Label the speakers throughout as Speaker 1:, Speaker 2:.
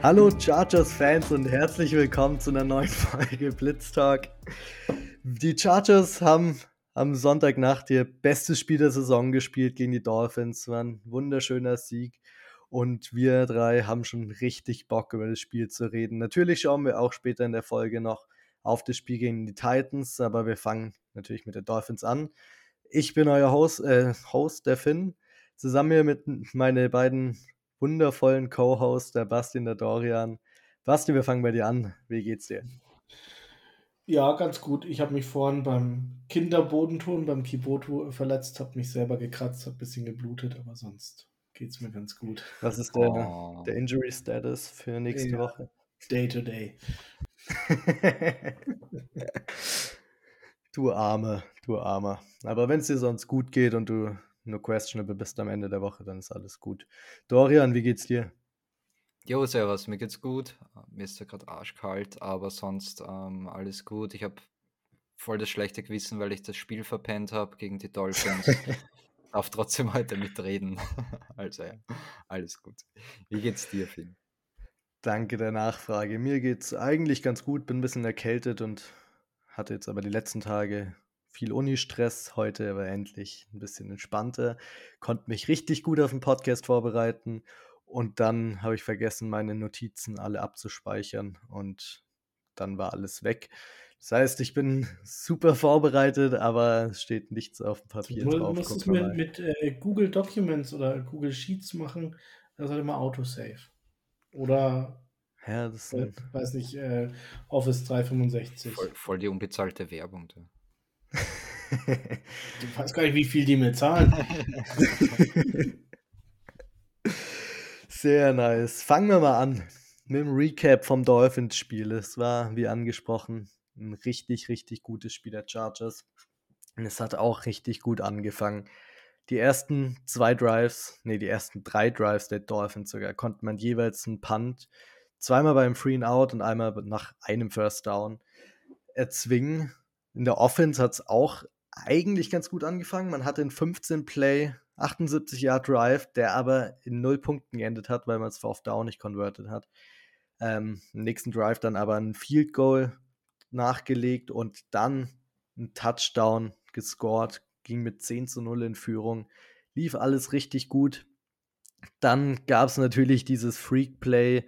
Speaker 1: Hallo Chargers-Fans und herzlich willkommen zu einer neuen Folge Blitztalk. Die Chargers haben am Sonntagnacht ihr bestes Spiel der Saison gespielt gegen die Dolphins. War ein wunderschöner Sieg. Und wir drei haben schon richtig Bock, über das Spiel zu reden. Natürlich schauen wir auch später in der Folge noch auf das Spiel gegen die Titans, aber wir fangen natürlich mit den Dolphins an. Ich bin euer Host, äh, Host der Finn. Zusammen hier mit meinen beiden wundervollen Co-Hosts, der Basti und der Dorian. Basti, wir fangen bei dir an. Wie geht's dir?
Speaker 2: Ja, ganz gut. Ich habe mich vorhin beim Kinderbodenturnen, beim Kiboto verletzt, habe mich selber gekratzt, habe ein bisschen geblutet, aber sonst geht es mir ganz gut.
Speaker 1: Was ist der, oh. der Injury Status für nächste ja. Woche?
Speaker 2: Day to day.
Speaker 1: du Arme, du Armer. Aber wenn es dir sonst gut geht und du nur questionable bist am Ende der Woche, dann ist alles gut. Dorian, wie geht's dir?
Speaker 3: Jo, servus, mir geht's gut. Mir ist ja gerade arschkalt, aber sonst ähm, alles gut. Ich habe voll das schlechte Gewissen, weil ich das Spiel verpennt habe gegen die Dolphins. darf trotzdem heute mitreden. also ja, alles gut. Wie geht's dir, Finn?
Speaker 1: Danke der Nachfrage. Mir geht's eigentlich ganz gut, bin ein bisschen erkältet und hatte jetzt aber die letzten Tage viel Uni-Stress. Heute aber endlich ein bisschen entspannter. Konnte mich richtig gut auf den Podcast vorbereiten und dann habe ich vergessen, meine Notizen alle abzuspeichern und dann war alles weg. Das heißt, ich bin super vorbereitet, aber es steht nichts auf dem Papier
Speaker 2: du drauf. Du musst es mit, mit äh, Google Documents oder Google Sheets machen. Das hat immer Autosave. Oder,
Speaker 1: ja, das
Speaker 2: äh, weiß nicht, äh, Office 365.
Speaker 3: Voll, voll, die unbezahlte Werbung.
Speaker 2: Ich weiß gar nicht, wie viel die mir zahlen.
Speaker 1: Sehr nice. Fangen wir mal an mit dem Recap vom Dolphins-Spiel. Es war, wie angesprochen, ein richtig, richtig gutes Spiel der Chargers. Und es hat auch richtig gut angefangen. Die ersten zwei Drives, nee, die ersten drei Drives der Dolphins sogar, konnte man jeweils einen Punt, zweimal beim Free and Out und einmal nach einem First Down erzwingen. In der Offense hat es auch eigentlich ganz gut angefangen. Man hatte in 15 Play 78 Yard Drive, der aber in 0 Punkten geendet hat, weil man es Fourth Down nicht converted hat. Ähm, Im nächsten Drive dann aber ein Field Goal nachgelegt und dann ein Touchdown gescored, ging mit 10 zu 0 in Führung. Lief alles richtig gut. Dann gab es natürlich dieses Freak Play,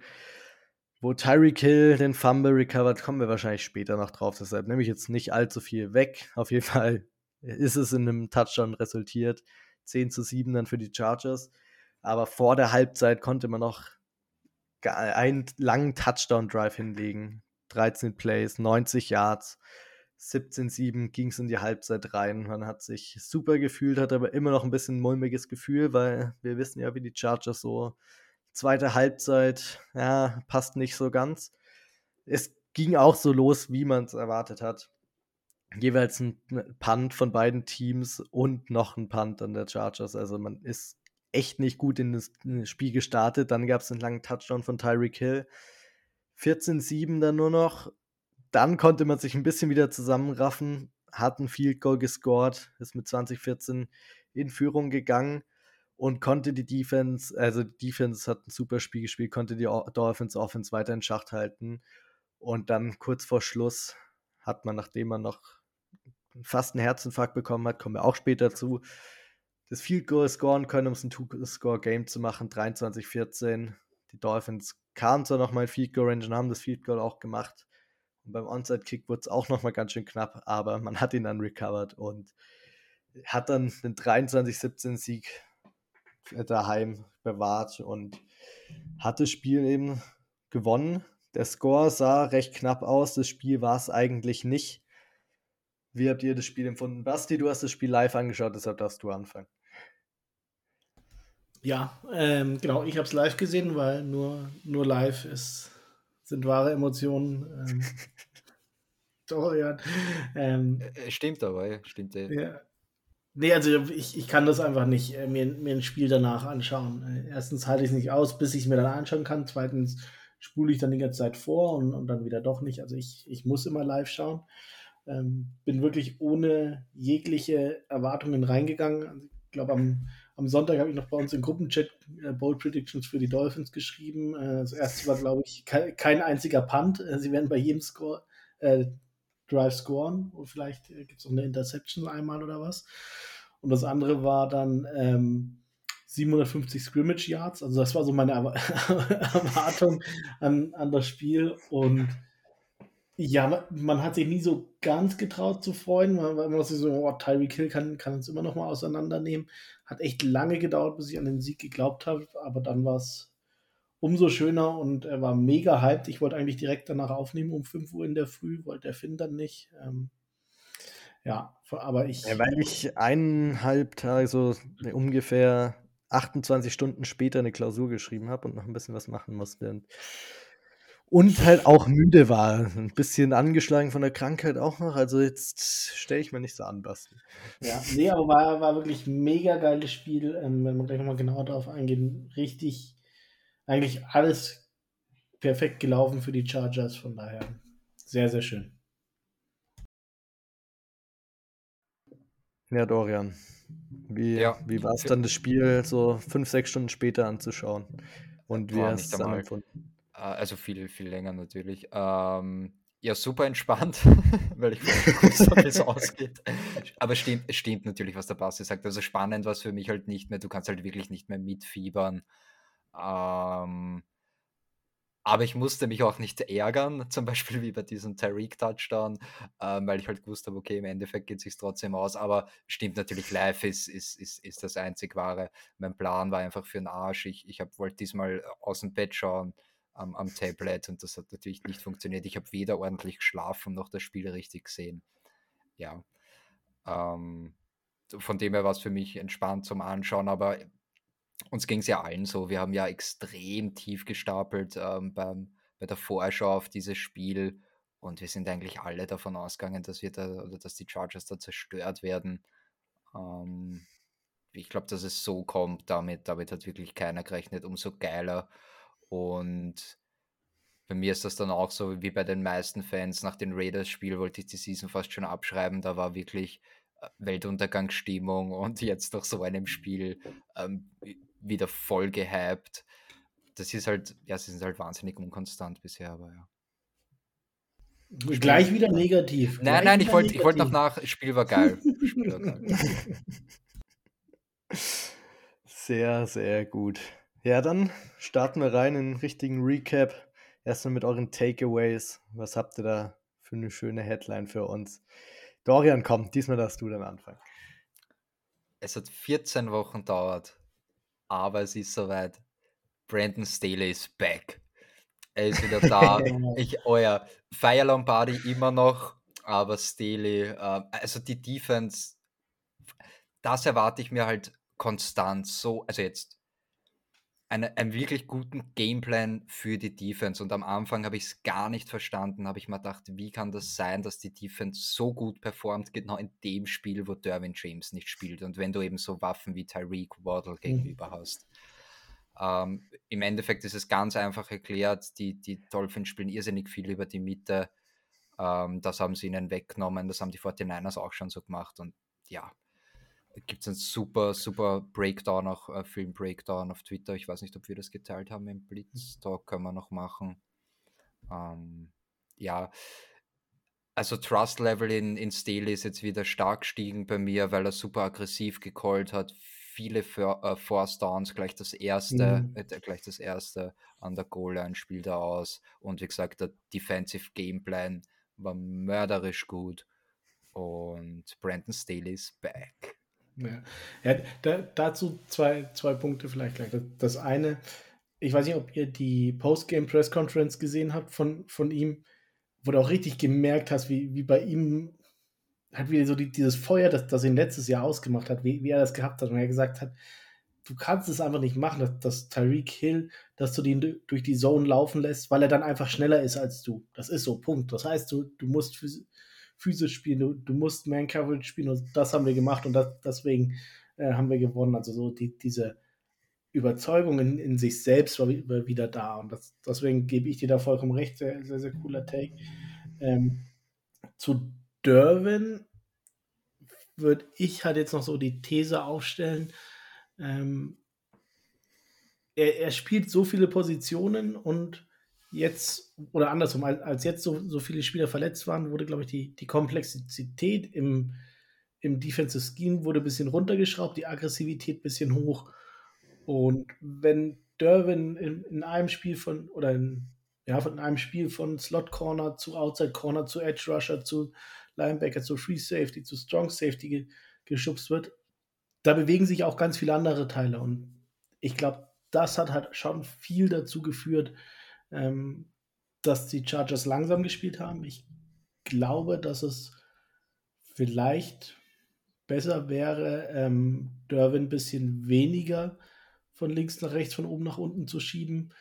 Speaker 1: wo Tyreek Hill den Fumble recovered. Kommen wir wahrscheinlich später noch drauf. Deshalb nehme ich jetzt nicht allzu viel weg. Auf jeden Fall ist es in einem Touchdown resultiert. 10 zu 7 dann für die Chargers. Aber vor der Halbzeit konnte man noch einen langen Touchdown-Drive hinlegen. 13 Plays, 90 Yards, 17-7 ging es in die Halbzeit rein. Man hat sich super gefühlt, hat aber immer noch ein bisschen mulmiges Gefühl, weil wir wissen ja, wie die Chargers so zweite Halbzeit, ja, passt nicht so ganz. Es ging auch so los, wie man es erwartet hat jeweils ein Punt von beiden Teams und noch ein Punt an der Chargers. Also man ist echt nicht gut in das, Spiel gestartet. Dann gab es einen langen Touchdown von Tyreek Hill. 14-7 dann nur noch. Dann konnte man sich ein bisschen wieder zusammenraffen, hat ein Field Goal gescored, ist mit 2014 in Führung gegangen und konnte die Defense, also die Defense hat ein super Spiel gespielt, konnte die Dolphins Offense weiter in Schacht halten. Und dann kurz vor Schluss hat man, nachdem man noch fast einen Herzinfarkt bekommen hat, kommen wir auch später zu, das Field Goal scoren können, um es ein Two-Score-Game zu machen, 23-14. Die Dolphins kamen zwar noch mal in Field Goal Range und haben das Field Goal auch gemacht. Und beim Onside-Kick wurde es auch noch mal ganz schön knapp, aber man hat ihn dann recovered und hat dann den 23-17-Sieg daheim bewahrt und hat das Spiel eben gewonnen. Der Score sah recht knapp aus, das Spiel war es eigentlich nicht. Wie habt ihr das Spiel empfunden? Basti, du hast das Spiel live angeschaut, deshalb darfst du anfangen.
Speaker 2: Ja, ähm, genau, ich habe es live gesehen, weil nur, nur live ist, sind wahre Emotionen. Ähm, Dorian.
Speaker 3: Ähm, äh, stimmt dabei, stimmt. Ja.
Speaker 2: Nee, also ich, ich kann das einfach nicht äh, mir, mir ein Spiel danach anschauen. Äh, erstens halte ich es nicht aus, bis ich es mir dann anschauen kann. Zweitens spule ich dann die ganze Zeit vor und, und dann wieder doch nicht. Also ich, ich muss immer live schauen. Ähm, bin wirklich ohne jegliche Erwartungen reingegangen. Also ich glaube, am, am Sonntag habe ich noch bei uns im Gruppenchat äh, Bold Predictions für die Dolphins geschrieben. Äh, das erste war, glaube ich, kein, kein einziger Punt. Äh, sie werden bei jedem Score, äh, Drive scoren. Und vielleicht äh, gibt es auch eine Interception einmal oder was. Und das andere war dann ähm, 750 Scrimmage Yards. Also das war so meine Erwartung an, an das Spiel. Und ja, man hat sich nie so ganz getraut zu freuen, weil man immer so, oh, Tyreek Hill kann, kann uns immer noch mal auseinandernehmen. Hat echt lange gedauert, bis ich an den Sieg geglaubt habe, aber dann war es umso schöner und er war mega hyped. Ich wollte eigentlich direkt danach aufnehmen um 5 Uhr in der Früh, wollte der Finn dann nicht. Ähm, ja, aber ich.
Speaker 1: Ja, weil ich eineinhalb Tage, so ungefähr 28 Stunden später eine Klausur geschrieben habe und noch ein bisschen was machen musste. Und und halt auch müde war. Ein bisschen angeschlagen von der Krankheit auch noch. Also jetzt stelle ich mir nicht so an, Basti.
Speaker 2: Ja, nee, aber war, war wirklich ein mega geiles Spiel. Ähm, wenn wir gleich nochmal genauer darauf eingehen, richtig, eigentlich alles perfekt gelaufen für die Chargers. Von daher sehr, sehr schön.
Speaker 1: Ja, Dorian. Wie, ja. wie war es dann, das Spiel so fünf, sechs Stunden später anzuschauen? Und wie hast du es dann empfunden?
Speaker 3: Äh, also viel, viel länger natürlich. Ähm, ja, super entspannt, weil ich wusste, wie es ausgeht. Aber es stimmt, stimmt natürlich, was der Basti sagt. Also spannend war es für mich halt nicht mehr. Du kannst halt wirklich nicht mehr mitfiebern. Ähm, aber ich musste mich auch nicht ärgern, zum Beispiel wie bei diesem Tyreek-Touchdown, ähm, weil ich halt gewusst habe, okay, im Endeffekt geht es sich trotzdem aus. Aber stimmt natürlich, live ist, ist, ist, ist das einzig wahre. Mein Plan war einfach für den Arsch. Ich, ich wollte diesmal aus dem Bett schauen am, am Tablet und das hat natürlich nicht funktioniert. Ich habe weder ordentlich geschlafen noch das Spiel richtig gesehen. Ja. Ähm, von dem her war es für mich entspannt zum Anschauen, aber uns ging es ja allen so. Wir haben ja extrem tief gestapelt ähm, beim, bei der Vorschau auf dieses Spiel und wir sind eigentlich alle davon ausgegangen, dass wir da oder dass die Chargers da zerstört werden. Ähm, ich glaube, dass es so kommt, damit, damit hat wirklich keiner gerechnet. Umso geiler und bei mir ist das dann auch so wie bei den meisten Fans. Nach dem Raiders-Spiel wollte ich die Season fast schon abschreiben. Da war wirklich äh, Weltuntergangsstimmung und jetzt nach so einem Spiel ähm, wieder voll gehypt. Das ist halt, ja, sie sind halt wahnsinnig unkonstant bisher, aber ja.
Speaker 2: Gleich wieder negativ.
Speaker 3: Nein, Gleich
Speaker 2: nein,
Speaker 3: ich wollte wollt noch nach, Spiel war geil. Spiel war geil.
Speaker 1: Sehr, sehr gut. Ja, dann starten wir rein in einen richtigen Recap. Erstmal mit euren Takeaways. Was habt ihr da für eine schöne Headline für uns? Dorian, komm, diesmal darfst du dann anfangen.
Speaker 3: Es hat 14 Wochen dauert, aber es ist soweit. Brandon Staley ist back. Er ist wieder da. ich, euer oh Fire Lombardi immer noch, aber Staley, äh, also die Defense, das erwarte ich mir halt konstant so, also jetzt eine, einen wirklich guten Gameplan für die Defense. Und am Anfang habe ich es gar nicht verstanden, habe ich mir gedacht, wie kann das sein, dass die Defense so gut performt, genau in dem Spiel, wo Derwin James nicht spielt. Und wenn du eben so Waffen wie Tyreek Waddle mhm. gegenüber mhm. hast. Ähm, Im Endeffekt ist es ganz einfach erklärt, die, die Dolphins spielen irrsinnig viel über die Mitte. Ähm, das haben sie ihnen weggenommen, das haben die 49ers auch schon so gemacht. Und ja, gibt es einen super, super Breakdown, auch äh, Film-Breakdown auf Twitter. Ich weiß nicht, ob wir das geteilt haben im Blitz. Da können wir noch machen. Ähm, ja, also Trust Level in, in Staley ist jetzt wieder stark gestiegen bei mir, weil er super aggressiv gecallt hat. Viele für, äh, Force Downs, gleich das erste, mhm. äh, gleich das erste an der Goal-Line spielt er aus. Und wie gesagt, der Defensive Gameplan war mörderisch gut. Und Brandon Staley ist back.
Speaker 2: Ja, ja da, dazu zwei, zwei Punkte vielleicht gleich. Das eine, ich weiß nicht, ob ihr die Postgame Press Conference gesehen habt von, von ihm, wo du auch richtig gemerkt hast, wie, wie bei ihm hat wieder so die, dieses Feuer, das, das ihn letztes Jahr ausgemacht hat, wie, wie er das gehabt hat und er gesagt hat, du kannst es einfach nicht machen, dass, dass Tyreek Hill, dass du den durch die Zone laufen lässt, weil er dann einfach schneller ist als du. Das ist so, Punkt. Das heißt, du, du musst physisch spielen, du, du musst Man Coverage spielen und das haben wir gemacht und das, deswegen äh, haben wir gewonnen. Also so die, diese Überzeugung in, in sich selbst war, war wieder da und das, deswegen gebe ich dir da vollkommen recht, sehr, sehr, sehr cooler Take. Ähm, zu Derwin würde ich halt jetzt noch so die These aufstellen, Ähm, er, er spielt so viele Positionen und jetzt, oder andersrum, als, jetzt so, so viele Spieler verletzt waren, wurde, glaube ich, die, die Komplexität im, im Defensive Scheme wurde ein bisschen runtergeschraubt, die Aggressivität ein bisschen hoch. Und wenn Derwin in, in einem Spiel von, oder in, ja, von einem Spiel von Slot Corner zu Outside Corner zu Edge Rusher zu Linebacker zu Free Safety zu Strong Safety ge, geschubst wird, da bewegen sich auch ganz viele andere Teile. Und ich glaube, das hat halt schon viel dazu geführt, ähm, dass die Chargers langsam gespielt haben. Ich glaube, dass es vielleicht besser wäre, ähm, Derwin ein bisschen weniger von links nach rechts, von oben nach unten zu schieben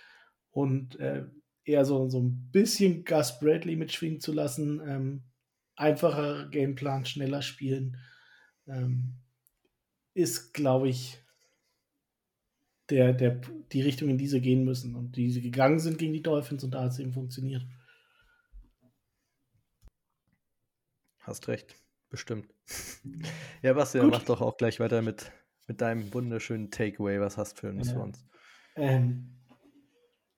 Speaker 2: und äh, eher so, so ein bisschen Gus Bradley mitschwingen zu lassen. Ähm, einfacher Gameplan, schneller spielen. Ähm, ist, glaube ich, der, der, die Richtung, in die sie gehen müssen und die sie gegangen sind gegen die Dolphins und da hat es eben funktioniert.
Speaker 1: Hast recht, bestimmt. ja, Basti, mach doch auch gleich weiter mit, mit deinem wunderschönen Takeaway. Was hast du für uns ja.
Speaker 2: Ähm,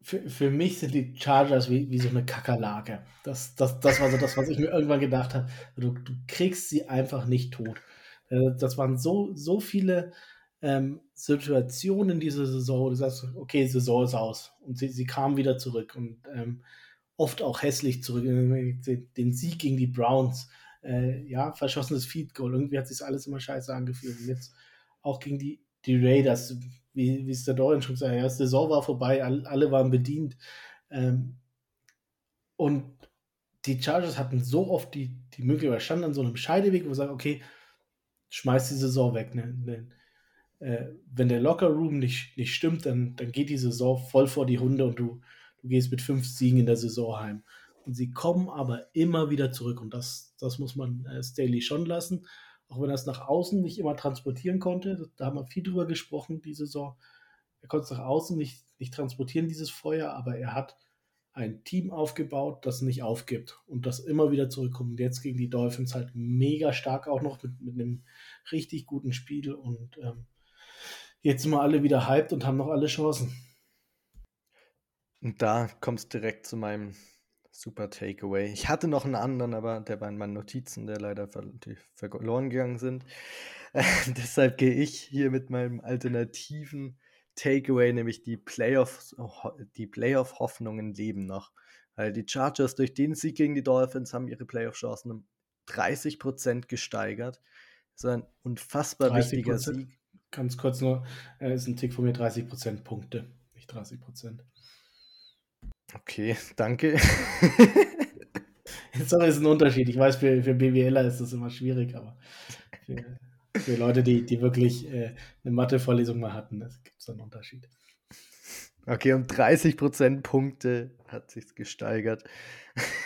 Speaker 2: für, für mich sind die Chargers wie, wie so eine Kackerlage. Das, das, das war so das, was ich mir irgendwann gedacht habe. Du, du kriegst sie einfach nicht tot. Äh, das waren so, so viele ähm, Situationen diese Saison, wo du sagst, okay, Saison ist aus. Und sie, sie kam wieder zurück und ähm, oft auch hässlich zurück. Den Sieg gegen die Browns, äh, ja, verschossenes Feed Goal. Irgendwie hat sich alles immer scheiße angefühlt. Und jetzt auch gegen die, die Raiders, wie, wie es der Dorian schon gesagt hat, ja, Saison war vorbei, alle, alle waren bedient. Ähm, und die Chargers hatten so oft die, die Möglichkeit, standen an so einem Scheideweg, wo sie sagen, okay, schmeiß die Saison weg. Ne? ne äh, wenn der Locker-Room nicht, nicht stimmt, dann, dann geht die Saison voll vor die Hunde und du, du gehst mit fünf Siegen in der Saison heim. Und sie kommen aber immer wieder zurück und das, das muss man äh, Staley schon lassen. Auch wenn er es nach außen nicht immer transportieren konnte, da haben wir viel drüber gesprochen, diese Saison. Er konnte es nach außen nicht, nicht transportieren, dieses Feuer, aber er hat ein Team aufgebaut, das nicht aufgibt und das immer wieder zurückkommt. Jetzt gegen die Dolphins halt mega stark auch noch mit, mit einem richtig guten Spiel und ähm, jetzt sind wir alle wieder hyped und haben noch alle Chancen.
Speaker 1: Und da kommst direkt zu meinem super Takeaway. Ich hatte noch einen anderen, aber der war in meinen Notizen, der leider ver verloren gegangen sind. Äh, deshalb gehe ich hier mit meinem alternativen Takeaway, nämlich die Playoff, die Playoff-Hoffnungen leben noch. Weil die Chargers durch den Sieg gegen die Dolphins haben ihre Playoff-Chancen um 30% gesteigert. Das ist ein unfassbar wichtiger Sieg.
Speaker 2: Ganz kurz nur, äh, ist ein Tick von mir 30% Punkte, nicht 30%.
Speaker 1: Okay, danke.
Speaker 2: Sorry, ist ein Unterschied. Ich weiß, für, für BWLer ist das immer schwierig, aber für, für Leute, die, die wirklich äh, eine Mathe-Vorlesung mal hatten, gibt es einen Unterschied.
Speaker 1: Okay, um 30% Punkte hat sich gesteigert.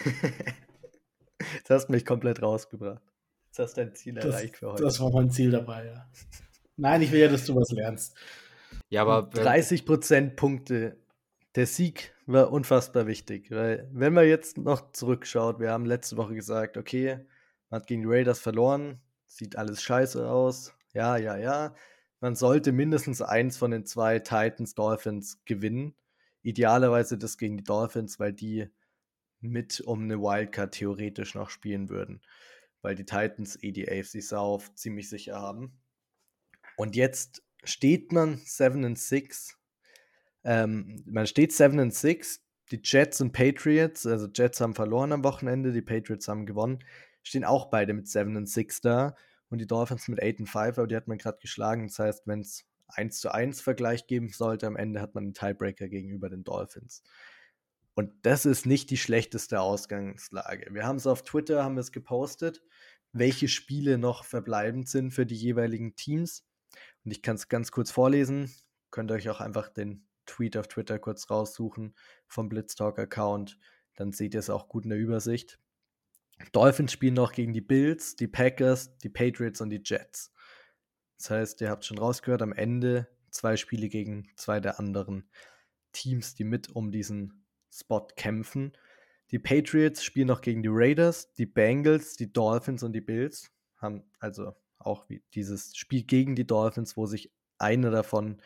Speaker 1: Jetzt hast du mich komplett rausgebracht. Jetzt hast du dein Ziel
Speaker 2: das,
Speaker 1: erreicht für heute.
Speaker 2: Das war mein Ziel dabei, ja. Nein, ich will ja, dass du was lernst.
Speaker 1: Ja, aber 30% Punkte. Der Sieg war unfassbar wichtig, weil wenn man jetzt noch zurückschaut, wir haben letzte Woche gesagt, okay, man hat gegen die Raiders verloren, sieht alles scheiße aus. Ja, ja, ja. Man sollte mindestens eins von den zwei Titans Dolphins gewinnen. Idealerweise das gegen die Dolphins, weil die mit um eine Wildcard theoretisch noch spielen würden. Weil die Titans eh die AFC South ziemlich sicher haben. Und jetzt steht man 7 and 6. Ähm, man steht 7 and 6. Die Jets und Patriots, also Jets haben verloren am Wochenende, die Patriots haben gewonnen stehen auch beide mit 7 und 6 da und die Dolphins mit 8 und 5, aber die hat man gerade geschlagen. Das heißt, wenn es 1 zu 1 Vergleich geben sollte, am Ende hat man einen Tiebreaker gegenüber den Dolphins. Und das ist nicht die schlechteste Ausgangslage. Wir haben es auf Twitter, haben es gepostet, welche Spiele noch verbleibend sind für die jeweiligen Teams. Und ich kann es ganz kurz vorlesen. Könnt ihr euch auch einfach den Tweet auf Twitter kurz raussuchen vom Blitztalk-Account. Dann seht ihr es auch gut in der Übersicht. Dolphins spielen noch gegen die Bills, die Packers, die Patriots und die Jets. Das heißt, ihr habt schon rausgehört, am Ende zwei Spiele gegen zwei der anderen Teams, die mit um diesen Spot kämpfen. Die Patriots spielen noch gegen die Raiders, die Bengals, die Dolphins und die Bills. Haben also auch dieses Spiel gegen die Dolphins, wo sich einer davon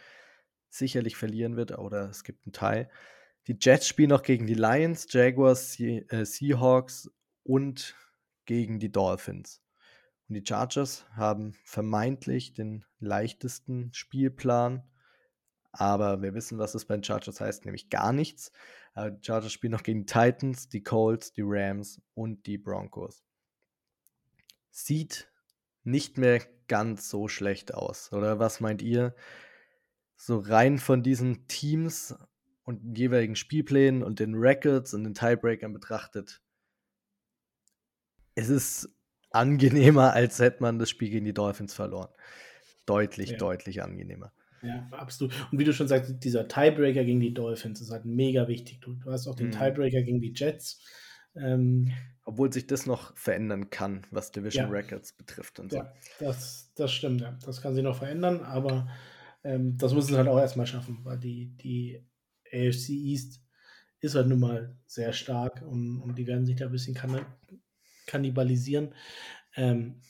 Speaker 1: sicherlich verlieren wird oder es gibt einen Teil. Die Jets spielen noch gegen die Lions, Jaguars, Se äh, Seahawks und gegen die Dolphins. Und die Chargers haben vermeintlich den leichtesten Spielplan, aber wir wissen, was das bei den Chargers heißt, nämlich gar nichts. Äh, die Chargers spielen noch gegen die Titans, die Colts, die Rams und die Broncos. Sieht nicht mehr ganz so schlecht aus, oder was meint ihr? So rein von diesen Teams und den jeweiligen Spielplänen und den Records und den Tiebreakern betrachtet, es ist angenehmer, als hätte man das Spiel gegen die Dolphins verloren. Deutlich, ja. deutlich angenehmer.
Speaker 2: Ja, absolut. Und wie du schon sagst, dieser Tiebreaker gegen die Dolphins ist halt mega wichtig. Du, hast auch den mhm. Tiebreaker gegen die Jets. Ähm,
Speaker 1: Obwohl sich das noch verändern kann, was Division ja. Records betrifft und so.
Speaker 2: Ja, das, das stimmt, ja. Das kann sich noch verändern, aber ähm, das müssen sie halt auch erstmal schaffen, weil die, die AFC East ist halt nun mal sehr stark und, und die werden sich da ein bisschen kann, kannibalisieren. Ähm,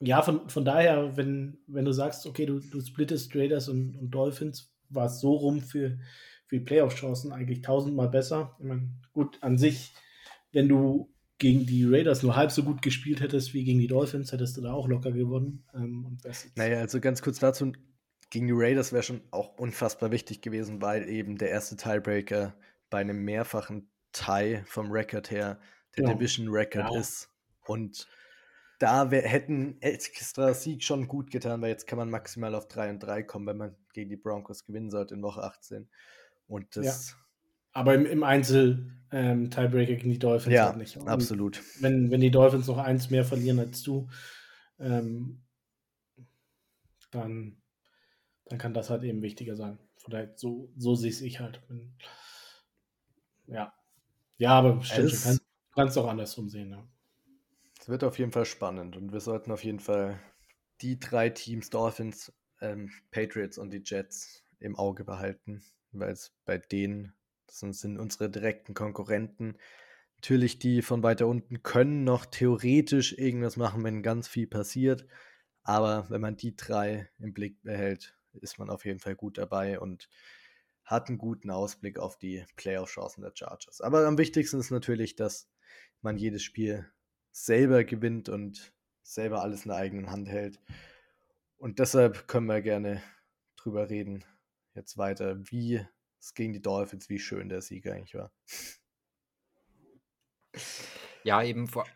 Speaker 2: ja, von, von daher, wenn, wenn du sagst, okay, du, du splittest Raiders und, und Dolphins, war es so rum für, für die Playoff-Chancen eigentlich tausendmal besser. Ich meine, gut, an sich, wenn du gegen die Raiders nur halb so gut gespielt hättest wie gegen die Dolphins, hättest du da auch locker gewonnen. Ähm,
Speaker 1: naja, also ganz kurz dazu, gegen die Raiders wäre schon auch unfassbar wichtig gewesen, weil eben der erste Tiebreaker bei einem mehrfachen Tie vom Record her der ja. Division Record ja. ist. Und da wär, hätten extra Sieg schon gut getan, weil jetzt kann man maximal auf 3 und 3 kommen, wenn man gegen die Broncos gewinnen sollte in Woche 18. Und das.
Speaker 2: Aber im, im Einzel ähm, Tiebreaker gegen die Dolphins
Speaker 1: ja, halt nicht. Und absolut.
Speaker 2: Wenn, wenn die Dolphins noch eins mehr verlieren als du, ähm, dann, dann kann das halt eben wichtiger sein. Von daher, so, so sehe ich halt. Ja. Ja, aber stimmt, du kannst, kannst auch andersrum sehen, ja.
Speaker 1: Es wird auf jeden Fall spannend und wir sollten auf jeden Fall die drei Teams, Dolphins, ähm, Patriots und die Jets im Auge behalten, weil es bei denen, das sind unsere direkten Konkurrenten. Natürlich, die von weiter unten können noch theoretisch irgendwas machen, wenn ganz viel passiert. Aber wenn man die drei im Blick behält, ist man auf jeden Fall gut dabei und hat einen guten Ausblick auf die Playoff-Chancen der Chargers. Aber am wichtigsten ist natürlich, dass man jedes Spiel selber gewinnt und selber alles in der eigenen Hand hält. Und deshalb können wir gerne drüber reden, jetzt weiter, wie es gegen die Dolphins, wie schön der Sieg eigentlich war.
Speaker 3: Ja, eben vor,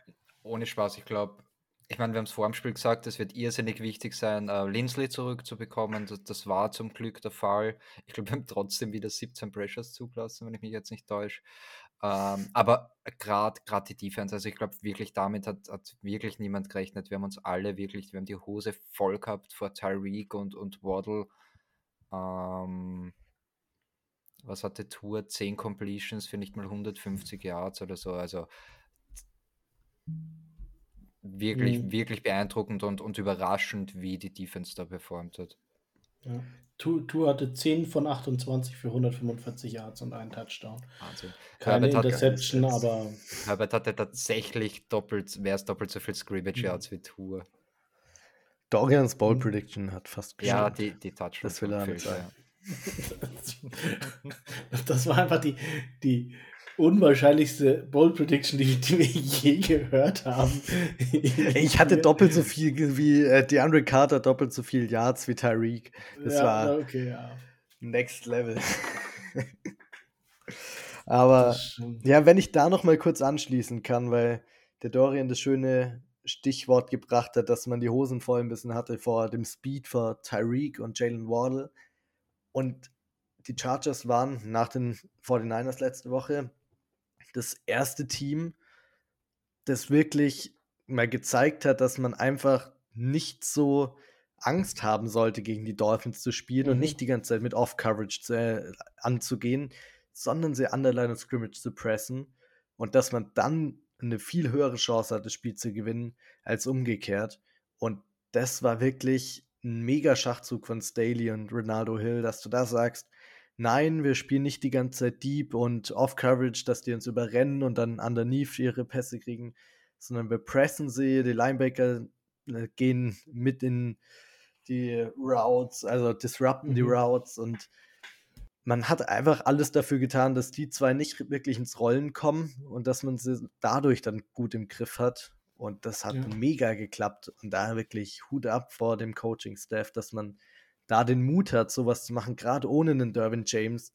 Speaker 3: ohne Spaß, ich glaube, ich meine, wir haben es vor dem Spiel gesagt, es wird irrsinnig wichtig sein, äh, Lindsley zurückzubekommen. Das, das, war zum Glück der Fall. Ich glaube, wir haben trotzdem wieder 17 Pressures zugelassen, wenn ich mich jetzt nicht täusche. Ähm, aber gerade die Defense, also ich glaube wirklich, damit hat, hat wirklich niemand gerechnet. Wir haben uns alle wirklich, wir haben die Hose voll gehabt vor Tyreek und, und Waddle. Ähm, was hatte Tour? 10 Completions für nicht mal 150 Yards oder so. Also wirklich, mhm. wirklich beeindruckend und, und überraschend, wie die Defense da performt hat.
Speaker 2: Ja. Tour hatte 10 von 28 für 145 Yards und einen Touchdown. Wahnsinn. Keine Herbert Interception, hat, aber.
Speaker 3: Herbert hatte tatsächlich doppelt, mehr als doppelt so viel Scrimmage mhm. Yards wie Tour.
Speaker 1: Dorians Ball mhm. Prediction hat fast
Speaker 3: gestimmt. Ja, die, die Touchdown.
Speaker 1: Das will er damit sagen.
Speaker 2: das war einfach die, die unwahrscheinlichste Bold Prediction, die, die wir je gehört haben.
Speaker 1: ich hatte doppelt so viel wie äh, DeAndre Carter, doppelt so viel Yards wie Tyreek. Das ja, war okay, ja. Next Level. Aber ja, wenn ich da noch mal kurz anschließen kann, weil der Dorian das schöne Stichwort gebracht hat, dass man die Hosen voll ein bisschen hatte vor dem Speed vor Tyreek und Jalen Waddle. Und die Chargers waren nach den 49ers letzte Woche das erste Team, das wirklich mal gezeigt hat, dass man einfach nicht so Angst haben sollte, gegen die Dolphins zu spielen mhm. und nicht die ganze Zeit mit Off-Coverage äh, anzugehen, sondern sie an der Line of Scrimmage zu pressen und dass man dann eine viel höhere Chance hat, das Spiel zu gewinnen, als umgekehrt. Und das war wirklich ein mega Schachzug von Staley und Ronaldo Hill, dass du da sagst, nein, wir spielen nicht die ganze Zeit Deep und Off-Coverage, dass die uns überrennen und dann underneath ihre Pässe kriegen, sondern wir pressen sie, die Linebacker äh, gehen mit in die Routes, also disrupten mhm. die Routes und man hat einfach alles dafür getan, dass die zwei nicht wirklich ins Rollen kommen und dass man sie dadurch dann gut im Griff hat. Und das hat ja. mega geklappt. Und da wirklich Hut ab vor dem Coaching-Staff, dass man da den Mut hat, sowas zu machen, gerade ohne einen Derwin James.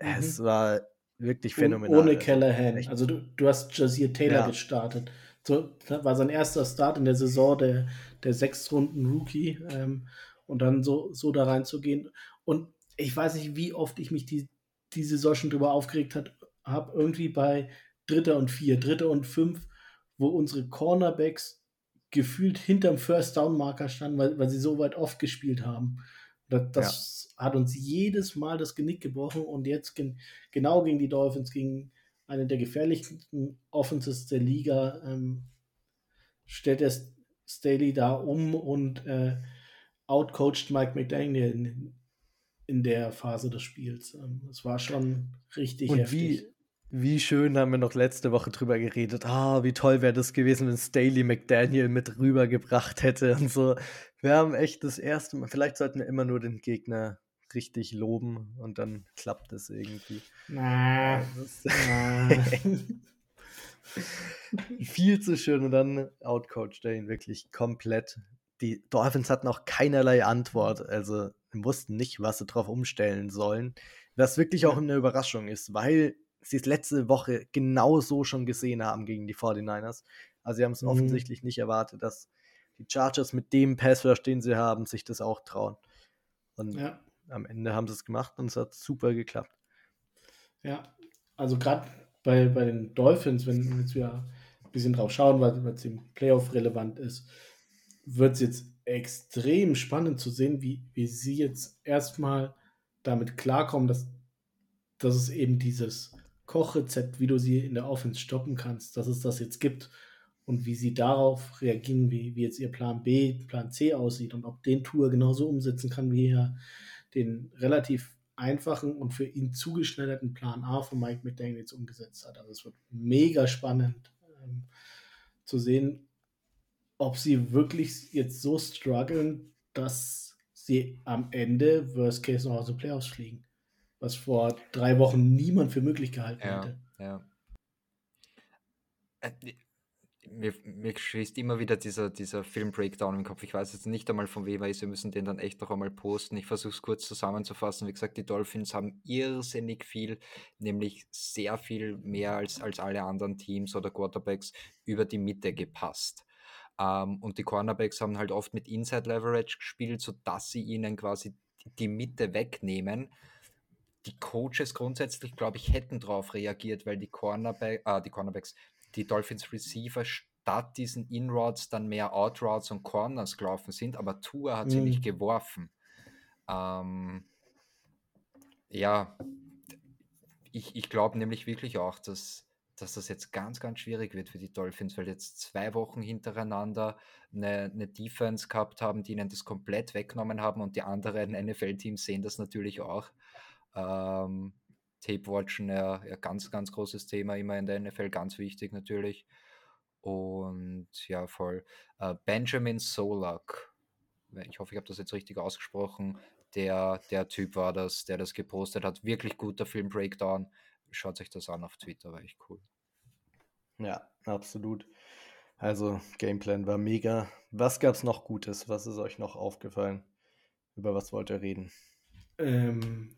Speaker 1: Mhm. Es war wirklich phänomenal.
Speaker 2: ohne also Callahan. Also, also du, du hast Jazir Taylor ja. gestartet. So, das war sein erster Start in der Saison, der, der sechs Runden Rookie. Ähm, und dann so, so da reinzugehen. Und ich weiß nicht, wie oft ich mich die, die Saison schon drüber aufgeregt habe. Irgendwie bei Dritter und Vier, Dritter und Fünf, wo unsere Cornerbacks gefühlt hinterm First Down Marker standen, weil, weil sie so weit oft gespielt haben. Das, das ja. hat uns jedes Mal das Genick gebrochen und jetzt gen, genau gegen die Dolphins, gegen eine der gefährlichsten Offenses der Liga, ähm, stellt er Staley da um und äh, outcoacht Mike McDaniel in, in, der Phase des Spiels. Ähm, es war schon richtig
Speaker 1: und heftig. Wie, wie schön haben wir noch letzte Woche drüber geredet. Ah, wie toll wäre das gewesen, wenn Staley McDaniel mit rübergebracht hätte und so. Wir haben echt das erste Mal, vielleicht sollten wir immer nur den Gegner richtig loben und dann klappt es irgendwie. Na, na. Viel zu schön und dann outcoacht er ihn wirklich komplett. Die Dolphins hatten auch keinerlei Antwort, also wussten nicht, was sie drauf umstellen sollen. Was wirklich auch eine Überraschung ist, weil sie es letzte Woche genauso schon gesehen haben gegen die 49ers. Also sie haben es mhm. offensichtlich nicht erwartet, dass die Chargers mit dem Passrush, den sie haben, sich das auch trauen. Und ja. am Ende haben sie es gemacht und es hat super geklappt.
Speaker 2: Ja, also gerade bei, bei den Dolphins, wenn wir jetzt wieder ein bisschen drauf schauen, weil es im Playoff relevant ist, wird es jetzt extrem spannend zu sehen, wie, wie sie jetzt erstmal damit klarkommen, dass, dass es eben dieses Kochrezept, wie du sie in der Offense stoppen kannst, dass es das jetzt gibt und wie sie darauf reagieren, wie, wie jetzt ihr Plan B, Plan C aussieht und ob den Tour genauso umsetzen kann, wie er den relativ einfachen und für ihn zugeschneiderten Plan A von Mike McDaniels umgesetzt hat. Also es wird mega spannend ähm, zu sehen, ob sie wirklich jetzt so strugglen, dass sie am Ende Worst Case noch aus den Playoffs fliegen was vor drei Wochen niemand für möglich gehalten ja, hätte. Ja.
Speaker 3: Äh, mir, mir schießt immer wieder dieser, dieser Film-Breakdown im Kopf. Ich weiß jetzt nicht einmal von wem er ist. Wir müssen den dann echt noch einmal posten. Ich versuche es kurz zusammenzufassen. Wie gesagt, die Dolphins haben irrsinnig viel, nämlich sehr viel mehr als, als alle anderen Teams oder Quarterbacks über die Mitte gepasst. Um, ähm, und die Cornerbacks haben halt oft mit Inside Leverage gespielt, sodass sie ihnen quasi die Mitte wegnehmen die Coaches grundsätzlich, glaube ich, hätten darauf reagiert, weil die, Cornerback, äh, die Cornerbacks, die Dolphins Receiver statt diesen In-Routes dann mehr Out-Routes und Corners gelaufen sind, aber Tua hat mhm. sie nicht mhm. geworfen. Ähm, ja, ich, ich glaube nämlich wirklich auch, dass, dass das jetzt ganz, ganz schwierig wird für die Dolphins, weil jetzt zwei Wochen hintereinander eine, eine Defense gehabt haben, die ihnen das komplett weggenommen haben und die anderen NFL-Teams sehen das natürlich auch. Ähm, Tape Watchen, ja, ja, ganz, ganz großes Thema immer in der NFL, ganz wichtig natürlich. Und ja, voll. Äh, Benjamin Solak, ich hoffe, ich habe das jetzt richtig ausgesprochen. Der, der Typ war das, der das gepostet hat. Wirklich guter Film-Breakdown. Schaut euch das an auf Twitter, war echt cool.
Speaker 1: Ja, absolut. Also, Gameplan war mega. Was gab es noch Gutes? Was ist euch noch aufgefallen? Über was wollt ihr reden?
Speaker 2: Ähm,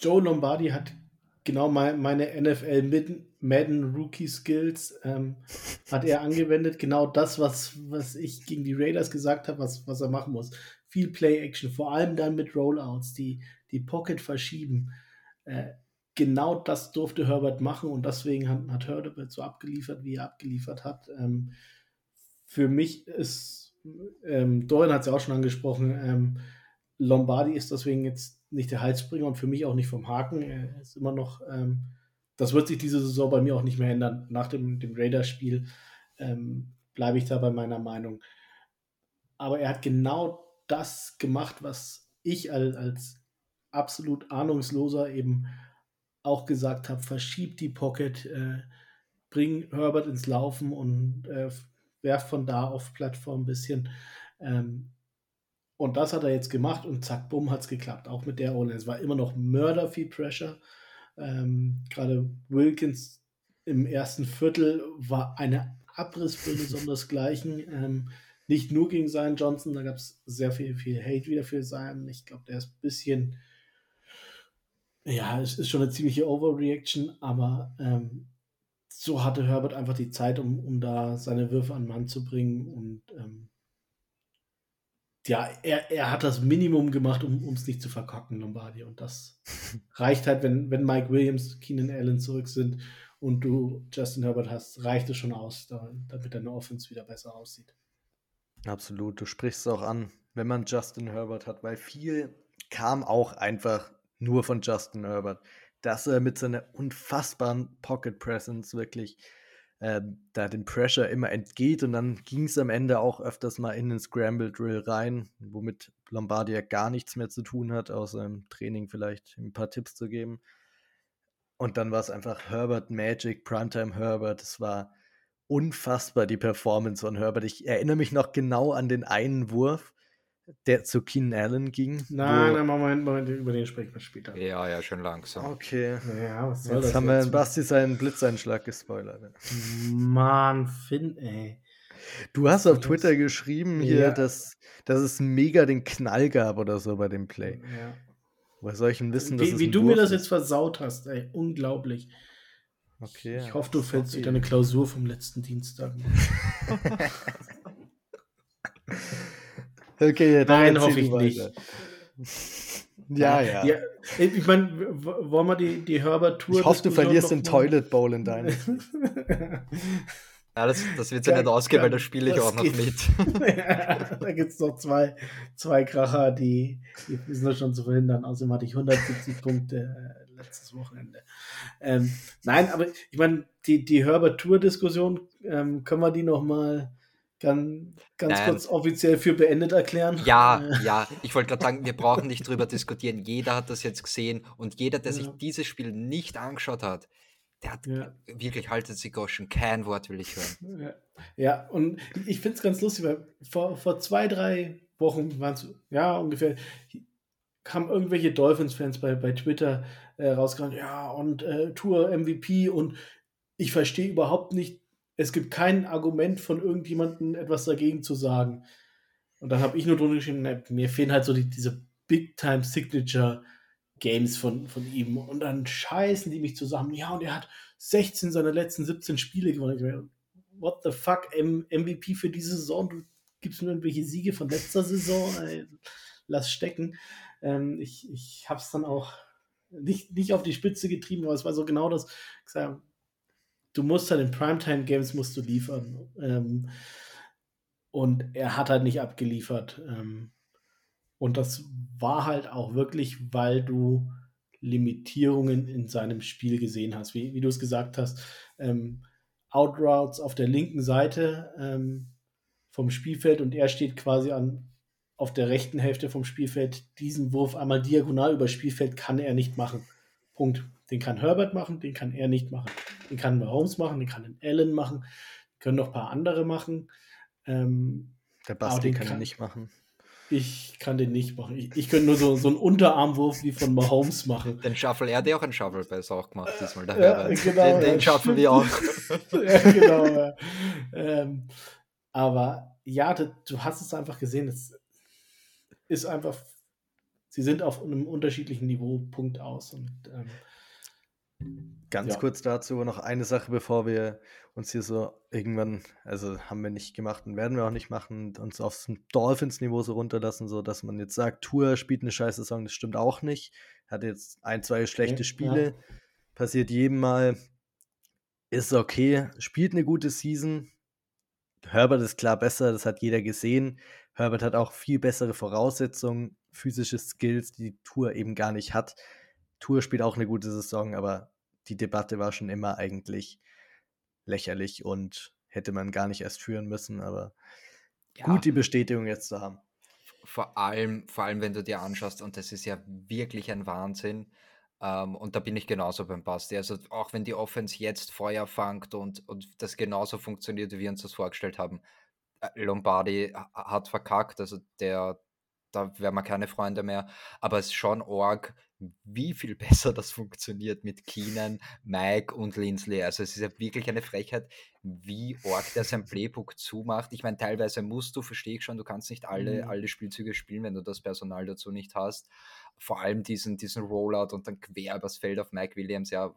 Speaker 2: Joe Lombardi hat genau mein, meine NFL Madden Rookie Skills ähm, hat er angewendet. Genau das, was, was ich gegen die Raiders gesagt habe, was, was er machen muss. Viel Play Action, vor allem dann mit Rollouts, die, die Pocket verschieben. Äh, genau das durfte Herbert machen und deswegen hat, hat Herbert so abgeliefert, wie er abgeliefert hat. Ähm, für mich ist, ähm, Dorian hat es ja auch schon angesprochen, ähm, Lombardi ist deswegen jetzt nicht der Halsbringer und für mich auch nicht vom Haken. Er ist immer noch, ähm, das wird sich diese Saison bei mir auch nicht mehr ändern. Nach dem, dem Raiders-Spiel ähm, bleibe ich da bei meiner Meinung. Aber er hat genau das gemacht, was ich als, als absolut ahnungsloser eben auch gesagt habe. Verschieb die Pocket, äh, bring Herbert ins Laufen und äh, werf von da auf Plattform ein bisschen. Ähm, Und das hat er jetzt gemacht und zack, bumm, hat es geklappt. Auch mit der Rolle. Es war immer noch mörder viel Pressure. Ähm, Gerade Wilkins im ersten Viertel war eine Abrissbirne sondersgleichen. Ähm, nicht nur gegen Zion Johnson, da gab es sehr viel, viel Hate wieder für Zion. Ich glaube, der ist ein bisschen, ja, es ist schon eine ziemliche Overreaction, aber ähm, so hatte Herbert einfach die Zeit, um, um da seine Würfe an Mann zu bringen und ähm, ja, er, er hat das Minimum gemacht, um es nicht zu verkacken, Lombardi. Und das reicht halt, wenn, wenn Mike Williams, Keenan Allen zurück sind und du Justin Herbert hast, reicht es schon aus, damit deine Offense wieder besser aussieht.
Speaker 1: Absolut, du sprichst es auch an, wenn man Justin Herbert hat, weil viel kam auch einfach nur von Justin Herbert, dass er mit seiner unfassbaren Pocket Presence wirklich äh, da den Pressure immer entgeht und dann ging es am Ende auch öfters mal in den Scramble Drill rein, womit Lombardia gar nichts mehr zu tun hat, außer im Training vielleicht ein paar Tipps zu geben. Und dann war es einfach Herbert Magic, Primetime Herbert. Es war unfassbar, die Performance von Herbert. Ich erinnere mich noch genau an den einen Wurf, der zu Keenan Allen ging.
Speaker 2: Nein, nein, Moment, Moment, über den sprechen wir später.
Speaker 3: Ja, ja, schon langsam.
Speaker 1: Okay.
Speaker 2: Ja,
Speaker 1: was soll jetzt das haben wir Basti seinen Blitzeinschlag gespoilert.
Speaker 2: Mann, Finn, ey.
Speaker 1: Du hast auf Twitter geschrieben hier, ja. dass, dass es mega den Knall gab oder so bei dem Play.
Speaker 2: Ja.
Speaker 1: Woher soll ich denn wissen,
Speaker 2: dass Wie, wie du mir das jetzt versaut hast, ey. Unglaublich.
Speaker 1: Okay.
Speaker 2: Ich hoffe, du fällst durch deine Klausur vom letzten Dienstag.
Speaker 1: okay,
Speaker 2: Nein, hoffe ich nicht.
Speaker 1: Ja, ja, ja.
Speaker 2: Ich meine, wollen wir die, die Herbert-Tour.
Speaker 1: Ich hoffe, du verlierst den Toilet Bowl in deinem.
Speaker 3: Ja, das, das wird ja nicht ausgehen, weil da spiele ich auch noch geht. mit.
Speaker 2: ja, da gibt es noch zwei, zwei Kracher, die, die sind schon zu verhindern. Außerdem hatte ich 170 Punkte äh, letztes Wochenende. Ähm, nein, aber ich meine, die, die Herbert-Tour-Diskussion, ähm, können wir die noch mal ganz, Nein. kurz offiziell für beendet erklären?
Speaker 3: Ja, ja. Ich wollte gerade sagen, wir brauchen nicht drüber diskutieren. Jeder hat das jetzt gesehen und jeder, der ja. sich dieses Spiel nicht angeschaut hat, der hat ja. wirklich, haltet sich Goschen, kein Wort will ich hören.
Speaker 2: Ja, ja und ich finde es ganz lustig, weil vor, vor zwei, drei Wochen waren es, ja, ungefähr, kamen irgendwelche Dolphins-Fans bei, bei Twitter äh, rausgerannt, ja, und äh, Tour MVP und ich verstehe überhaupt nicht, es gibt kein Argument von irgendjemandem, etwas dagegen zu sagen. Und dann habe ich nur drunter geschrieben, na, mir fehlen halt so die, diese Big-Time-Signature- Games von, von ihm. Und dann scheißen die mich zusammen. Ja, und er hat 16 seiner letzten 17 Spiele gewonnen. What the fuck, M MVP für diese Saison? Du gibst mir irgendwelche Siege von letzter Saison? Ey, lass stecken. Ähm, ich ich habe es dann auch nicht, nicht auf die Spitze getrieben, aber es war so genau das. Gesagt, du musst halt in Primetime Games musst du liefern. Ähm, und er hat halt nicht abgeliefert. Ähm, und das war halt auch wirklich, weil du Limitierungen in seinem Spiel gesehen hast. Wie, wie du es gesagt hast, ähm, Outroutes auf der linken Seite ähm, vom Spielfeld und er steht quasi an, auf der rechten Hälfte vom Spielfeld. Diesen Wurf einmal diagonal über Spielfeld kann er nicht machen. Punkt. Den kann Herbert machen, den kann er nicht machen. Den kann Mahomes machen, den kann Allen machen, können noch ein paar andere machen. Ähm,
Speaker 1: der Basti kann, kann er nicht machen.
Speaker 2: Ich kann den nicht machen. Ich, ich könnte nur so, so einen Unterarmwurf wie von Mahomes machen.
Speaker 3: Den Shuffle, er hat ja auch einen Shuffle bei auch gemacht diesmal. Der
Speaker 2: ja, genau,
Speaker 3: den, den schaffen wir auch.
Speaker 2: ja, genau. Ja. Ähm, aber ja, du, du hast es einfach gesehen. Es ist einfach, sie sind auf einem unterschiedlichen Niveau, Punkt aus. Und ähm,
Speaker 1: Ganz ja. kurz dazu noch eine Sache, bevor wir uns hier so irgendwann, also haben wir nicht gemacht und werden wir auch nicht machen, uns aufs Dolphins-Niveau so runterlassen, so dass man jetzt sagt, Tour spielt eine scheiße Saison, das stimmt auch nicht. Hat jetzt ein, zwei schlechte Spiele, ja. passiert jedem mal, ist okay, spielt eine gute Season. Herbert ist klar besser, das hat jeder gesehen. Herbert hat auch viel bessere Voraussetzungen, physische Skills, die die Tour eben gar nicht hat. Tour spielt auch eine gute Saison, aber die Debatte war schon immer eigentlich lächerlich und hätte man gar nicht erst führen müssen, aber ja. gut, die Bestätigung jetzt zu haben.
Speaker 3: Vor allem, vor allem, wenn du dir anschaust, und das ist ja wirklich ein Wahnsinn, ähm, und da bin ich genauso beim Basti. Also auch wenn die Offense jetzt Feuer fangt und, und das genauso funktioniert, wie wir uns das vorgestellt haben, äh, Lombardi hat verkackt. Also der, da wären wir keine Freunde mehr. Aber es ist schon arg, wie viel besser das funktioniert mit Keenan, Mike und Lindsley. Also es ist ja wirklich eine Frechheit, wie arg der sein Playbook zumacht. Ich meine, teilweise musst du, verstehe ich schon, du kannst nicht alle,
Speaker 2: Mhm.
Speaker 3: alle Spielzüge spielen, wenn du das Personal dazu nicht hast. Vor allem diesen, diesen Rollout und dann quer übers Feld auf Mike Williams, ja,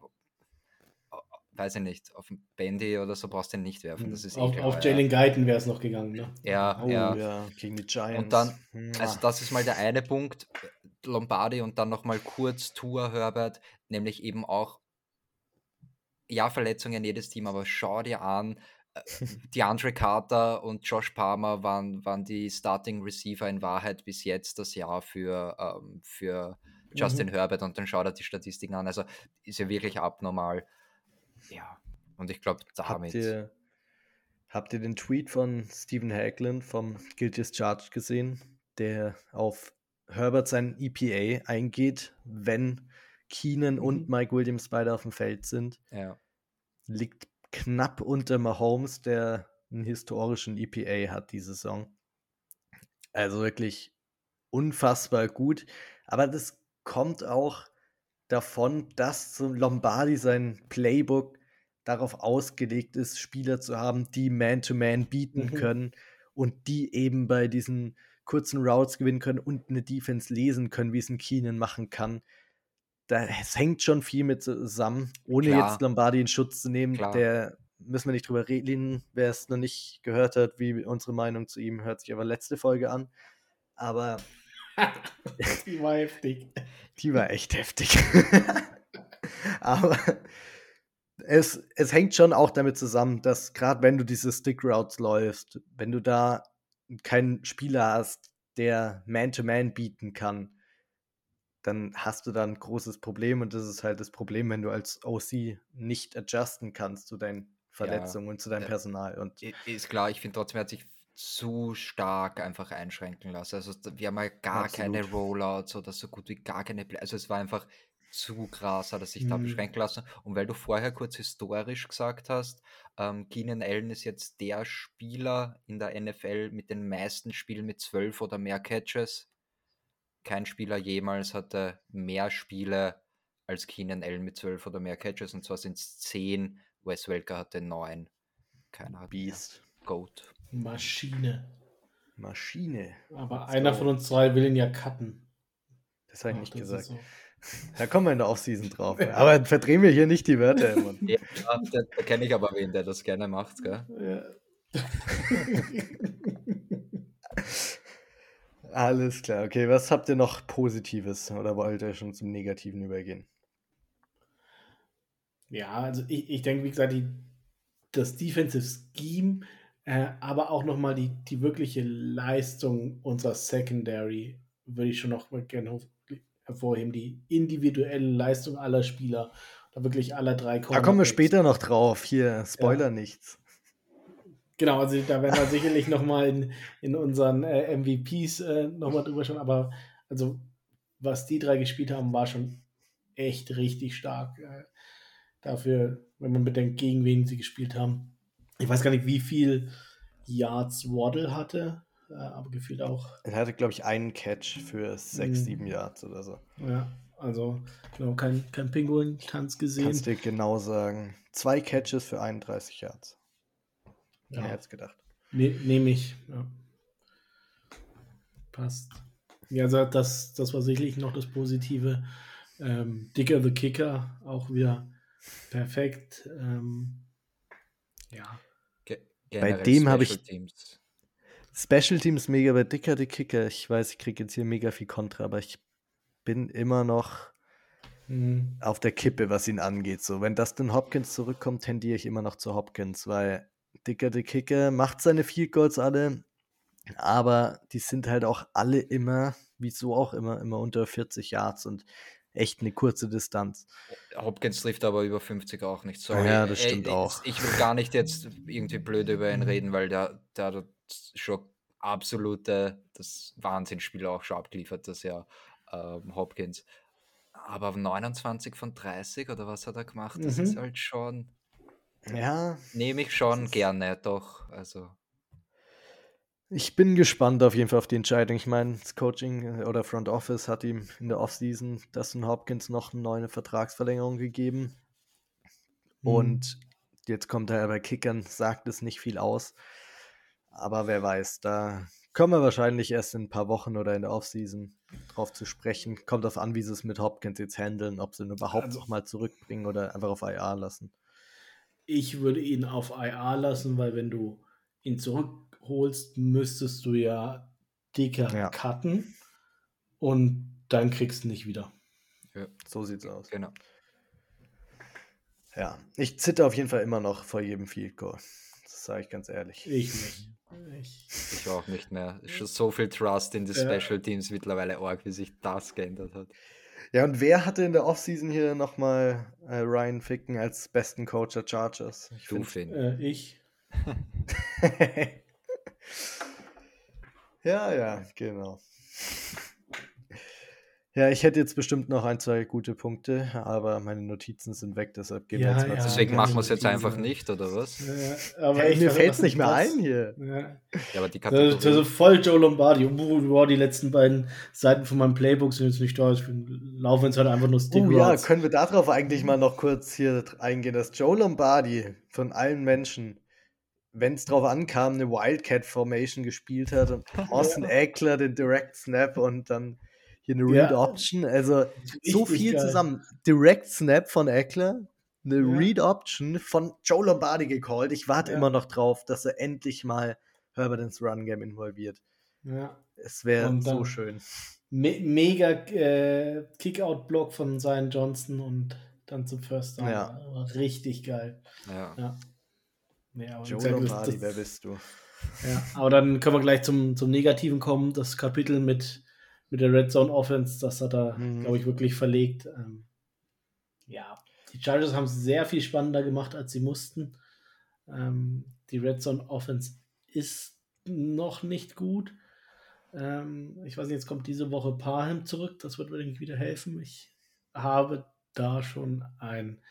Speaker 3: weiß ich nicht, auf den Bandy oder so brauchst du ihn nicht werfen. Das ist
Speaker 2: auf,
Speaker 3: eh
Speaker 2: auf
Speaker 3: ja.
Speaker 2: Jalen Guyton wäre es noch gegangen, ne?
Speaker 3: Ja,
Speaker 1: Oh
Speaker 3: ja.
Speaker 1: ja, gegen die Giants.
Speaker 3: Und dann, also
Speaker 1: Mua.
Speaker 3: das ist mal der eine Punkt, Lombardi und dann nochmal kurz Tour Herbert, nämlich eben auch, ja, Verletzungen jedes Team, aber schau dir an, äh, DeAndre Carter und Josh Palmer waren, waren die Starting Receiver in Wahrheit bis jetzt das Jahr für, ähm, für Justin
Speaker 2: Mhm.
Speaker 3: Herbert und dann schaut er die Statistiken an. Also ist ja wirklich abnormal. Ja, und ich glaube, damit.
Speaker 1: Habt ihr, habt ihr den Tweet von Stephen Haglund vom Guilty as Charged gesehen, der auf Herbert sein EPA eingeht, wenn Keenan und
Speaker 2: Mhm.
Speaker 1: Mike Williams beide auf dem Feld sind?
Speaker 3: Ja,
Speaker 1: Liegt knapp unter Mahomes, der einen historischen EPA hat diese Saison. Also wirklich unfassbar gut. Aber das kommt auch davon, dass so Lombardi sein Playbook darauf ausgelegt ist, Spieler zu haben, die Man-to-Man bieten
Speaker 2: Mhm.
Speaker 1: können und die eben bei diesen kurzen Routes gewinnen können und eine Defense lesen können, wie es ein Keenan machen kann. Da, es hängt schon viel mit zusammen, ohne
Speaker 3: Klar.
Speaker 1: jetzt Lombardi in Schutz zu nehmen.
Speaker 3: Klar.
Speaker 1: Der müssen wir nicht drüber reden. Wer es noch nicht gehört hat, wie unsere Meinung zu ihm, hört sich aber letzte Folge an. Aber
Speaker 2: Die war heftig.
Speaker 1: die war echt heftig. Aber es, es hängt schon auch damit zusammen, dass gerade wenn du diese Stick Routes läufst, wenn du da keinen Spieler hast, der Man-to-Man bieten kann, dann hast du da ein großes Problem und das ist halt das Problem, wenn du als OC nicht adjusten kannst zu deinen Verletzungen und zu deinem
Speaker 3: Ja.
Speaker 1: Personal. Und
Speaker 3: Ist klar, ich finde trotzdem, er hat sich zu stark einfach einschränken lassen. Also wir haben ja gar keine
Speaker 1: Absolut.
Speaker 3: Rollouts oder so gut wie gar keine Play Also es war einfach zu krass, hat er sich da
Speaker 2: Mhm.
Speaker 3: beschränken lassen. Und weil du vorher kurz historisch gesagt hast, ähm, Keenan Allen ist jetzt der Spieler in der NFL mit den meisten Spielen mit zwölf oder mehr Catches. Kein Spieler jemals hatte mehr Spiele als Keenan Allen mit zwölf oder mehr Catches. Und zwar sind es zehn. Wes Welker hatte neun. Keiner hat mehr.
Speaker 1: Beast.
Speaker 3: Goat.
Speaker 2: Maschine.
Speaker 1: Maschine.
Speaker 2: Aber
Speaker 1: Let's
Speaker 2: einer
Speaker 1: go.
Speaker 2: von uns drei will ihn ja cutten.
Speaker 1: Das habe ich
Speaker 2: Ach,
Speaker 1: nicht gesagt.
Speaker 2: so.
Speaker 1: Da kommen wir in der Offseason drauf. Aber verdrehen wir hier nicht die Wörter. Mann.
Speaker 3: Ja, da, da kenne ich aber wen, der das gerne macht, gell?
Speaker 2: Ja.
Speaker 1: Alles klar. Okay, was habt ihr noch Positives oder wollt ihr schon zum Negativen übergehen?
Speaker 2: Ja, also ich, ich denke, wie gesagt, die, das Defensive Scheme, äh, aber auch nochmal die, die wirkliche Leistung unserer Secondary würde ich schon noch mal gerne hoch- hervorheben. Die individuelle Leistung aller Spieler, da wirklich aller drei
Speaker 1: Da kommen wir später noch drauf. Hier, Spoiler nichts.
Speaker 2: Genau, also da werden wir sicherlich nochmal in, in unseren äh, MVPs äh, nochmal drüber schauen, aber also was die drei gespielt haben, war schon echt richtig stark. Äh, dafür, wenn man bedenkt, gegen wen sie gespielt haben. Ich weiß gar nicht, wie viel Yards Waddle hatte, aber gefühlt auch.
Speaker 1: Er hatte, glaube ich, einen Catch für sechs,
Speaker 2: Mhm.
Speaker 1: sieben Yards oder so.
Speaker 2: Ja, also genau, kein, kein Pinguin-Tanz gesehen.
Speaker 1: Kannst dir genau sagen. Zwei Catches für 31 Yards.
Speaker 2: Ja.
Speaker 1: Wer hätte es gedacht?
Speaker 2: Ne, Nehme ich. Ja. Passt. Ja, also das, das war sicherlich noch das Positive. Ähm, Dicker the Kicker, auch wieder perfekt. Ähm, ja.
Speaker 3: Ge
Speaker 1: Bei dem habe ich-
Speaker 3: Teams.
Speaker 1: Special Teams mega bei Dicker die Kicker. Ich weiß, ich kriege jetzt hier mega viel Kontra, aber ich bin immer noch
Speaker 2: Hm,
Speaker 1: auf der Kippe, was ihn angeht. So, wenn Dustin Hopkins zurückkommt, tendiere ich immer noch zu Hopkins, weil Dicker the Kicker macht seine Field Goals alle, aber die sind halt auch alle immer, wieso auch immer, immer unter 40 Yards und echt eine kurze Distanz.
Speaker 3: Hopkins trifft aber über 50 auch nicht. Sorry.
Speaker 1: Ja, das
Speaker 3: Ey,
Speaker 1: stimmt
Speaker 3: ich-
Speaker 1: auch.
Speaker 3: Ich will gar nicht jetzt irgendwie blöd über ihn reden, weil der, der hat schon absolute, das Wahnsinnsspiel auch schon abgeliefert, das Jahr ähm, Hopkins. Aber 29 von 30 oder was hat er gemacht? Das
Speaker 2: Mhm.
Speaker 3: ist halt schon,
Speaker 1: Ja,
Speaker 3: nehme ich schon gerne, doch. Also,
Speaker 1: Ich bin gespannt auf jeden Fall auf die Entscheidung. Ich meine, das Coaching äh, oder Front Office hat ihm in der Offseason Dustin Hopkins noch eine neue Vertragsverlängerung gegeben. Mhm. Und jetzt kommt er bei Kickern, sagt es nicht viel aus. Aber wer weiß, da kommen wir wahrscheinlich erst in ein paar Wochen oder in der Offseason drauf zu sprechen. Kommt auf an, wie sie es mit Hopkins jetzt handeln, ob sie ihn überhaupt also, noch mal zurückbringen oder einfach auf IR lassen.
Speaker 2: Ich würde ihn auf IR lassen, weil wenn du ihn zurückholst, müsstest du ja dicker ja. cutten und dann kriegst du nicht wieder.
Speaker 1: Ja, so sieht's aus.
Speaker 3: Genau.
Speaker 1: Ja, ich zitter auf jeden Fall immer noch vor jedem Field Goal. Das sage ich ganz ehrlich.
Speaker 2: Ich nicht.
Speaker 3: Ich, ich auch nicht mehr. Schon so viel Trust in die ja. Special Teams mittlerweile arg, wie sich das geändert hat.
Speaker 1: Ja, und wer hatte in der Offseason hier nochmal äh, Ryan Ficken als besten Coach der Chargers?
Speaker 2: Ich du, Finn. Äh, ich.
Speaker 1: ja, ja, genau. Ja, ich hätte jetzt bestimmt noch ein, zwei gute Punkte, aber meine Notizen sind weg, deshalb
Speaker 3: gehen wir jetzt mal ja, Deswegen machen wir es jetzt einfach nicht, oder was?
Speaker 2: Ja, aber hey,
Speaker 1: mir fällt es nicht mehr ein hier.
Speaker 2: Ja, ja aber die Kategorie... Das, ist voll Joe Lombardi. Wow, die letzten beiden Seiten von meinem Playbook sind jetzt nicht da. Ich bin, laufen jetzt halt einfach nur
Speaker 1: Stick Oh ja, können wir darauf eigentlich mal noch kurz hier eingehen, dass Joe Lombardi von allen Menschen wenn es drauf ankam, eine Wildcat Formation gespielt hat und Austin Eckler den Direct Snap und dann hier eine Read Option. Also so viel geil. zusammen. Direct Snap von Eckler, eine ja. Read Option von Joe Lombardi gecallt. Ich warte ja. immer noch drauf, dass er endlich mal Herbert ins Run Game involviert.
Speaker 2: Ja.
Speaker 1: Es wäre so schön.
Speaker 2: Me mega äh, Kickout-Block von Zion Johnson und dann zum First Down. Ja. Richtig geil.
Speaker 3: Ja. ja.
Speaker 1: ja Joe Lombardi, wer bist du?
Speaker 2: Ja, aber dann können wir gleich zum, zum Negativen kommen. Das Kapitel mit mit der Red Zone Offense, das hat er, mhm. glaube ich, wirklich verlegt. Ähm, ja, die Chargers haben es sehr viel spannender gemacht, als sie mussten. Ähm, die Red Zone Offense ist noch nicht gut. Ähm, ich weiß nicht, jetzt kommt diese Woche Parham zurück. Das wird mir wieder helfen. Ich habe da schon ein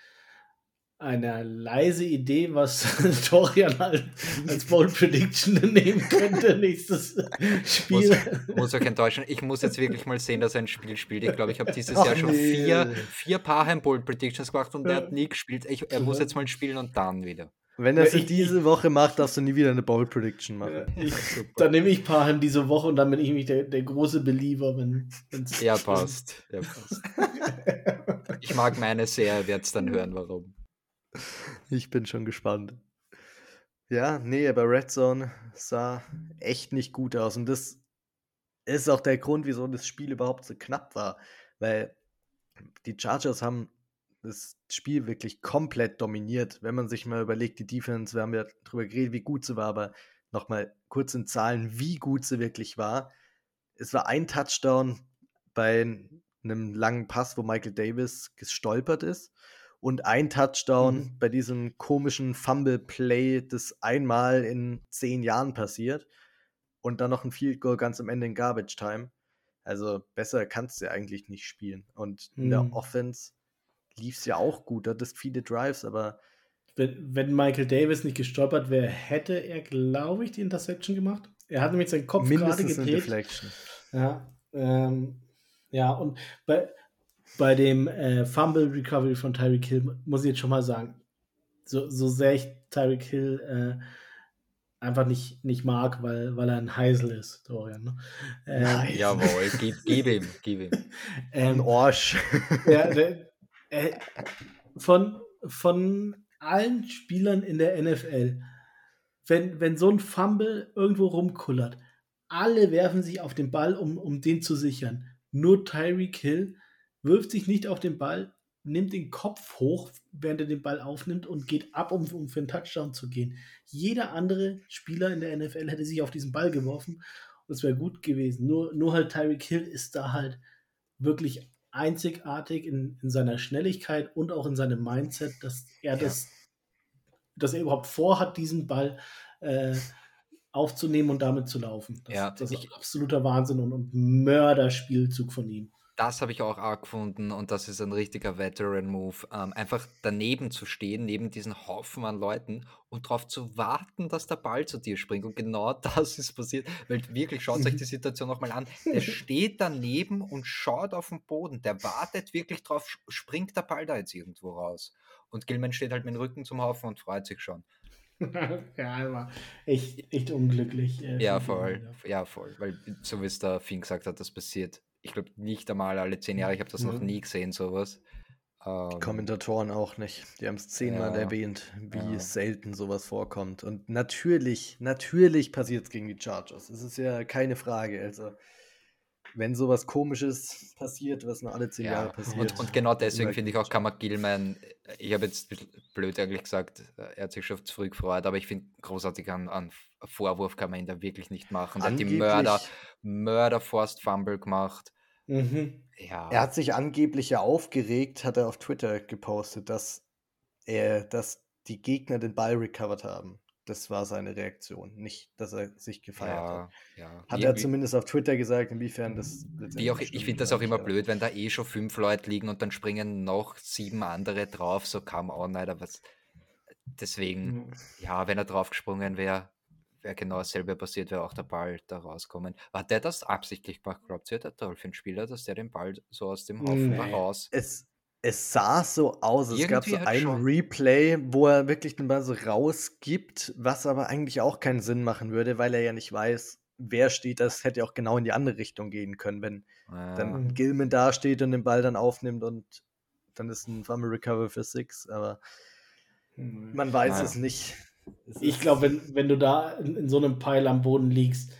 Speaker 2: eine leise Idee, was Dorian als, als Bowl Prediction nehmen könnte nächstes Spiel.
Speaker 3: Muss, muss euch enttäuschen. Ich muss jetzt wirklich mal sehen, dass er ein Spiel spielt. Ich glaube, ich habe dieses Ach Jahr schon nee. vier, vier Paar Bowl Predictions gemacht und ja. er hat nie gespielt. Ich, er muss jetzt mal spielen und dann wieder.
Speaker 1: Wenn er es ja, diese Woche macht, darfst du nie wieder eine Bowl Prediction machen.
Speaker 2: Ich, dann nehme ich Parham diese Woche und dann bin ich nämlich der, der große Believer, wenn
Speaker 3: er passt. Er passt. ich mag meine sehr, ihr werdet dann hören, warum.
Speaker 1: Ich bin schon gespannt. Ja, nee, aber Red Zone sah echt nicht gut aus. Und das ist auch der Grund, wieso das Spiel überhaupt so knapp war. Weil die Chargers haben das Spiel wirklich komplett dominiert. Wenn man sich mal überlegt, die Defense, wir haben ja drüber geredet, wie gut sie war, aber nochmal kurz in Zahlen, wie gut sie wirklich war. Es war ein Touchdown bei einem langen Pass, wo Michael Davis gestolpert ist und ein Touchdown mhm. bei diesem komischen Fumble-Play, das einmal in zehn Jahren passiert. Und dann noch ein Field Goal ganz am Ende in Garbage Time. Also besser kannst du ja eigentlich nicht spielen. Und in mhm. der Offense lief es ja auch gut. Da hattest viele Drives, aber.
Speaker 2: Wenn, wenn Michael Davis nicht gestolpert wäre, hätte er, glaube ich, die Interception gemacht. Er hat nämlich seinen Kopf gerade gedreht. Deflection. Ja, ähm, ja, und bei, bei dem äh, Fumble Recovery von Tyreek Hill muss ich jetzt schon mal sagen, so, so sehr ich Tyreek Hill äh, einfach nicht, nicht mag, weil, weil er ein Heisel ist, Dorian. Ne?
Speaker 3: Ähm, Jawohl, gib, gib ihm, gib ihm.
Speaker 1: Ähm, ein Orsch.
Speaker 2: ja, der, äh, von, von allen Spielern in der NFL, wenn, wenn so ein Fumble irgendwo rumkullert, alle werfen sich auf den Ball, um, um den zu sichern. Nur Tyreek Hill wirft sich nicht auf den Ball, nimmt den Kopf hoch, während er den Ball aufnimmt und geht ab, um, um für einen Touchdown zu gehen. Jeder andere Spieler in der NFL hätte sich auf diesen Ball geworfen und es wäre gut gewesen. Nur, nur halt Tyreek Hill ist da halt wirklich einzigartig in, in seiner Schnelligkeit und auch in seinem Mindset, dass er ja. das, dass er überhaupt vorhat, diesen Ball äh, aufzunehmen und damit zu laufen. Das,
Speaker 3: ja,
Speaker 2: das ist absoluter Wahnsinn und, und Mörderspielzug von ihm
Speaker 3: das habe ich auch arg gefunden und das ist ein richtiger Veteran-Move. Ähm, einfach daneben zu stehen, neben diesen Haufen an Leuten und darauf zu warten, dass der Ball zu dir springt. Und genau das ist passiert. Weil wirklich, schaut euch die Situation nochmal an. Der steht daneben und schaut auf den Boden. Der wartet wirklich drauf, springt der Ball da jetzt irgendwo raus. Und Gilman steht halt mit dem Rücken zum Haufen und freut sich schon.
Speaker 2: ja, war echt, echt unglücklich.
Speaker 3: Äh, ja, voll. Ja, voll. Weil, so wie es der Finn gesagt hat, das passiert ich glaube, nicht einmal alle zehn Jahre. Ich habe das mhm. noch nie gesehen, sowas.
Speaker 1: Die ähm, Kommentatoren auch nicht. Die haben es zehnmal ja, wie ja. selten sowas vorkommt. Und natürlich, natürlich passiert es gegen die Chargers. Es ist ja keine Frage. Also, wenn sowas Komisches passiert, was nur alle zehn ja. Jahre passiert.
Speaker 3: Und, und genau deswegen finde ich auch Kammer Gilman, ich habe jetzt blöd eigentlich gesagt, er hat sich schon zu früh gefreut, aber ich finde großartig an, an Vorwurf kann man ihn da wirklich nicht machen. Er hat die Mörder, Mörder Forced Fumble gemacht.
Speaker 1: Mhm. Ja. Er hat sich angeblich ja aufgeregt, hat er auf Twitter gepostet, dass er, dass die Gegner den Ball recovered haben. Das war seine Reaktion, nicht, dass er sich gefeiert ja, hat. Ja. Hat er zumindest auf Twitter gesagt, inwiefern das.
Speaker 3: Wie auch, ich finde das auch immer blöd, wenn da eh schon fünf Leute liegen und dann springen noch sieben andere drauf, so kam auch aber was. Deswegen, mhm. ja, wenn er draufgesprungen wäre, wäre genau dasselbe passiert, wäre auch der Ball da rauskommen. Hat der das absichtlich gemacht, glaubt ihr, der Dolphin-Spieler, dass der den Ball so aus dem Haufen nee. raus...
Speaker 1: Es, es sah so aus. Es gab so ein schon. Replay, wo er wirklich den Ball so rausgibt, was aber eigentlich auch keinen Sinn machen würde, weil er ja nicht weiß, wer steht. Das hätte auch genau in die andere Richtung gehen können, wenn ja. dann mhm. Gilman da steht und den Ball dann aufnimmt und dann ist ein Fumble Recover für Six, aber mhm. man weiß ja. es nicht.
Speaker 2: Ich glaube, wenn, wenn du da in, in, so einem Pile am Boden liegst,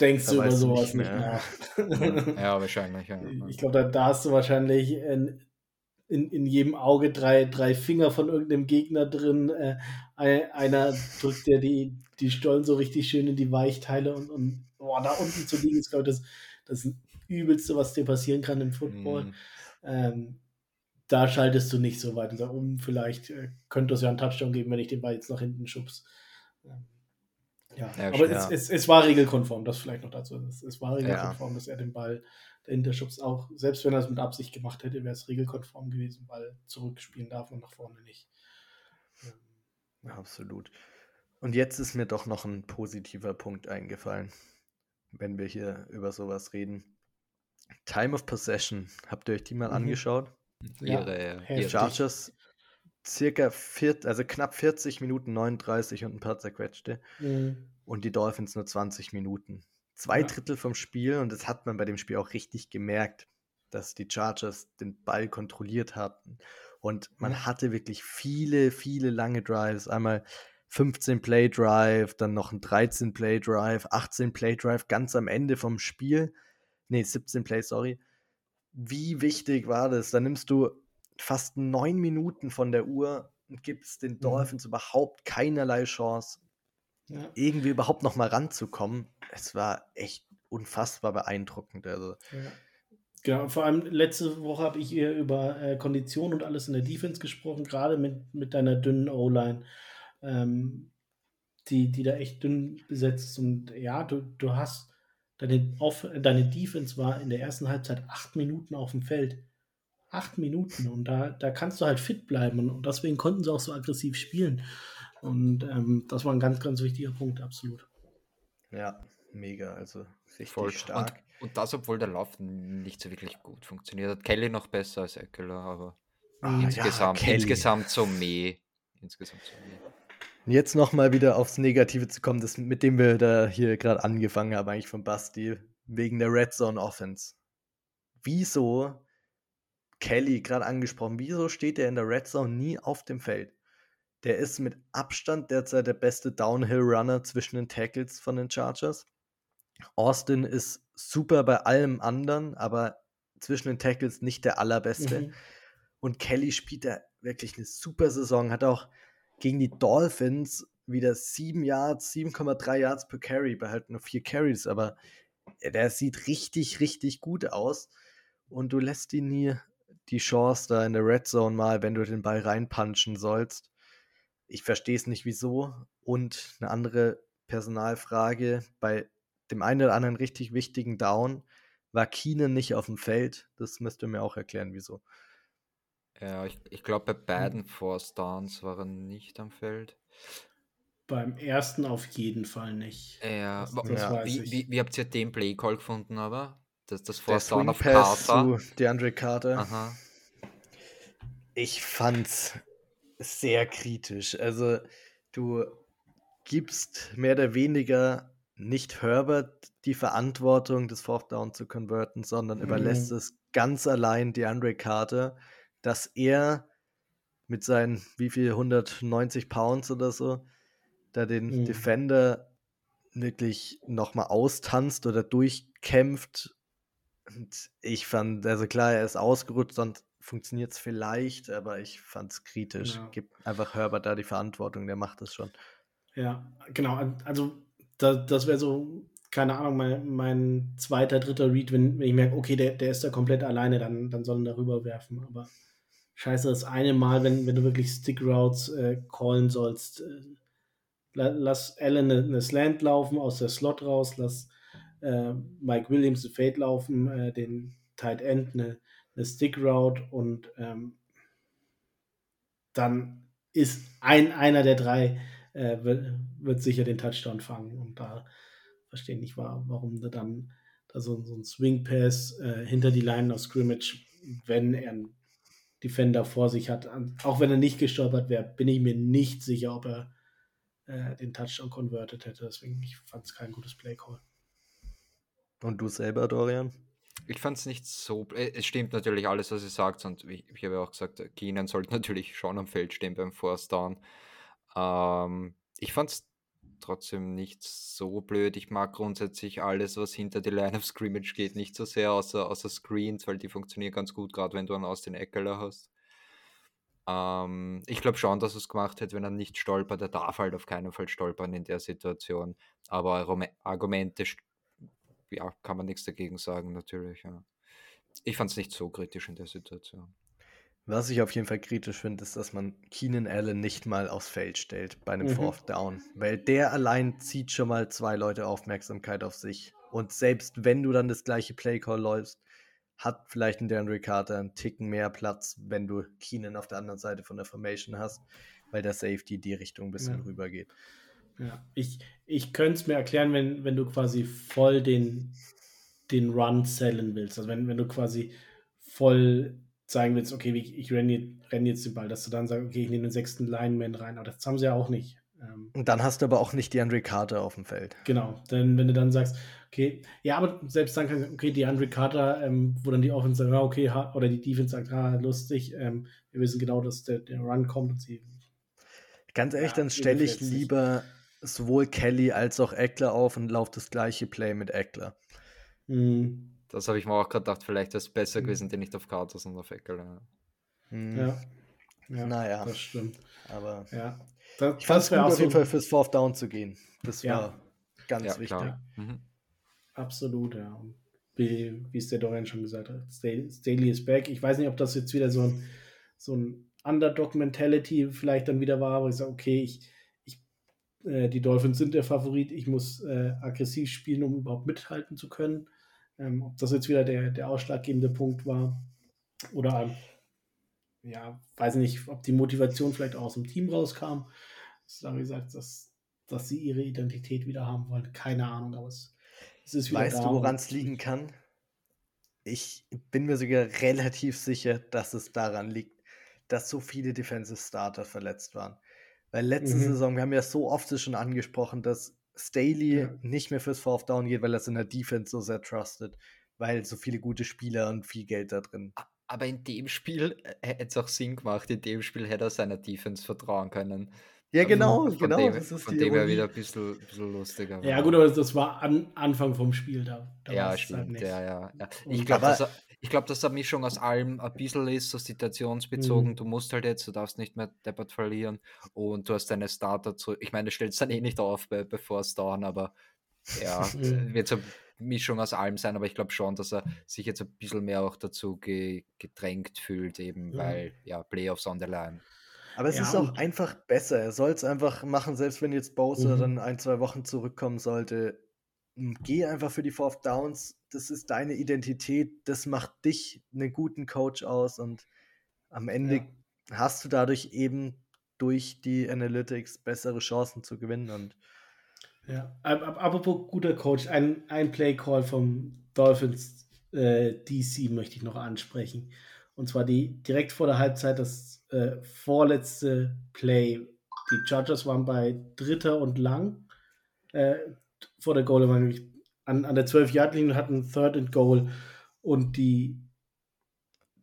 Speaker 2: denkst du über sowas nicht mehr.
Speaker 3: Nicht mehr. ja, wahrscheinlich. Ja.
Speaker 2: Ich glaube, da, da, hast du wahrscheinlich in, in, in, jedem Auge drei, drei Finger von irgendeinem Gegner drin. Äh, einer drückt dir die, die Stollen so richtig schön in die Weichteile und, und boah, da unten zu liegen ist, glaube ich, das, das Übelste, was dir passieren kann im Football. Mm. Ähm, da schaltest du nicht so weit um. Vielleicht äh, könnte es ja einen Touchdown geben, wenn ich den Ball jetzt nach hinten schubs. Ähm, ja, ja aber ja. Es, es, es, war regelkonform, das vielleicht noch dazu. Es, es war regelkonform, ja. dass er den Ball dahinter schubst. Auch selbst wenn er es mit Absicht gemacht hätte, wäre es regelkonform gewesen, weil zurückspielen darf und nach vorne nicht.
Speaker 1: Ähm, absolut. Und jetzt ist mir doch noch ein positiver Punkt eingefallen, wenn wir hier über sowas reden. Time of Possession. Habt ihr euch die mal mhm. angeschaut?
Speaker 3: Ihre,
Speaker 1: ja, ihre Chargers circa vier, also knapp 40 Minuten 39 und ein paar zerquetschte. Mhm. Und die Dolphins nur 20 Minuten. Zwei ja. Drittel vom Spiel und das hat man bei dem Spiel auch richtig gemerkt, dass die Chargers den Ball kontrolliert hatten. Und man mhm. hatte wirklich viele, viele lange Drives. Einmal 15 Play Drive, dann noch ein 13 Play Drive, 18 Play Drive ganz am Ende vom Spiel. Nee, 17 Play, sorry wie wichtig war das? Da nimmst du fast neun Minuten von der Uhr und gibst den. Dolphins mhm. überhaupt keinerlei Chance, ja. irgendwie überhaupt noch mal ranzukommen. Es war echt unfassbar beeindruckend. Also. Ja.
Speaker 2: Genau, vor allem letzte Woche habe ich hier über äh, Konditionen und alles in der Defense gesprochen, gerade mit, mit deiner dünnen O-Line, ähm, die, die da echt dünn besetzt ist. Und ja, du, du hast Deine, auf, deine Defense war in der ersten Halbzeit acht Minuten auf dem Feld. Acht Minuten. Und da, da kannst du halt fit bleiben. Und deswegen konnten sie auch so aggressiv spielen. Und ähm, das war ein ganz, ganz wichtiger Punkt, absolut.
Speaker 1: Ja, mega. Also richtig Voll. stark.
Speaker 3: Und, und, das, obwohl der Lauf nicht so wirklich gut funktioniert hat. Kelly noch besser als Eckler, aber ah, insgesamt, ja, insgesamt so meh. Insgesamt so meh.
Speaker 1: Jetzt nochmal wieder aufs Negative zu kommen, das, mit dem wir da hier gerade angefangen haben, eigentlich von Basti, wegen der Red Zone Offense. Wieso, Kelly gerade angesprochen, wieso steht er in der Red Zone nie auf dem Feld? Der ist mit Abstand derzeit der beste Downhill-Runner zwischen den Tackles von den Chargers. Austin ist super bei allem anderen, aber zwischen den Tackles nicht der allerbeste. Mhm. Und Kelly spielt da wirklich eine super Saison, hat auch gegen die Dolphins wieder 7 Yards, 7,3 Yards per Carry, behalten nur 4 Carries, aber der sieht richtig, richtig gut aus. Und du lässt ihn nie die Chance da in der Red Zone mal, wenn du den Ball reinpunchen sollst. Ich verstehe es nicht, wieso. Und eine andere Personalfrage: bei dem einen oder anderen richtig wichtigen Down war Keenan nicht auf dem Feld. Das müsst ihr mir auch erklären, wieso.
Speaker 3: Ja, ich, ich glaube, bei beiden Force Downs war er nicht am Feld.
Speaker 2: Beim ersten auf jeden Fall nicht.
Speaker 3: Ja,
Speaker 2: Das- das
Speaker 1: Ja.
Speaker 2: weiß
Speaker 3: wie, wie, wie habt ihr den Play Call gefunden, aber? Das, das Down
Speaker 1: Swing
Speaker 3: auf
Speaker 1: Pass
Speaker 3: Carter.
Speaker 1: zu DeAndre Carter.
Speaker 3: Aha.
Speaker 1: Ich fand's sehr kritisch. Also, du gibst mehr oder weniger nicht Herbert die Verantwortung, das Fourth Down zu konverten, sondern
Speaker 2: Mhm.
Speaker 1: überlässt es ganz allein DeAndre Carter, dass er mit seinen, wie viel, 190 Pounds oder so, da den
Speaker 2: Mhm.
Speaker 1: Defender wirklich nochmal austanzt oder durchkämpft. Und ich fand, also klar, er ist ausgerutscht, sonst funktioniert es vielleicht, aber ich fand es kritisch.
Speaker 2: Ja.
Speaker 1: Gib einfach Herbert da die Verantwortung, der macht es schon.
Speaker 2: Ja, genau. Also, da, das wäre so, keine Ahnung, mein, mein zweiter, dritter Read, wenn, wenn ich merke, okay, der, der ist da komplett alleine, dann, dann soll er darüber werfen. Aber scheiße, das eine Mal, wenn, wenn du wirklich Stick Routes äh, callen sollst, äh, la, lass Allen eine, eine Slant laufen aus der Slot raus, lass Mike Williams eine Fade laufen, äh, den Tight End eine, eine Stick Route und ähm, dann ist ein, einer der drei äh, wird, wird sicher den Touchdown fangen. Und da verstehe ich nicht, wa- warum du dann da so, so ein Swing Pass äh, hinter die Line of Scrimmage, wenn er einen Defender vor sich hat, auch wenn er nicht gestolpert wäre, bin ich mir nicht sicher, ob er äh, den Touchdown converted hätte. Deswegen, ich fand es kein gutes Play Call.
Speaker 1: Und du selber, Dorian?
Speaker 3: Ich fand es nicht so. äh, Es stimmt natürlich alles, was ihr sagt. Und ich, ich habe ja auch gesagt, Keenan sollte natürlich schon am Feld stehen beim Force Down. Ähm, ich fand es trotzdem nicht so blöd. Ich mag grundsätzlich alles, was hinter die Line of Scrimmage geht, nicht so sehr, außer, außer Screens, weil die funktionieren ganz gut, gerade wenn du einen Austin Eckler hast. Ähm, ich glaube schon, dass er es gemacht hätte, wenn er nicht stolpert. Er darf halt auf keinen Fall stolpern in der Situation. Aber Argume- Argumente st- ja, kann man nichts dagegen sagen, natürlich. Ja. Ich fand es nicht so kritisch in der Situation.
Speaker 1: Was ich auf jeden Fall kritisch finde, ist, dass man Keenan Allen nicht mal aufs Feld stellt bei einem
Speaker 2: Mhm.
Speaker 1: Fourth Down. Weil der allein zieht schon mal zwei Leute Aufmerksamkeit auf sich. Und selbst wenn du dann das gleiche Playcall läufst, hat vielleicht ein DeAndre Carter einen Ticken mehr Platz, wenn du Keenan auf der anderen Seite von der Formation hast, weil der Safety die Richtung ein bisschen
Speaker 2: Ja.
Speaker 1: rüber geht.
Speaker 2: Ja, ich, ich könnte es mir erklären, wenn, wenn du quasi voll den, den Run zählen willst. Also wenn, wenn du quasi voll zeigen willst, okay, ich, ich renne renn jetzt den Ball, dass du dann sagst, okay, ich nehme den sechsten Lineman rein. Aber das haben sie ja auch nicht. Ähm,
Speaker 1: Und dann hast du aber auch nicht DeAndre Carter auf dem Feld.
Speaker 2: genau, denn wenn du dann sagst, okay, ja, aber selbst dann kannst du, okay, die Andre Carter, ähm, wo dann die Offense sagt, ah, okay, oder die Defense sagt, ah, lustig, ähm, wir wissen genau, dass der, der Run kommt und sie
Speaker 1: Ganz ehrlich,
Speaker 2: Ja,
Speaker 1: dann stelle ich lieber sowohl Kelly als auch Eckler auf und laufe das gleiche Play mit Eckler.
Speaker 2: mh,
Speaker 3: Das habe ich mir auch gerade gedacht, vielleicht wäre es besser
Speaker 2: Mhm.
Speaker 3: gewesen, den nicht auf Carter, sondern auf Eckler.
Speaker 1: Hm,
Speaker 2: ja. ja.
Speaker 1: Naja.
Speaker 2: Das stimmt.
Speaker 1: Aber
Speaker 2: Ja. Das,
Speaker 1: ich fand es gut, auf jeden Fall fürs Fourth Down zu gehen. Das
Speaker 2: Ja.
Speaker 1: war ganz
Speaker 3: Ja,
Speaker 1: wichtig.
Speaker 3: Mhm.
Speaker 2: Absolut, ja. Und wie, wie es der Dorian schon gesagt hat, Stal- Staley ist back. Ich weiß nicht, ob das jetzt wieder so ein, so ein Underdog-Mentality vielleicht dann wieder war, wo ich sage, okay, ich, äh, die Dolphins sind der Favorit, ich muss äh, aggressiv spielen, um überhaupt mithalten zu können. Ähm, ob das jetzt wieder der, der ausschlaggebende Punkt war oder ähm, ja, weiß nicht, ob die Motivation vielleicht auch aus dem Team rauskam. Wie gesagt, dass, dass sie ihre Identität wieder haben wollen. Keine Ahnung, aber es, es ist wieder
Speaker 1: Weißt
Speaker 2: da
Speaker 1: du, woran es liegen kann? Ich bin mir sogar relativ sicher, dass es daran liegt, dass so viele Defensive Starter verletzt waren. Weil letzte
Speaker 2: Mhm.
Speaker 1: Saison, wir haben ja so oft es schon angesprochen, dass Staley
Speaker 2: Ja.
Speaker 1: nicht mehr fürs Fourth Down geht, weil er es in der Defense so sehr trustet, weil so viele gute Spieler und viel Geld da drin.
Speaker 3: Aber in dem Spiel äh, hätte es auch Sinn gemacht. In dem Spiel hätte er seiner Defense vertrauen können.
Speaker 1: Ja,
Speaker 3: Von-
Speaker 1: genau,
Speaker 3: von
Speaker 1: genau.
Speaker 3: Dem,
Speaker 1: das ist
Speaker 3: von
Speaker 1: die
Speaker 3: dem her wieder ein bisschen, bisschen lustiger.
Speaker 2: Ja,
Speaker 3: war.
Speaker 2: gut, aber das war an, Anfang vom Spiel da. da
Speaker 3: Ja, stimmt.
Speaker 2: halt nicht.
Speaker 3: ja, ja, ja. Ich glaube, er- ich glaub, dass eine Mischung aus allem ein bisschen ist, so situationsbezogen.
Speaker 2: Mhm.
Speaker 3: Du musst halt jetzt, du darfst nicht mehr deppert verlieren und du hast deine Starter zu. Ich meine, du stellst dann eh nicht auf bei, bei Force Down, aber ja,
Speaker 2: Mhm.
Speaker 3: wird so eine Mischung aus allem sein. Aber ich glaube schon, dass er sich jetzt ein bisschen mehr auch dazu ge, gedrängt fühlt, eben
Speaker 2: Mhm.
Speaker 3: weil, ja, Playoffs on the line.
Speaker 1: Aber es
Speaker 2: Ja,
Speaker 1: ist auch einfach besser. Er soll es einfach machen, selbst wenn jetzt Bowser
Speaker 2: Mhm.
Speaker 1: dann ein, zwei Wochen zurückkommen sollte. Geh einfach für die Fourth Downs. Das ist deine Identität. Das macht dich einen guten Coach aus. Und am Ende ja. hast du dadurch eben durch die Analytics bessere Chancen zu gewinnen. Und
Speaker 2: ja, apropos guter Coach, ein, ein Play-Call vom Dolphins äh, DC möchte ich noch ansprechen. Und zwar die direkt vor der Halbzeit das äh, vorletzte Play. Die Chargers waren bei Dritter und Lang äh, vor der Goal, waren an, an der 12-Yard-Linie hatten Third and Goal. Und die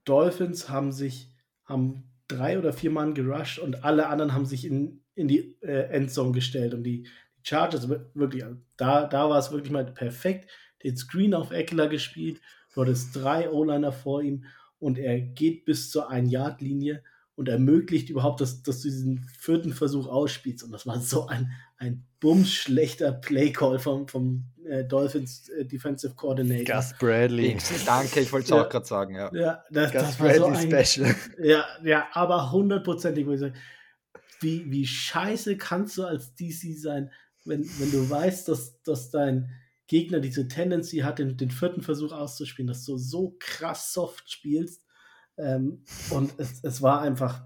Speaker 2: Dolphins haben sich haben drei oder vier Mann gerusht und alle anderen haben sich in, in die äh, Endzone gestellt. Und die, die Chargers wirklich, da, da war es wirklich mal perfekt. Den Screen auf Eckler gespielt, du hattest drei O-Liner vor ihm und er geht bis zur 1-Yard-Linie und ermöglicht überhaupt, dass, dass du diesen vierten Versuch ausspielst. Und das war so ein, ein bumsschlechter Play-Call vom, vom äh, Dolphins äh, Defensive Coordinator.
Speaker 1: Gus Bradley.
Speaker 3: Danke, ich wollte es ja. auch gerade sagen, ja.
Speaker 2: ja das, Gus das Bradley so ein, Special. Ja, ja, aber hundertprozentig, würde ich sagen. Wie, wie scheiße kannst du als DC sein, wenn, wenn du weißt, dass, dass dein Gegner diese Tendency hat, den, den vierten Versuch auszuspielen, dass du so krass soft spielst. Ähm, und es, es war einfach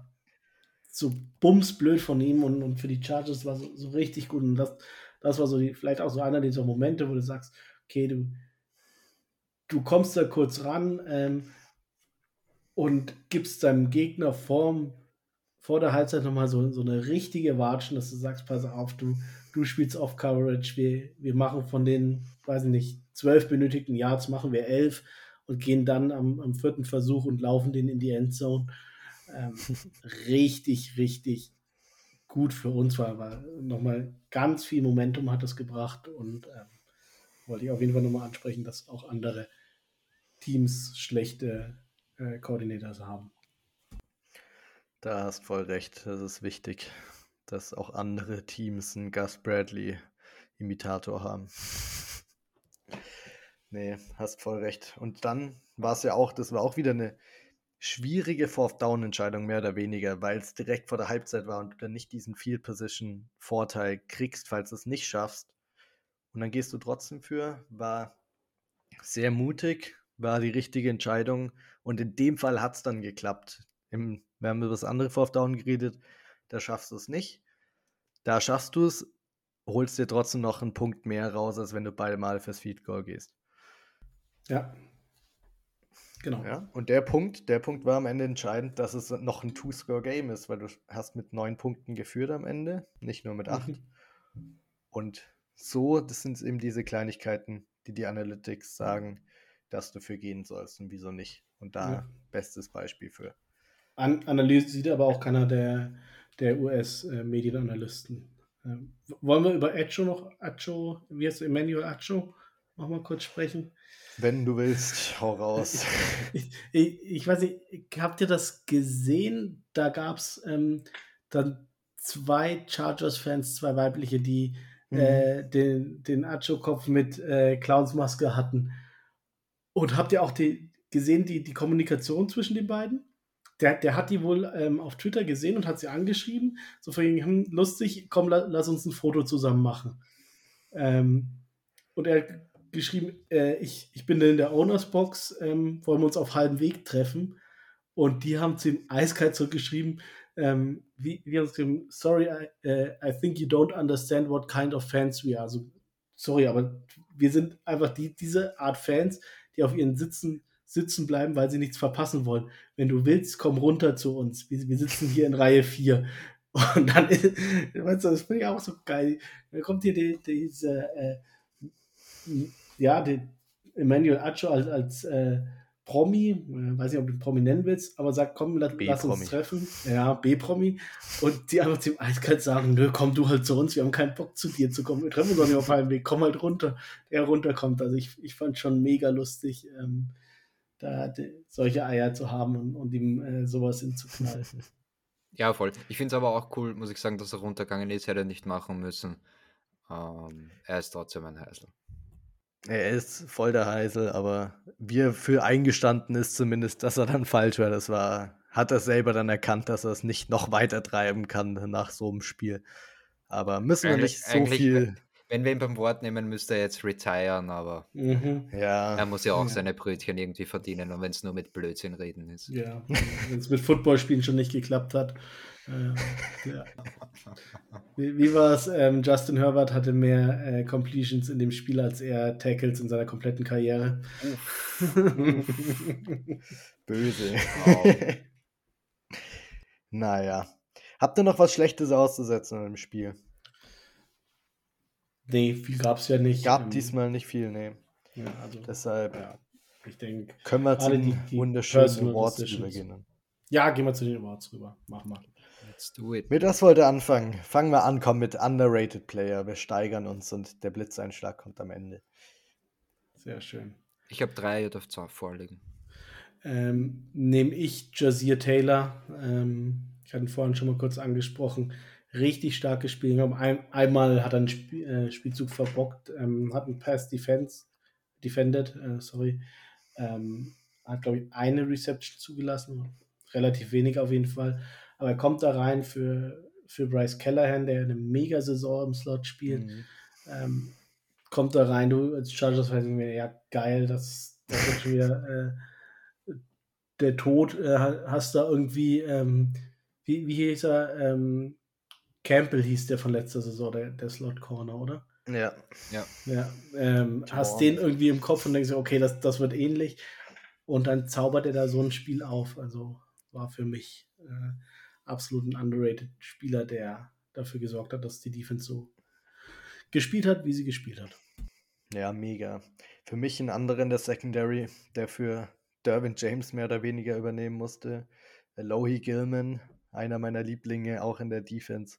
Speaker 2: so bumsblöd von ihm und, und für die Chargers war so, so richtig gut. Und das, das war so die, vielleicht auch so einer dieser Momente, wo du sagst, okay, du, du kommst da kurz ran ähm, und gibst deinem Gegner Form vor der Halbzeit nochmal so, so eine richtige Watschen, dass du sagst, pass auf, du, du spielst Off-Coverage, wir, wir machen von den, weiß ich nicht, zwölf benötigten Yards, machen wir elf und gehen dann am, am vierten Versuch und laufen den in die Endzone. Ähm, richtig, richtig gut für uns war, aber nochmal ganz viel Momentum hat es gebracht und ähm, wollte ich auf jeden Fall nochmal ansprechen, dass auch andere Teams schlechte äh, Koordinators haben.
Speaker 1: Da hast voll recht, das ist wichtig dass auch andere Teams einen Gus Bradley-Imitator haben. nee, hast voll recht. Und dann war es ja auch, das war auch wieder eine schwierige Fourth-Down-Entscheidung, mehr oder weniger, weil es direkt vor der Halbzeit war und du dann nicht diesen Field-Position-Vorteil kriegst, falls du es nicht schaffst. Und dann gehst du trotzdem für, war sehr mutig, war die richtige Entscheidung und in dem Fall hat es dann geklappt. Im, wir haben über das andere Fourth Down geredet, da schaffst du es nicht. Da schaffst du es, holst dir trotzdem noch einen Punkt mehr raus, als wenn du beide Mal fürs Feed Goal gehst.
Speaker 2: Ja.
Speaker 1: Genau. Ja, und der Punkt, der Punkt war am Ende entscheidend, dass es noch ein Two-Score-Game ist, weil du hast mit neun Punkten geführt am Ende, nicht nur mit acht. Mhm. Und so, das sind eben diese Kleinigkeiten, die die Analytics sagen, dass du für gehen sollst und wieso nicht. Und da ja. bestes Beispiel für.
Speaker 2: An Analyse sieht aber auch keiner der, der US-Medienanalysten. Ähm, wollen wir über Acho noch, Acho, wie heißt Emmanuel Acho, noch mal kurz sprechen?
Speaker 1: Wenn du willst, hau raus.
Speaker 2: ich, ich, ich, weiß nicht, habt ihr das gesehen? Da gab es ähm, dann zwei Chargers-Fans, zwei weibliche, die mhm. äh, den, den Acho-Kopf mit äh, Clownsmaske hatten. Und habt ihr auch die, gesehen, die, die Kommunikation zwischen den beiden? der, der hat die wohl ähm, auf Twitter gesehen und hat sie angeschrieben. So von hm, lustig, komm, la, lass uns ein Foto zusammen machen. Ähm, und er geschrieben, äh, ich, ich bin in der Owners Box, ähm, wollen wir uns auf halbem Weg treffen. Und die haben zu ihm eiskalt zurückgeschrieben, ähm, wie, wie haben sie sorry, I, uh, I think you don't understand what kind of fans we are. Also, sorry, aber wir sind einfach die, diese Art Fans, die auf ihren Sitzen sitzen bleiben, weil sie nichts verpassen wollen. Wenn du willst, komm runter zu uns. Wir, wir sitzen hier in Reihe 4. Und dann, weißt du, das finde ich auch so geil. Dann kommt hier die, diese, äh, ja, die Emmanuel Acho als, als äh, Promi, äh, weiß nicht, ob du Promi nennen willst, aber sagt, komm, lass, lass uns treffen. Ja, B-Promi. Und die einfach zum eiskalt sagen, nö, komm du halt zu uns, wir haben keinen Bock zu dir zu kommen. Wir treffen uns doch nicht auf einem Weg, komm halt runter. Der runterkommt. Also ich, ich fand schon mega lustig. Ähm, da solche Eier zu haben und, und ihm äh, sowas hinzuknallen.
Speaker 3: Ja, voll. Ich finde es aber auch cool, muss ich sagen, dass er runtergegangen ist, hätte er nicht machen müssen. Ähm, er ist trotzdem ein Heisel.
Speaker 1: Er ist voll der Heisel, aber wir für eingestanden ist zumindest, dass er dann falsch war. Das war, hat er selber dann erkannt, dass er es nicht noch weiter treiben kann nach so einem Spiel. Aber müssen wir nicht so viel
Speaker 3: wenn wir ihn beim Wort nehmen, müsste er jetzt retiren, aber
Speaker 2: Mhm.
Speaker 1: Ja,
Speaker 3: er muss ja auch
Speaker 2: Ja.
Speaker 3: seine Brötchen irgendwie verdienen und wenn es nur mit Blödsinn reden ist.
Speaker 2: Ja, wenn es mit Footballspielen schon nicht geklappt hat. Äh, ja. Wie, wie war es? Ähm, Justin Herbert hatte mehr äh, Completions in dem Spiel als er Tackles in seiner kompletten Karriere.
Speaker 1: böse.
Speaker 3: Wow.
Speaker 1: naja. Habt ihr noch was Schlechtes auszusetzen im Spiel?
Speaker 2: nee, viel gab es ja nicht.
Speaker 1: Gab
Speaker 2: Ähm,
Speaker 1: diesmal nicht viel, nee.
Speaker 2: Ja, also,
Speaker 1: Deshalb
Speaker 2: ja, ich denke.
Speaker 1: können wir zu den wunderschönen Awards übergehen.
Speaker 2: Ja, gehen wir zu den Awards rüber. Mach mal.
Speaker 3: Let's do it.
Speaker 1: Mit was wollt ihr anfangen? Fangen wir an, komm mit Underrated Player. Wir steigern uns und der Blitzeinschlag kommt am Ende.
Speaker 2: Sehr schön.
Speaker 3: Ich habe drei oder zwei vorliegen.
Speaker 2: Ähm, Nehme ich Jazir Taylor. Ähm, ich hatte ihn vorhin schon mal kurz angesprochen. Richtig stark gespielt. Ein, einmal hat er einen Sp äh, Spielzug verbockt, ähm, hat einen Pass Defense, defended, äh, sorry. Ähm, hat, glaube ich, eine Reception zugelassen. Relativ wenig auf jeden Fall. Aber er kommt da rein für, für Bryce Callahan, der eine mega Saison im Slot spielt.
Speaker 1: Mhm.
Speaker 2: Ähm, kommt da rein, du als Chargers-Fan mir, ja, geil, das, das wird schon wieder äh, der Tod. Äh, hast da irgendwie, ähm, wie, wie hieß er? Ähm, Campbell hieß der von letzter Saison, der, der Slot-Corner, oder?
Speaker 1: Ja.
Speaker 3: Ja.
Speaker 2: Ja, ähm, hast den irgendwie im Kopf und denkst dir, okay, das, das wird ähnlich. Und dann zaubert er da so ein Spiel auf. Also war für mich äh, absolut ein underrated Spieler, der dafür gesorgt hat, dass die Defense so gespielt hat, wie sie gespielt hat.
Speaker 1: Ja, mega. Für mich ein anderer in der Secondary, der für Derwin James mehr oder weniger übernehmen musste. Lohi Gilman, einer meiner Lieblinge, auch in der Defense,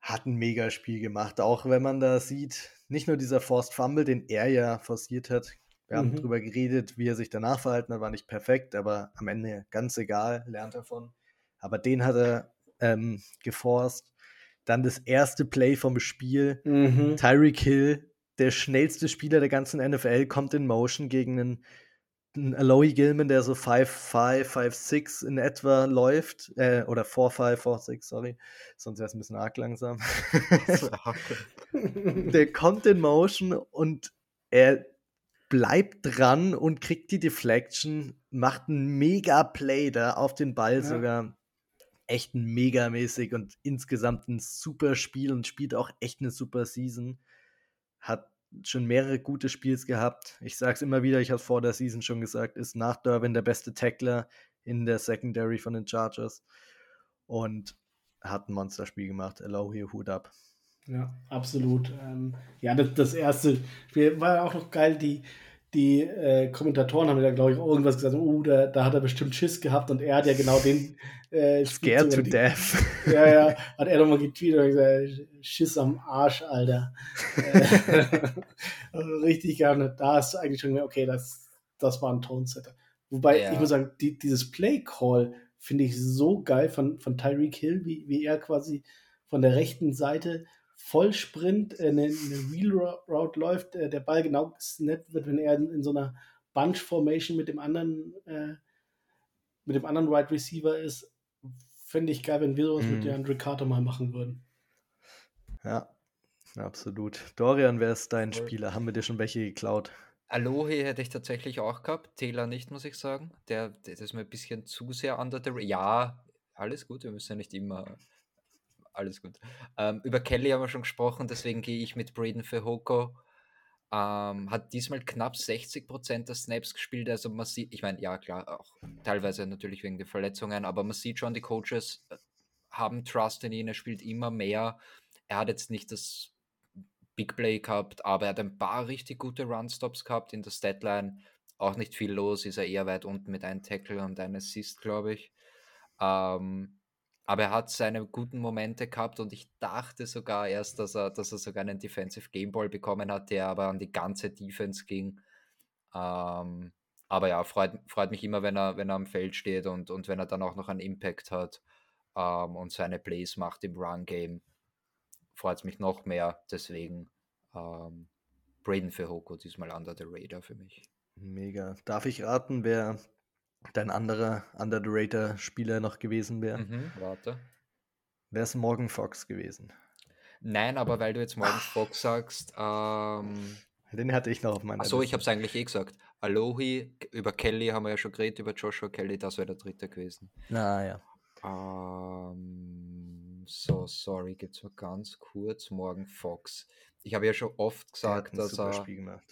Speaker 1: hat ein mega Spiel gemacht. Auch wenn man da sieht, nicht nur dieser Forced Fumble, den er ja forciert hat. Wir haben
Speaker 2: Mhm.
Speaker 1: drüber geredet, wie er sich danach verhalten hat, war nicht perfekt, aber am Ende ganz egal, lernt davon. Aber den hat er ähm, geforst. Dann das erste Play vom Spiel.
Speaker 2: Mhm.
Speaker 1: Tyreek Hill, der schnellste Spieler der ganzen NFL, kommt in Motion gegen einen, einen Aloy Gilman, der so 5'5, 5'6 in etwa läuft. Äh, oder 4'5, 4'6, sorry. Sonst wäre es ein bisschen arg langsam. der kommt in Motion und er bleibt dran und kriegt die Deflection, macht ein mega Play da auf den Ball
Speaker 2: Ja.
Speaker 1: sogar. Echt megamäßig und insgesamt ein super Spiel und spielt auch echt eine super Season. Hat schon mehrere gute Spiels gehabt. Ich sage es immer wieder, ich habe vor der Season schon gesagt, ist nach Derwin der beste Tackler in der Secondary von den Chargers. Und hat ein Monsterspiel gemacht. Allow hier, Hut ab.
Speaker 2: Ja, absolut. Ähm, ja, das, das erste Spiel war auch noch geil. Die, die äh, Kommentatoren haben ja, glaube ich, irgendwas gesagt. Oh, da, da hat er bestimmt Schiss gehabt und er hat ja genau den äh,
Speaker 1: Scared to
Speaker 2: Spielzug-
Speaker 1: death.
Speaker 2: Ja, ja, hat er nochmal getweetet und gesagt, Schiss am Arsch, Alter. Also richtig gerne. Da ist eigentlich schon, okay, das, das war ein Tonesetter. Wobei,
Speaker 3: Ja.
Speaker 2: ich muss sagen, die, dieses Play-Call finde ich so geil von, von Tyreek Hill, wie, wie er quasi von der rechten Seite voll Sprint äh, eine, eine Wheel Route läuft, äh, der Ball genau gesnappt wird, wenn er in, in so einer Bunch Formation mit dem anderen äh, mit dem anderen Wide Receiver ist. Fände ich geil, wenn wir sowas
Speaker 1: Mhm.
Speaker 2: mit DeAndre Carter mal machen würden.
Speaker 1: Ja, absolut. Dorian, wer ist dein
Speaker 3: Voll.
Speaker 1: Spieler? Haben wir dir schon welche geklaut?
Speaker 3: Alohi hätte ich tatsächlich auch gehabt, Taylor nicht, muss ich sagen. Der, der das ist mir ein bisschen zu sehr under the... Ja, alles gut, wir müssen ja nicht immer... Alles gut. Ähm, über Kelly haben wir schon gesprochen, deswegen gehe ich mit Braden Fehoko. Ähm, hat diesmal knapp 60% der Snaps gespielt, also man sieht, ich meine, ja klar, auch teilweise natürlich wegen der Verletzungen, aber man sieht schon, die Coaches äh, haben Trust in ihn, er spielt immer mehr. Er hat jetzt nicht das Big Play gehabt, aber er hat ein paar richtig gute Run-Stops gehabt in der Statline. Auch nicht viel los, ist er eher weit unten mit einem Tackle und einem Assist, glaube ich. Ähm, aber er hat seine guten Momente gehabt und ich dachte sogar erst, dass er, dass er sogar einen Defensive Gameball bekommen hat, der aber an die ganze Defense ging. Ähm, aber ja, freut, freut mich immer, wenn er, wenn er am Feld steht und, und wenn er dann auch noch einen Impact hat ähm, und seine Plays macht im Run-Game freut es mich noch mehr. Deswegen ähm, Braden für Hoko diesmal under the radar für mich.
Speaker 1: Mega. Darf ich raten, wer dein anderer Under the Radar Spieler noch gewesen wäre?
Speaker 3: Mhm, warte.
Speaker 1: Wer ist Morgan Fox gewesen?
Speaker 3: Nein, aber weil du jetzt morgen Fox sagst, ähm,
Speaker 1: Den hatte ich noch auf meiner
Speaker 3: achso, ich habe es eigentlich eh gesagt. Alohi, über Kelly haben wir ja schon geredet, über Joshua Kelly, das wäre der dritte gewesen.
Speaker 1: Na ja.
Speaker 3: Ähm, so, sorry, gibt's mal ganz kurz morgen Fox. Ich habe ja schon oft gesagt, dass er,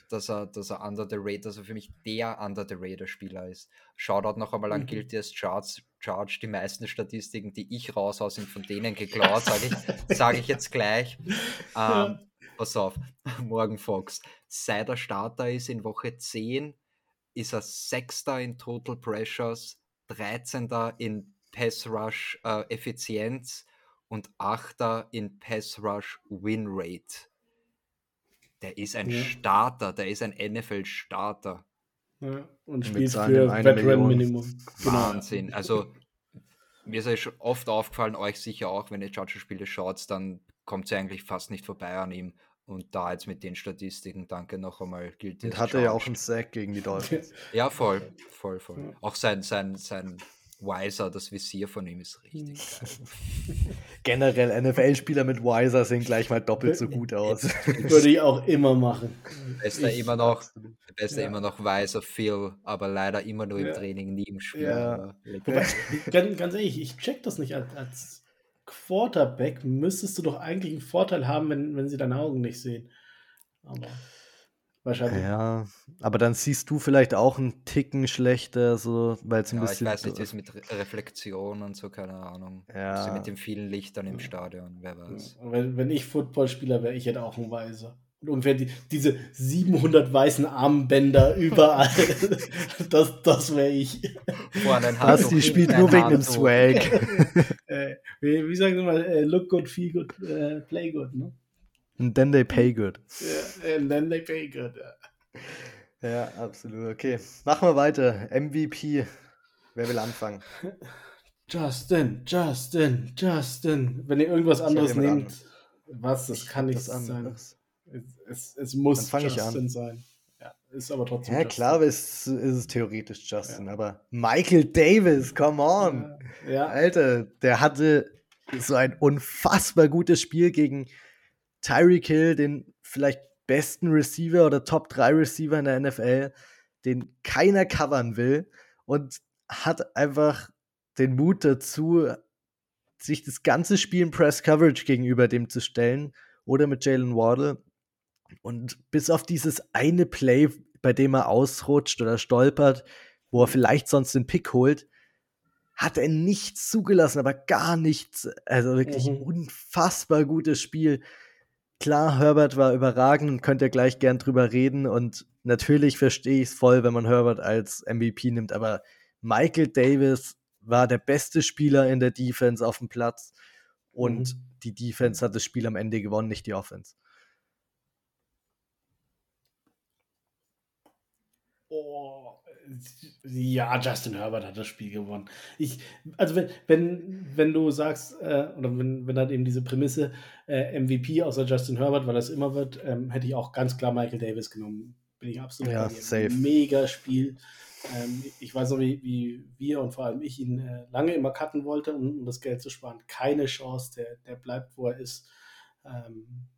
Speaker 3: dass er, dass er under the radar, also für mich der under the radar Spieler ist. Shoutout noch einmal an
Speaker 2: Mhm.
Speaker 3: Guilty as Charge, Charge. Die meisten Statistiken, die ich raushau, sind von denen geklaut, sage ich, sag ich jetzt gleich. Ähm,
Speaker 2: Ja.
Speaker 3: Pass auf, morgen Fox. Seit er Starter ist in Woche 10, ist er Sechster in Total Pressures, 13. in Pass Rush äh, Effizienz und Achter in Pass Rush Win Rate. Der ist ein
Speaker 2: Ja.
Speaker 3: Starter, der ist ein NFL-Starter.
Speaker 2: Ja, und
Speaker 1: Mit
Speaker 2: spielt für Veteran. Minimum. Genau.
Speaker 3: Wahnsinn. Also, mir ist ja schon oft aufgefallen, euch sicher auch, wenn ihr Charger-Spiele schaut, dann kommt ihr eigentlich fast nicht vorbei an ihm. Und da jetzt mit den Statistiken, danke noch einmal, gilt
Speaker 1: Und hatte ja auch einen Sack gegen die Dolphins.
Speaker 3: Ja, voll, voll, voll.
Speaker 2: Ja.
Speaker 3: Auch sein, sein, sein Wiser, das Visier von ihm ist richtig geil.
Speaker 1: Generell NFL-Spieler mit Wiser sehen gleich mal doppelt so gut aus.
Speaker 2: Würde ich auch immer machen.
Speaker 3: Bester
Speaker 2: Ich-
Speaker 3: immer noch, bester
Speaker 2: Ja.
Speaker 3: immer noch Wiser Phil, aber leider immer nur im
Speaker 2: Ja.
Speaker 3: Training, nie im Spiel.
Speaker 2: Ja. Wobei, ganz, ganz ehrlich, ich check das nicht. Als, als Quarterback müsstest du doch eigentlich einen Vorteil haben, wenn, wenn sie deine Augen nicht sehen. Aber wahrscheinlich.
Speaker 1: Ja, aber dann siehst du vielleicht auch einen Ticken schlechter, so, weil es ein
Speaker 3: Ja, ich
Speaker 1: bisschen.
Speaker 3: weiß nicht, es mit Re Reflexion und so, keine Ahnung.
Speaker 1: Ja.
Speaker 3: Also mit den vielen Lichtern im Stadion, wer weiß.
Speaker 2: Wenn, wenn ich Footballspieler wäre, ich hätte auch einen Weiser. Und ungefähr die, diese 700 weißen Armbänder überall. das das wäre ich.
Speaker 3: Ein
Speaker 1: Was,
Speaker 3: Handtuch,
Speaker 1: die spielt nur wegen dem. Swag.
Speaker 2: äh, wie, wie sagen sie mal, äh, look good, feel good, äh, play good, ne?
Speaker 1: And then they pay good.
Speaker 2: Ja, and then they pay good. Ja.
Speaker 1: Ja, absolut. Okay, machen wir weiter. MVP. Wer will anfangen?
Speaker 2: Justin, Justin, Justin. Wenn ihr irgendwas anderes nehmt, was, das kann nicht
Speaker 1: Das
Speaker 2: sein.
Speaker 1: anderes.
Speaker 2: Es, es, muss Justin sein. Ja, ist aber trotzdem
Speaker 1: Ja,
Speaker 2: Justin.
Speaker 1: klar ist, ist es theoretisch Justin, aber Michael Davis, come on.
Speaker 2: Ja, ja.
Speaker 1: Alter, der hatte so ein unfassbar gutes Spiel gegen Tyreek Hill, den vielleicht besten Receiver oder Top 3 Receiver in der NFL, den keiner covern will und hat einfach den Mut dazu, sich das ganze Spiel in Press Coverage gegenüber dem zu stellen oder mit Jalen Waddle. Und bis auf dieses eine Play, bei dem er ausrutscht oder stolpert, wo er vielleicht sonst den Pick holt, hat er nichts zugelassen, aber gar nichts. Also wirklich
Speaker 2: Mhm.
Speaker 1: unfassbar gutes Spiel. Klar, Herbert war überragend und könnt ihr gleich gern drüber reden. Und natürlich verstehe ich es voll, wenn man Herbert als MVP nimmt. Aber Michael Davis war der beste Spieler in der Defense auf dem Platz. Und
Speaker 2: Mhm.
Speaker 1: die Defense hat das Spiel am Ende gewonnen, nicht die Offense.
Speaker 2: Oh, ja, Justin Herbert hat das Spiel gewonnen. Ich, also wenn, wenn, wenn du sagst, äh, oder wenn, wenn halt eben diese Prämisse äh, MVP außer Justin Herbert, weil das immer wird, ähm, hätte ich auch ganz klar Michael Davis genommen. Bin ich absolut
Speaker 1: Ja, safe.
Speaker 2: Mega Spiel. Ähm, ich weiß noch, wie, wie wir und vor allem ich ihn äh, lange immer cutten wollte, um, um das Geld zu sparen. Keine Chance, der, der bleibt, wo er ist. Ähm,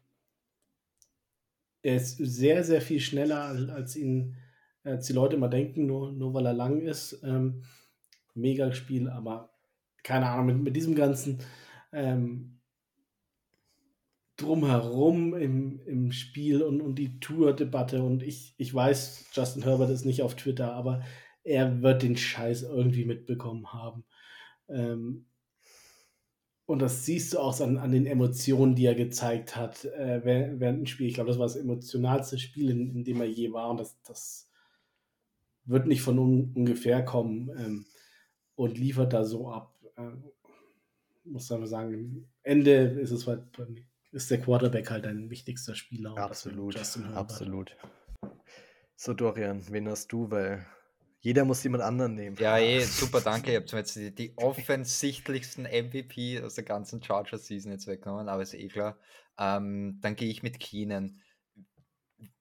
Speaker 2: er ist sehr, sehr viel schneller, als ihn als die Leute immer denken, nur, nur weil er lang ist. Ähm, mega Spiel, aber keine Ahnung, mit, mit diesem ganzen ähm, Drumherum im, im Spiel und, und die Tour-Debatte und ich, ich weiß, Justin Herbert ist nicht auf Twitter, aber er wird den Scheiß irgendwie mitbekommen haben. Ähm, und das siehst du auch an, an den Emotionen, die er gezeigt hat äh, während, während dem Spiel. Ich glaube, das war das emotionalste Spiel, in, in dem er je war. Und das, das wird nicht von un, ungefähr kommen ähm, und liefert da so ab. Äh, muss man sagen, am Ende ist es halt, ist der Quarterback halt ein wichtigster Spieler.
Speaker 1: Absolut, absolut. So, Dorian, wen hast du? Weil jeder muss jemand anderen nehmen.
Speaker 3: Ja, eh, super, danke. Ihr habt jetzt die, die offensichtlichsten MVP aus der ganzen Charger-Season jetzt weggenommen, aber ist eh klar. Ähm, dann gehe ich mit Keenan.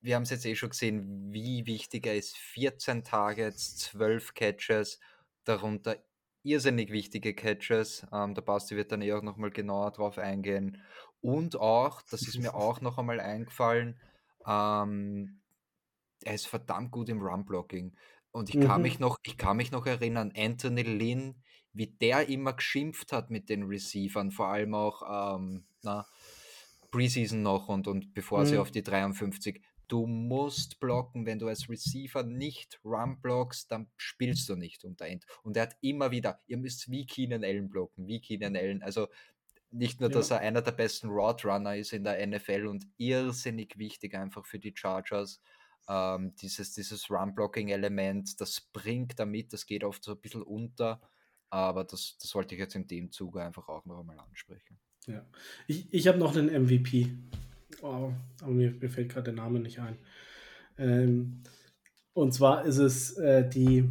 Speaker 3: Wir haben es jetzt eh schon gesehen, wie wichtig er ist. 14 Targets, 12 Catches, darunter irrsinnig wichtige Catches. Ähm, der Basti wird dann eh auch nochmal genauer drauf eingehen. Und auch, das ist mir auch noch einmal eingefallen, ähm, er ist verdammt gut im Run-Blocking. Und ich kann mich
Speaker 2: Mhm.
Speaker 3: noch, ich kann mich noch erinnern, Anthony Lynn, wie der immer geschimpft hat mit den Receivern, vor allem auch ähm, na, Preseason noch und, und bevor sie
Speaker 2: Mhm.
Speaker 3: auf die 53. Du musst blocken, wenn du als Receiver nicht Run blockst, dann spielst du nicht unter End. Und er hat immer wieder, ihr müsst wie Keenan Allen blocken, wie Keenan Allen. Also nicht nur, dass
Speaker 2: Ja.
Speaker 3: er einer der besten Route Runner ist in der NFL und irrsinnig wichtig einfach für die Chargers. Ähm, dieses dieses Run-Blocking-Element, das bringt damit, das geht oft so ein bisschen unter, aber das, das wollte ich jetzt in dem Zuge einfach auch noch einmal ansprechen.
Speaker 2: Ja. Ich, ich habe noch einen MVP. Oh, aber mir, mir fällt gerade der Name nicht ein. Ähm, und zwar ist es äh, die,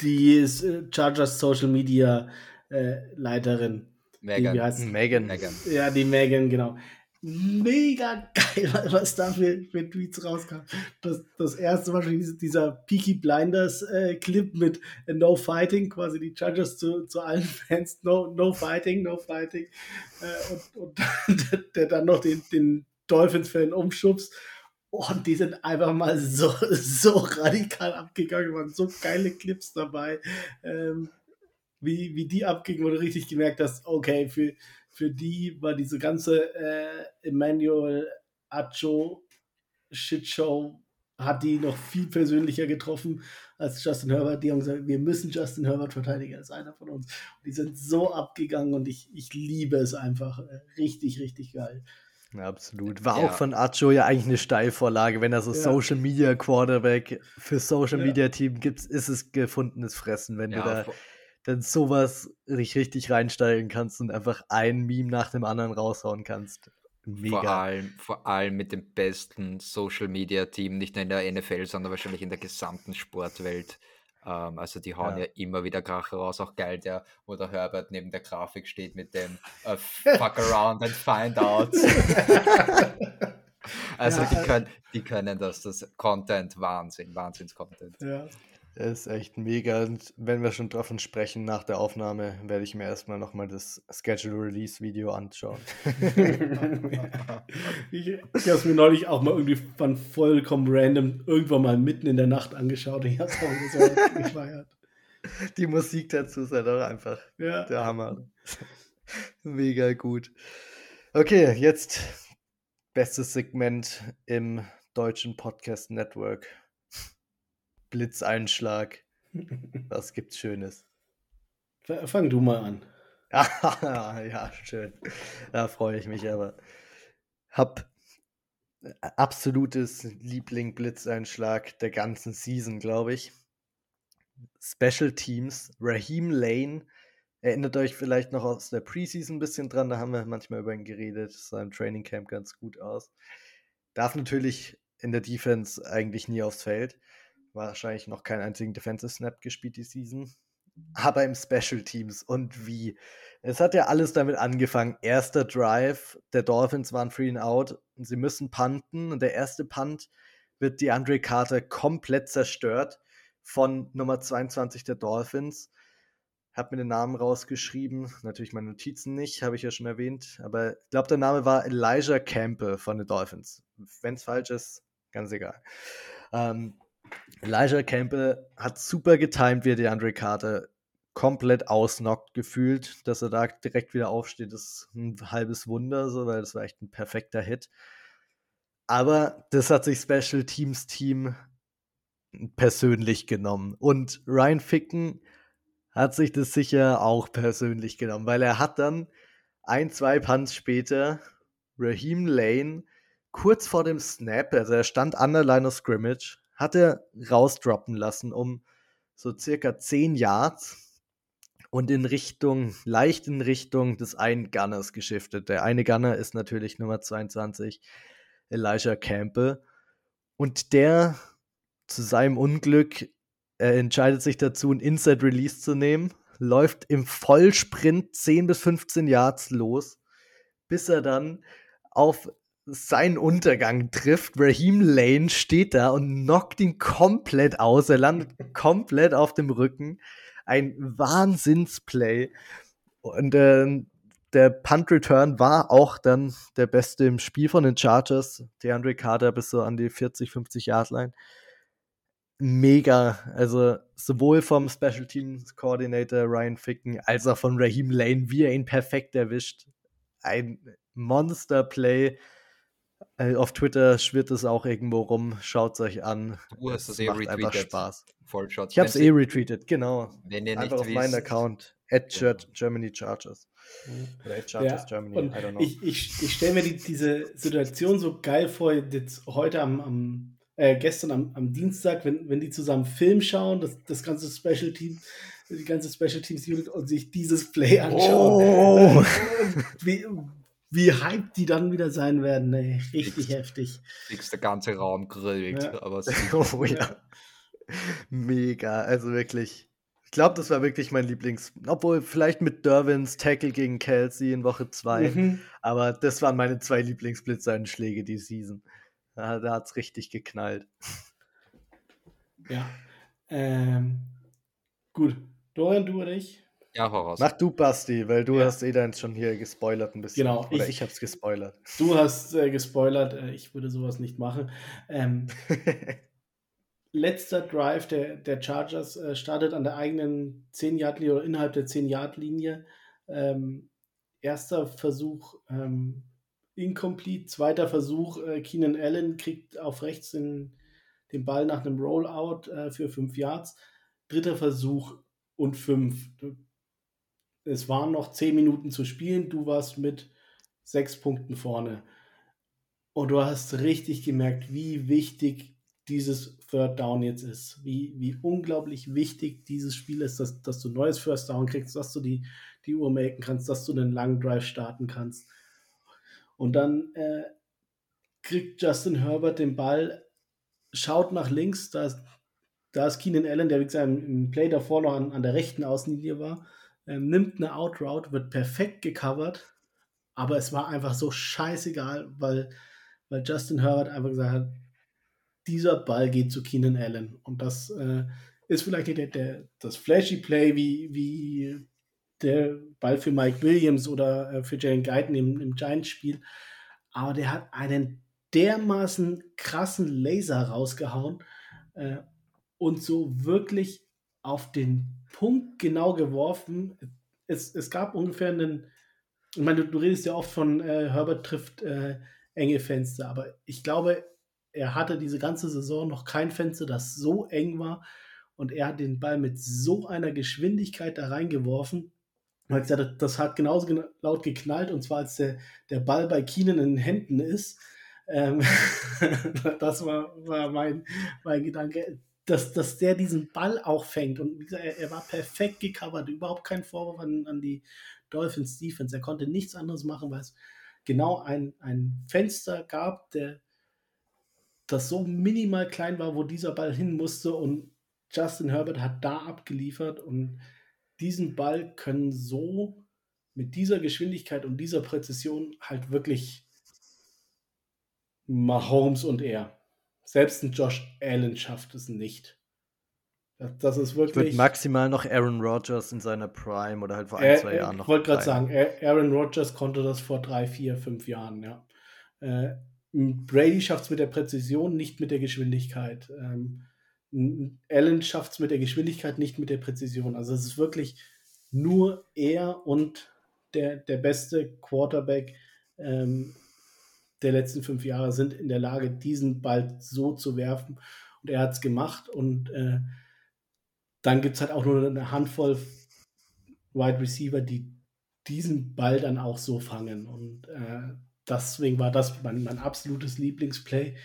Speaker 2: die äh, Chargers Social Media äh, Leiterin.
Speaker 3: Megan.
Speaker 1: Megan.
Speaker 2: Ja, die Megan, genau. Mega geil, was da für, für Tweets rauskam. Das, das erste war schon dieser, Peaky Blinders äh, Clip mit äh, No Fighting, quasi die Judges zu, zu allen Fans, No, no Fighting, No Fighting. Äh, und, und der, dann noch den, den Dolphins-Fan umschubst. Und die sind einfach mal so, so radikal abgegangen, waren so geile Clips dabei. Ähm, wie, wie die abgingen, wo du richtig gemerkt hast, okay, für, für die war diese ganze äh, Emmanuel Acho Shitshow hat die noch viel persönlicher getroffen als Justin Herbert. Die haben gesagt, wir müssen Justin Herbert verteidigen als einer von uns. Und die sind so abgegangen und ich, ich liebe es einfach. Äh, Richtig, richtig geil.
Speaker 1: Ja, absolut. War
Speaker 3: Ja.
Speaker 1: auch von Acho ja eigentlich eine Steilvorlage. Wenn er so
Speaker 2: Ja.
Speaker 1: Social Media Quarterback für Social
Speaker 2: Ja.
Speaker 1: Media Team gibt, ist es gefundenes Fressen, wenn du da
Speaker 3: vor,
Speaker 1: dann sowas dich richtig reinsteigen kannst und einfach ein Meme nach dem anderen raushauen kannst.
Speaker 3: vor,
Speaker 1: Mega.
Speaker 3: allem, vor allem mit dem besten Social Media Team, nicht nur in der NFL, sondern wahrscheinlich in der gesamten Sportwelt. Ähm, also die hauen
Speaker 1: Ja.
Speaker 3: ja. immer wieder Kracher raus. Auch geil, der, wo der Herbert neben der Grafik steht mit dem äh, Fuck around and find out. Also
Speaker 2: Ja,
Speaker 3: die, können, die können das, das Content, Wahnsinn, Wahnsinns-Content.
Speaker 2: Ja.
Speaker 1: Das ist echt mega. Und wenn wir schon davon sprechen, nach der Aufnahme werde ich mir erstmal nochmal das Schedule Release Video anschauen.
Speaker 2: ich ich habe es mir neulich auch mal irgendwie von vollkommen random irgendwann mal mitten in der Nacht angeschaut. Ich habe es auch so gefeiert.
Speaker 1: Die Musik dazu ist halt auch einfach
Speaker 2: Ja.
Speaker 1: der Hammer. Mega gut. Okay, jetzt bestes Segment im deutschen Podcast Network. Blitzeinschlag. Was gibt's Schönes?
Speaker 2: Fang du mal an.
Speaker 1: ja, schön. Da freue ich mich aber. Hab absolutes Liebling Blitzeinschlag der ganzen Season, glaube ich. Special Teams, Raheem Lane. Erinnert euch vielleicht noch aus der Preseason ein bisschen dran, da haben wir manchmal über ihn geredet. Sah im Training Camp ganz gut aus. Darf natürlich in der Defense eigentlich nie aufs Feld. Wahrscheinlich noch keinen einzigen Defensive Snap gespielt die Season. Aber im Special Teams und wie. Es hat ja alles damit angefangen. Erster Drive, der Dolphins waren free and out und sie müssen punten. Und der erste Punt wird DeAndre Carter komplett zerstört von Nummer 22 der Dolphins. Hab mir den Namen rausgeschrieben, natürlich meine Notizen nicht, habe ich ja schon erwähnt, aber ich glaube, der Name war Elijah Campbell von den Dolphins. Wenn es falsch ist, ganz egal. Ähm, Elijah Campbell hat super getimed, wie er DeAndre Carter komplett ausnockt gefühlt, dass er da direkt wieder aufsteht, ist ein halbes Wunder, so, weil das war echt ein perfekter Hit. Aber das hat sich Special Teams Team persönlich genommen. Und Ryan Ficken hat sich das sicher auch persönlich genommen, weil er hat dann ein, zwei Punts später Raheem Lane kurz vor dem Snap, also er stand an der Line of Scrimmage, hat er rausdroppen lassen um so circa 10 Yards und in Richtung, leicht in Richtung des einen Gunners geschiftet. Der eine Gunner ist natürlich Nummer 22, Elijah Campbell. Und der zu seinem Unglück er entscheidet sich dazu, ein Inside Release zu nehmen, läuft im Vollsprint 10 bis 15 Yards los, bis er dann auf seinen Untergang trifft. Raheem Lane steht da und knockt ihn komplett aus. Er landet komplett auf dem Rücken. Ein Wahnsinnsplay. Und äh, der Punt Return war auch dann der beste im Spiel von den Chargers. DeAndre Carter bis so an die 40, 50 Yard Line. Mega. Also sowohl vom Special Teams Coordinator Ryan Ficken als auch von Raheem Lane, wie er ihn perfekt erwischt. Ein Monster Play. Äh, auf Twitter schwirrt es auch irgendwo rum. Schaut es euch an.
Speaker 3: Du hast
Speaker 1: es
Speaker 3: eh
Speaker 1: macht einfach
Speaker 3: retweetet.
Speaker 1: Spaß.
Speaker 3: Vollshot.
Speaker 1: Ich habe es eh
Speaker 3: Sie-
Speaker 1: retweetet, genau.
Speaker 3: Wenn ihr nicht
Speaker 1: Einfach auf meinen Account. At
Speaker 3: Genau.
Speaker 1: Germany Chargers. Oder at Chargers Germany,
Speaker 2: und
Speaker 1: I don't know.
Speaker 2: ich, ich, ich stelle mir die, diese Situation so geil vor, jetzt heute am, am äh, gestern am, am Dienstag, wenn, wenn die zusammen Film schauen, das, das ganze Special Team, die ganze Special Teams Unit und sich dieses Play anschauen.
Speaker 1: Oh!
Speaker 2: Wie, wie hyped die dann wieder sein werden, ey. richtig
Speaker 3: Fix.
Speaker 2: heftig.
Speaker 3: fix der ganze Raum grillt.
Speaker 2: Ja.
Speaker 3: Aber
Speaker 1: oh ja. Mega, also wirklich. Ich glaube, das war wirklich mein Lieblings. Obwohl, vielleicht mit Derwins Tackle gegen Kelsey in Woche 2.
Speaker 2: Mhm.
Speaker 1: Aber das waren meine zwei Lieblingsblitzeinschläge die Season. Da, da hat es richtig geknallt.
Speaker 2: Ja. Ähm, gut. Dorian, du oder ich?
Speaker 3: Ja, Horror.
Speaker 1: Mach du, Basti, weil du
Speaker 2: Ja.
Speaker 1: hast eh deins schon hier gespoilert ein bisschen.
Speaker 2: Genau,
Speaker 1: Oder
Speaker 2: ich-
Speaker 1: ich, hab's gespoilert.
Speaker 2: Du hast äh, gespoilert, äh, ich würde sowas nicht machen. Ähm, letzter Drive der, der Chargers äh, startet an der eigenen 10-Yard-Linie oder innerhalb der 10-Yard-Linie. Ähm, erster Versuch ähm, incomplete, zweiter Versuch, äh, Keenan Allen kriegt auf rechts den, den Ball nach einem Rollout äh, für 5 Yards. Dritter Versuch und 5. Es waren noch 10 Minuten zu spielen, du warst mit 6 Punkten vorne. Und du hast richtig gemerkt, wie wichtig dieses Third Down jetzt ist. Wie, wie unglaublich wichtig dieses Spiel ist, dass, dass du neues First Down kriegst, dass du die, die Uhr melken kannst, dass du einen langen Drive starten kannst. Und dann äh, kriegt Justin Herbert den Ball, schaut nach links, da ist, da ist Keenan Allen, der wie gesagt im, Play davor noch an, an der rechten Außenlinie war, nimmt eine Outroute, wird perfekt gecovert, aber es war einfach so scheißegal, weil, weil Justin Herbert einfach gesagt hat, dieser Ball geht zu Keenan Allen. Und das äh, ist vielleicht nicht der, der, das flashy Play wie, wie der Ball für Mike Williams oder äh, für Jalen Guyton im, im Giants-Spiel. Aber der hat einen dermaßen krassen Laser rausgehauen äh, und so wirklich auf den Punkt genau geworfen. Es, es gab ungefähr einen, ich meine, du, du redest ja oft von äh, Herbert trifft äh, enge Fenster, aber ich glaube, er hatte diese ganze Saison noch kein Fenster, das so eng war und er hat den Ball mit so einer Geschwindigkeit da reingeworfen. Hat gesagt, das hat genauso gena- laut geknallt und zwar als der, der Ball bei Keenan in den Händen ist. Ähm, das war, war mein, mein Gedanke, dass, dass der diesen Ball auch fängt. Und wie gesagt, er, er war perfekt gecovert, überhaupt kein Vorwurf an, an die Dolphins Defense. Er konnte nichts anderes machen, weil es genau ein, ein Fenster gab, der, das so minimal klein war, wo dieser Ball hin musste. Und Justin Herbert hat da abgeliefert. Und diesen Ball können so mit dieser Geschwindigkeit und dieser Präzision halt wirklich Mahomes und er. Selbst ein Josh Allen schafft es nicht. Das, ist
Speaker 1: Ich würde
Speaker 2: wirklich.
Speaker 1: maximal noch Aaron Rodgers in seiner Prime oder halt vor ein, zwei
Speaker 2: äh,
Speaker 1: Jahren noch.
Speaker 2: Ich wollte gerade sagen, Aaron Rodgers konnte das vor drei, vier, fünf Jahren, ja. Äh, Brady schafft es mit der Präzision, nicht mit der Geschwindigkeit. Ähm, Allen schafft es mit der Geschwindigkeit, nicht mit der Präzision. Also es ist wirklich nur er und der, der beste Quarterback ähm, der letzten fünf Jahre sind in der Lage, diesen Ball so zu werfen. Und er hat es gemacht. Und äh, dann gibt es halt auch nur eine Handvoll Wide Receiver, die diesen Ball dann auch so fangen. Und äh, deswegen war das mein, mein absolutes Lieblingsplay,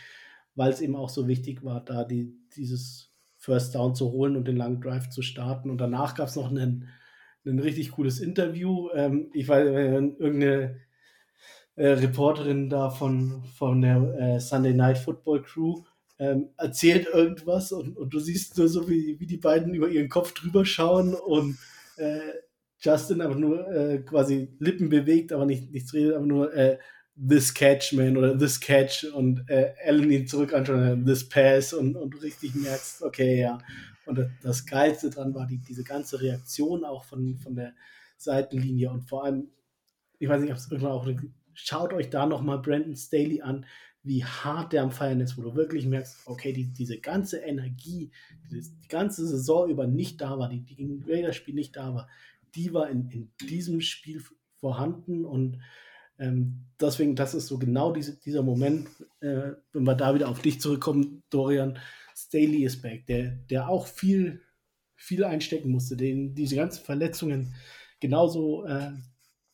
Speaker 2: weil es eben auch so wichtig war, da die, dieses First Down zu holen und den langen Drive zu starten. Und danach gab es noch einen, ein richtig cooles Interview. Ähm, ich weiß, irgendeine äh, Reporterin da von, von der äh, Sunday Night Football Crew ähm, erzählt irgendwas und, und du siehst nur so, wie, wie die beiden über ihren Kopf drüber schauen und äh, Justin aber nur äh, quasi Lippen bewegt, aber nicht, nichts redet, aber nur äh, this catch, man, oder this catch und äh, Allen ihn zurück anschauen, this pass und, und du richtig merkst, okay, ja. Und das, das Geilste dran war die, diese ganze Reaktion auch von, von der Seitenlinie und vor allem ich weiß nicht, ob es irgendwann auch, schaut euch da nochmal Brandon Staley an, wie hart der am Feiern ist, wo du wirklich merkst, okay, die, diese ganze Energie, die, die ganze Saison über nicht da war, die, die gegen Raiders Spiel nicht da war, die war in, in diesem Spiel vorhanden und ähm, deswegen, das ist so genau diese, dieser Moment, äh, wenn wir da wieder auf dich zurückkommen, Dorian, Staley ist back, der, der auch viel, viel einstecken musste, den diese ganzen Verletzungen genauso äh,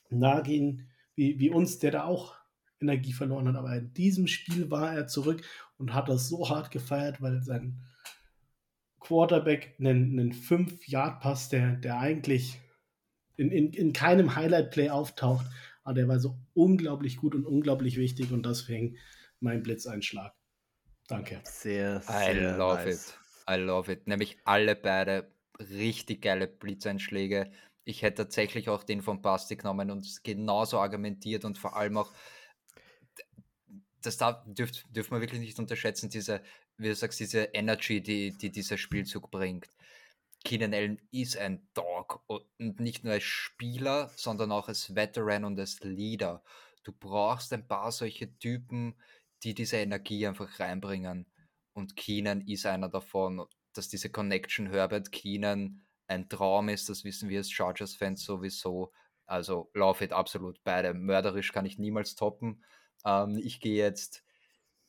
Speaker 2: nahe gehen wie, wie uns, der da auch Energie verloren hat. Aber in diesem Spiel war er zurück und hat das so hart gefeiert, weil sein Quarterback einen, einen 5-Yard-Pass, der, der eigentlich in, in, in keinem Highlight-Play auftaucht, aber der war so unglaublich gut und unglaublich wichtig und deswegen mein Blitzeinschlag. Danke.
Speaker 1: Sehr,
Speaker 3: I
Speaker 1: sehr
Speaker 3: love
Speaker 1: nice.
Speaker 3: it. I love it. Nämlich alle beide richtig geile Blitzeinschläge. Ich hätte tatsächlich auch den von Basti genommen und genauso argumentiert und vor allem auch, das darf, dürft, dürfen wir wirklich nicht unterschätzen, diese, wie du sagst, diese Energy, die, die dieser Spielzug bringt. Keenan Allen ist ein Dog und nicht nur als Spieler, sondern auch als Veteran und als Leader. Du brauchst ein paar solche Typen, die diese Energie einfach reinbringen. Und Keenan ist einer davon, dass diese Connection Herbert Keenan ein Traum ist, das wissen wir als Chargers-Fans sowieso. Also Love it absolut beide. Mörderisch kann ich niemals toppen. Ähm, ich gehe jetzt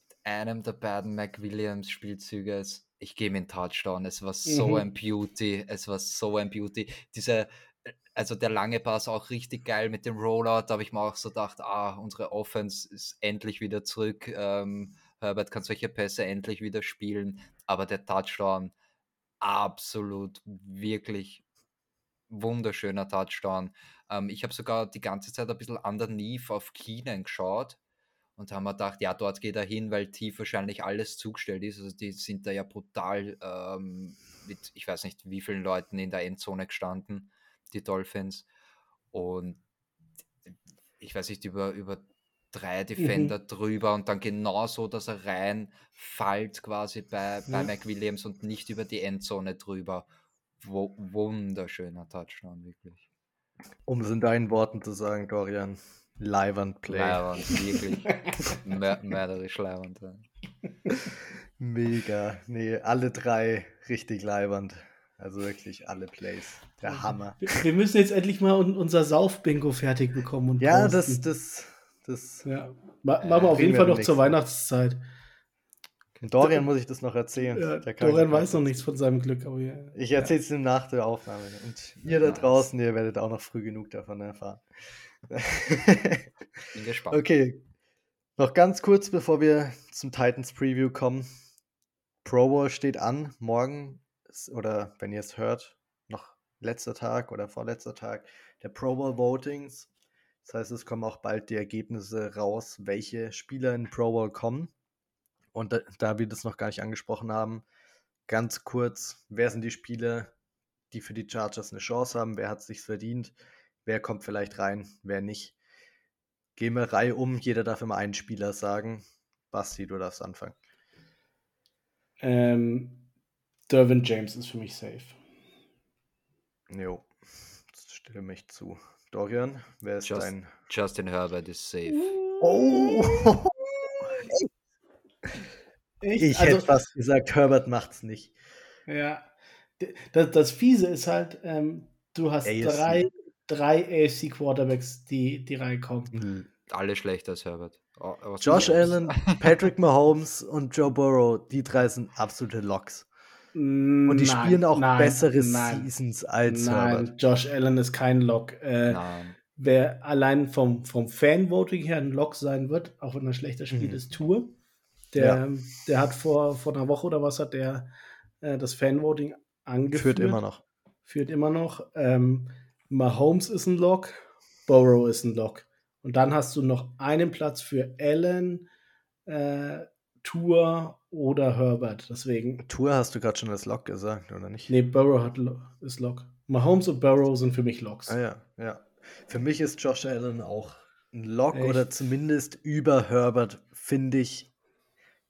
Speaker 3: mit einem der beiden McWilliams-Spielzüge. Ich gehe mit Touchdown. Es war so
Speaker 2: Mhm.
Speaker 3: ein Beauty. Es war so ein Beauty. Diese, also der lange Pass auch richtig geil mit dem Rollout. Da habe ich mir auch so gedacht, ah, unsere Offense ist endlich wieder zurück. Ähm, Herbert kann solche Pässe endlich wieder spielen. Aber der Touchdown, absolut, wirklich wunderschöner Touchdown. Ähm, ich habe sogar die ganze Zeit ein bisschen underneath auf Keenan geschaut und haben mir gedacht, ja, dort geht er hin, weil tief wahrscheinlich alles zugestellt ist. Also die sind da ja brutal ähm, mit, ich weiß nicht, wie vielen Leuten in der Endzone gestanden, die Dolphins. Und ich weiß nicht, über, über drei Defender drüber und dann genauso, dass er reinfällt quasi bei, bei
Speaker 2: Ja.
Speaker 3: McWilliams und nicht über die Endzone drüber. Wo, wunderschöner Touchdown, wirklich.
Speaker 1: Um es in deinen Worten zu sagen, Dorian, Leiwand Play.
Speaker 3: Leiwand, wirklich. Mör mörderisch Leiwand. Ja.
Speaker 1: Mega. Nee, alle drei richtig Leiwand. Also wirklich alle Plays. Der Hammer.
Speaker 2: Wir, wir müssen jetzt endlich mal un unser Sauf-Bingo fertig bekommen. Und
Speaker 1: Ja,
Speaker 2: posten.
Speaker 1: das, das, das.
Speaker 2: Ja. Ma
Speaker 3: Äh,
Speaker 2: machen wir auf jeden Fall noch zur. Weihnachtszeit.
Speaker 1: Dorian muss ich das noch erzählen.
Speaker 2: Ja, Dorian weiß noch
Speaker 1: nicht.
Speaker 2: nichts von seinem Glück. Aber ja.
Speaker 1: Ich erzähle es ihm nach der Aufnahme. Und ihr da draußen, ihr werdet auch noch früh genug davon erfahren.
Speaker 3: Bin gespannt.
Speaker 1: okay. Noch ganz kurz, bevor wir zum Titans Preview kommen. Pro Bowl steht an. Morgen ist, oder wenn ihr es hört, noch letzter Tag oder vorletzter Tag der Pro Bowl Votings. Das heißt, es kommen auch bald die Ergebnisse raus, welche Spieler in Pro Bowl kommen. Und da, da wir das noch gar nicht angesprochen haben, ganz kurz, wer sind die Spieler, die für die Chargers eine Chance haben? Wer hat es sich verdient? Wer kommt vielleicht rein? Wer nicht? Gehen wir Reihe um. Jeder darf immer einen Spieler sagen. Basti, du darfst anfangen.
Speaker 2: Ähm, Derwin James ist für mich safe.
Speaker 1: Jo, das stimme ich zu. Dorian, wer ist
Speaker 3: Just-
Speaker 1: dein.
Speaker 3: Justin Herbert ist safe.
Speaker 1: Oh!
Speaker 2: Echt?
Speaker 1: Ich
Speaker 2: Also,
Speaker 1: hätte fast gesagt, Herbert macht's nicht.
Speaker 2: Ja. Das, das Fiese ist halt, ähm, du hast
Speaker 1: AFC.
Speaker 2: drei, drei AFC Quarterbacks, die, die reinkommen.
Speaker 3: Alle schlechter als Herbert. Oh,
Speaker 1: Josh Allen, Patrick Mahomes und Joe Burrow, die drei sind absolute Locks. Und die spielen auch bessere Seasons als
Speaker 2: nein,
Speaker 1: Herbert.
Speaker 2: Josh Allen ist kein Lock. Äh,
Speaker 3: Nein.
Speaker 2: wer allein vom, vom Fan-Voting her ein Lock sein wird, auch wenn er schlechter spielt,
Speaker 1: Mhm.
Speaker 2: ist Tour. Der,
Speaker 1: Ja.
Speaker 2: der hat vor, vor einer Woche oder was hat der äh, das Fan-Voting angeführt.
Speaker 1: Führt immer noch.
Speaker 2: Führt immer noch. Ähm, Mahomes ist ein Lock, Burrow ist ein Lock. Und dann hast du noch einen Platz für Allen, äh, Tour oder Herbert. Deswegen,
Speaker 1: Tour hast du gerade schon als Lock gesagt, oder nicht?
Speaker 2: nee, Burrow hat, Lo- ist Lock. Mahomes und Burrow sind für mich Locks.
Speaker 1: Ah ja, ja. Für mich ist Josh Allen auch ein Lock
Speaker 2: Echt?
Speaker 1: oder zumindest über Herbert, finde ich,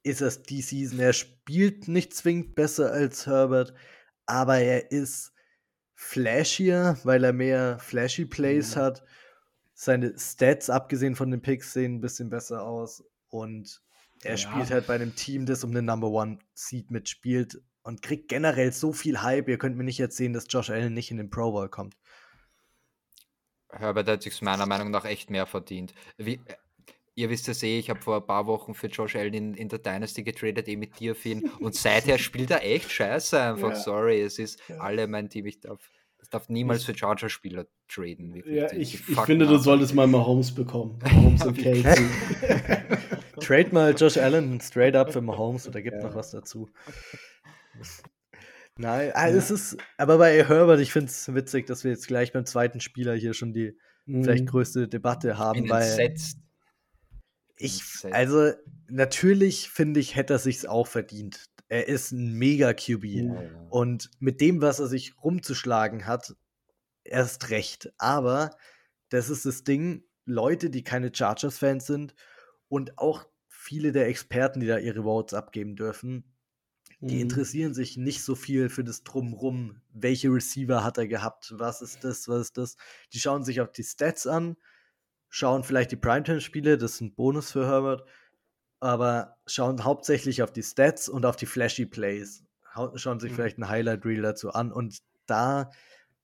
Speaker 1: ist es die Season. Er spielt nicht zwingend besser als Herbert, aber er ist flashier, weil er mehr flashy Plays
Speaker 2: Mhm.
Speaker 1: hat. seine Stats, abgesehen von den Picks, sehen ein bisschen besser aus. Und er ja. spielt halt bei einem Team, das um den Number One Seed mitspielt und kriegt generell so viel Hype. Ihr könnt mir nicht erzählen, dass Josh Allen nicht in den Pro Bowl kommt.
Speaker 3: Herbert hat sich meiner Meinung nach echt mehr verdient. Wie, ihr wisst es eh, ich habe vor ein paar Wochen für Josh Allen in, in der Dynasty getradet, eh mit dir, Finn. Und seither spielt er echt scheiße einfach. Ja. Sorry, es ist ja. alle mein Team. Ich darf, ich darf niemals für Charger-Spieler traden.
Speaker 2: Wirklich. Ja, ich, ich finde, du solltest mal Mahomes bekommen. Mahomes und Casey.
Speaker 1: Trade mal Josh Allen straight up für Mahomes oder gibt noch was dazu. Nein, also ja. es ist, aber bei Herbert, ich finde es witzig, dass wir jetzt gleich beim zweiten Spieler hier schon die mhm. vielleicht größte Debatte haben, weil entsetzt. ich, also natürlich finde ich, hätte er sich's auch verdient. Er ist ein mega QB ja, ja. und mit dem, was er sich rumzuschlagen hat, erst recht. Aber das ist das Ding, Leute, die keine Chargers-Fans sind und auch viele der Experten, die da ihre Votes abgeben dürfen, die mhm. interessieren sich nicht so viel für das Drumrum. Welche Receiver hat er gehabt? Was ist das? Was ist das? Die schauen sich auch die Stats an, schauen vielleicht die Primetime-Spiele, das ist ein Bonus für Herbert, aber schauen hauptsächlich auf die Stats und auf die flashy Plays. Schauen sich mhm. vielleicht ein Highlight-Reel dazu an und da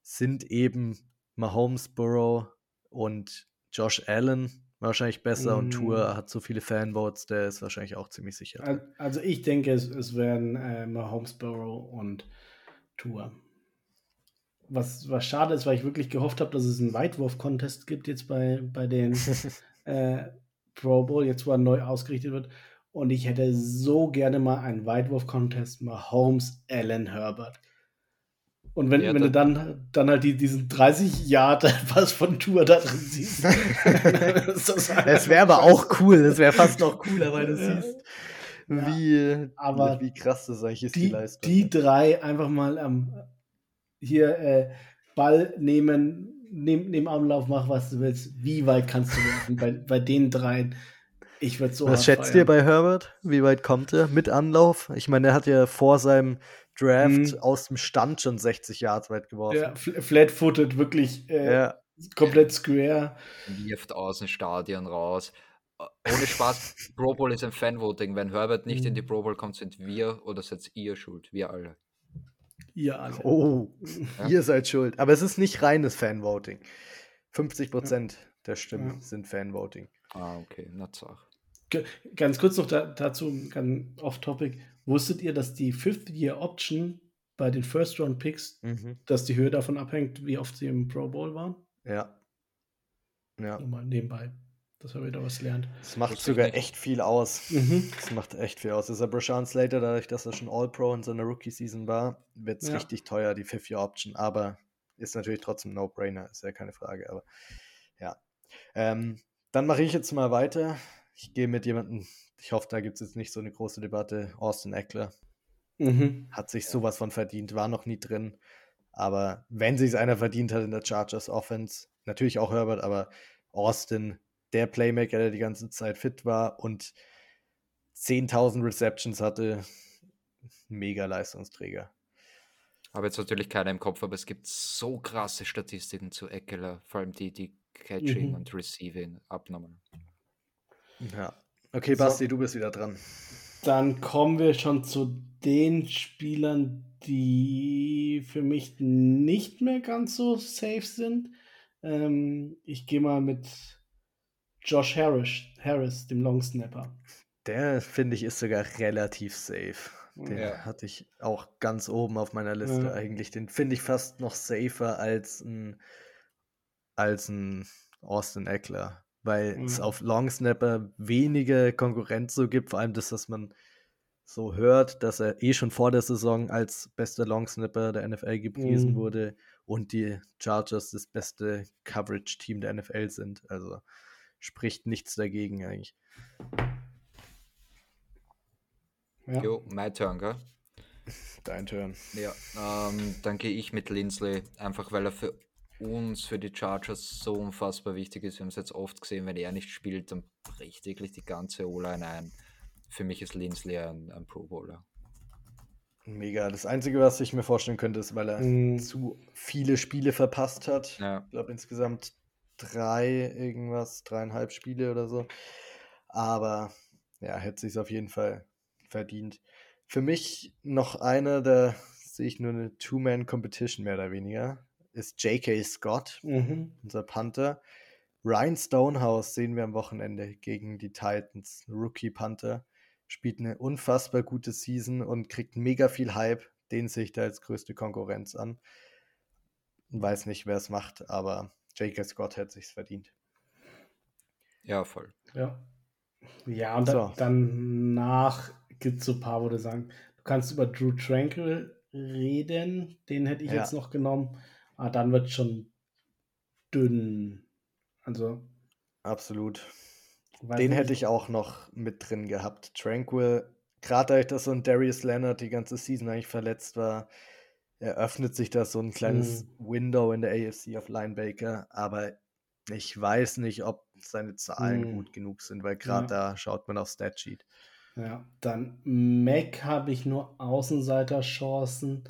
Speaker 1: sind eben Mahomes, Burrow und Josh Allen wahrscheinlich besser und Tour mm. hat so viele Fanvotes, der ist wahrscheinlich auch ziemlich sicher.
Speaker 2: Also ich denke, es, es werden äh, Mahomes, Burrow und Tour. Was, was schade ist, weil ich wirklich gehofft habe, dass es einen Weitwurf-Contest gibt jetzt bei, bei den äh, Pro Bowl, jetzt wo er neu ausgerichtet wird. Und ich hätte so gerne mal einen Weitwurf-Contest Mahomes, Allen, Herbert. Und wenn, ja, wenn du dann, dann halt die, diesen 30 Jahre was von Tour da drin siehst.
Speaker 1: das, das wäre aber auch cool. Das wäre fast noch cooler, weil du ja. siehst, wie, aber wie krass das eigentlich ist,
Speaker 2: die,
Speaker 1: die Leistung.
Speaker 2: Die drei einfach mal ähm, hier äh, Ball nehmen, nehm, nehm Anlauf, mach was du willst. Wie weit kannst du werfen? bei, bei den dreien. Ich würde so.
Speaker 1: Was schätzt feiern. ihr bei Herbert? Wie weit kommt er mit Anlauf? Ich meine, er hat ja vor seinem Draft mhm. aus dem Stand schon 60 Yards weit geworfen. Ja,
Speaker 2: flat-footed, wirklich äh, ja. komplett square.
Speaker 3: Wirft aus dem Stadion raus. Äh, ohne Spaß, Pro Bowl ist ein Fanvoting. Wenn Herbert nicht mhm. in die Pro Bowl kommt, sind wir oder seid ihr schuld? Wir alle.
Speaker 2: Ihr alle.
Speaker 1: Oh, ja? ihr seid schuld. Aber es ist nicht reines Fanvoting. 50 Prozent ja. der Stimmen sind Fanvoting.
Speaker 3: Ah, okay, na Sache.
Speaker 2: Ganz kurz noch da, dazu, ganz off-topic. Wusstet ihr, dass die Fifth-Year-Option bei den First-Round-Picks, mhm. dass die Höhe davon abhängt, wie oft sie im Pro Bowl waren?
Speaker 1: Ja.
Speaker 2: Ja. Nur mal nebenbei, dass wir wieder was lernt.
Speaker 1: Das macht sogar echt viel aus. Mhm. Das macht echt viel aus. Dieser Brashan Slater, dadurch, dass er schon All-Pro in seiner Rookie-Season war, wird es ja. richtig teuer, die Fifth-Year-Option. Aber ist natürlich trotzdem No-Brainer, ist ja keine Frage. Aber ja. Ähm, dann mache ich jetzt mal weiter ich gehe mit jemandem, ich hoffe, da gibt es jetzt nicht so eine große Debatte. Austin Eckler mhm. hat sich sowas von verdient, war noch nie drin. Aber wenn sich einer verdient hat in der Chargers Offense, natürlich auch Herbert, aber Austin, der Playmaker, der die ganze Zeit fit war und 10.000 Receptions hatte, mega Leistungsträger.
Speaker 3: Habe jetzt natürlich keiner im Kopf, aber es gibt so krasse Statistiken zu Eckler, vor allem die, die Catching mhm. und Receiving abnommen.
Speaker 1: Ja. Okay, Basti, so. du bist wieder dran.
Speaker 2: Dann kommen wir schon zu den Spielern, die für mich nicht mehr ganz so safe sind. Ähm, ich gehe mal mit Josh Harris, Harris dem Long Snapper.
Speaker 1: Der, finde ich, ist sogar relativ safe. Den ja. hatte ich auch ganz oben auf meiner Liste ja. eigentlich. Den finde ich fast noch safer als ein, als ein Austin Eckler weil mhm. es auf Long Snapper wenige Konkurrenz so gibt, vor allem das, was man so hört, dass er eh schon vor der Saison als bester Long Snapper der NFL gepriesen mhm. wurde und die Chargers das beste Coverage-Team der NFL sind. Also spricht nichts dagegen eigentlich.
Speaker 3: Ja. Jo, my turn, gell?
Speaker 1: Dein Turn.
Speaker 3: Ja, ähm, dann gehe ich mit Lindsley, einfach weil er für uns für die Chargers so unfassbar wichtig ist. Wir haben es jetzt oft gesehen, wenn er nicht spielt, dann bricht wirklich die ganze O-Line ein. Für mich ist Lindsley ein, ein Pro Bowler.
Speaker 1: Mega. Das Einzige, was ich mir vorstellen könnte, ist, weil er mm. zu viele Spiele verpasst hat. Ja. Ich glaube insgesamt drei, irgendwas, dreieinhalb Spiele oder so. Aber ja, hätte sich auf jeden Fall verdient. Für mich noch einer, da sehe ich nur eine Two-Man-Competition mehr oder weniger, ist J.K. Scott,
Speaker 2: Mhm.
Speaker 1: unser Panther. Ryan Stonehouse sehen wir am Wochenende gegen die Titans, Rookie Panther. Spielt eine unfassbar gute Season und kriegt mega viel Hype. Den sehe ich da als größte Konkurrenz an. Weiß nicht, wer es macht, aber J.K. Scott hätte sich's verdient.
Speaker 3: Ja, voll.
Speaker 2: Ja. Ja, und
Speaker 1: So.
Speaker 2: danach gibt es so ein paar, wo du sagen, du kannst über Drew Tranquil reden, den hätte ich
Speaker 1: Ja.
Speaker 2: jetzt noch genommen, aber dann wird schon dünn. Also,
Speaker 1: Absolut. Den hätte ich auch noch mit drin gehabt. Tranquil, gerade dadurch, dass so ein Darius Leonard die ganze Season eigentlich verletzt war, eröffnet sich da so ein kleines
Speaker 2: Hm.
Speaker 1: Window in der AFC auf Linebaker. Aber ich weiß nicht, ob seine Zahlen
Speaker 2: Hm.
Speaker 1: gut genug sind, weil gerade
Speaker 2: Ja.
Speaker 1: da schaut man auf Statsheet.
Speaker 2: Ja, dann Mac habe ich nur Außenseiterchancen.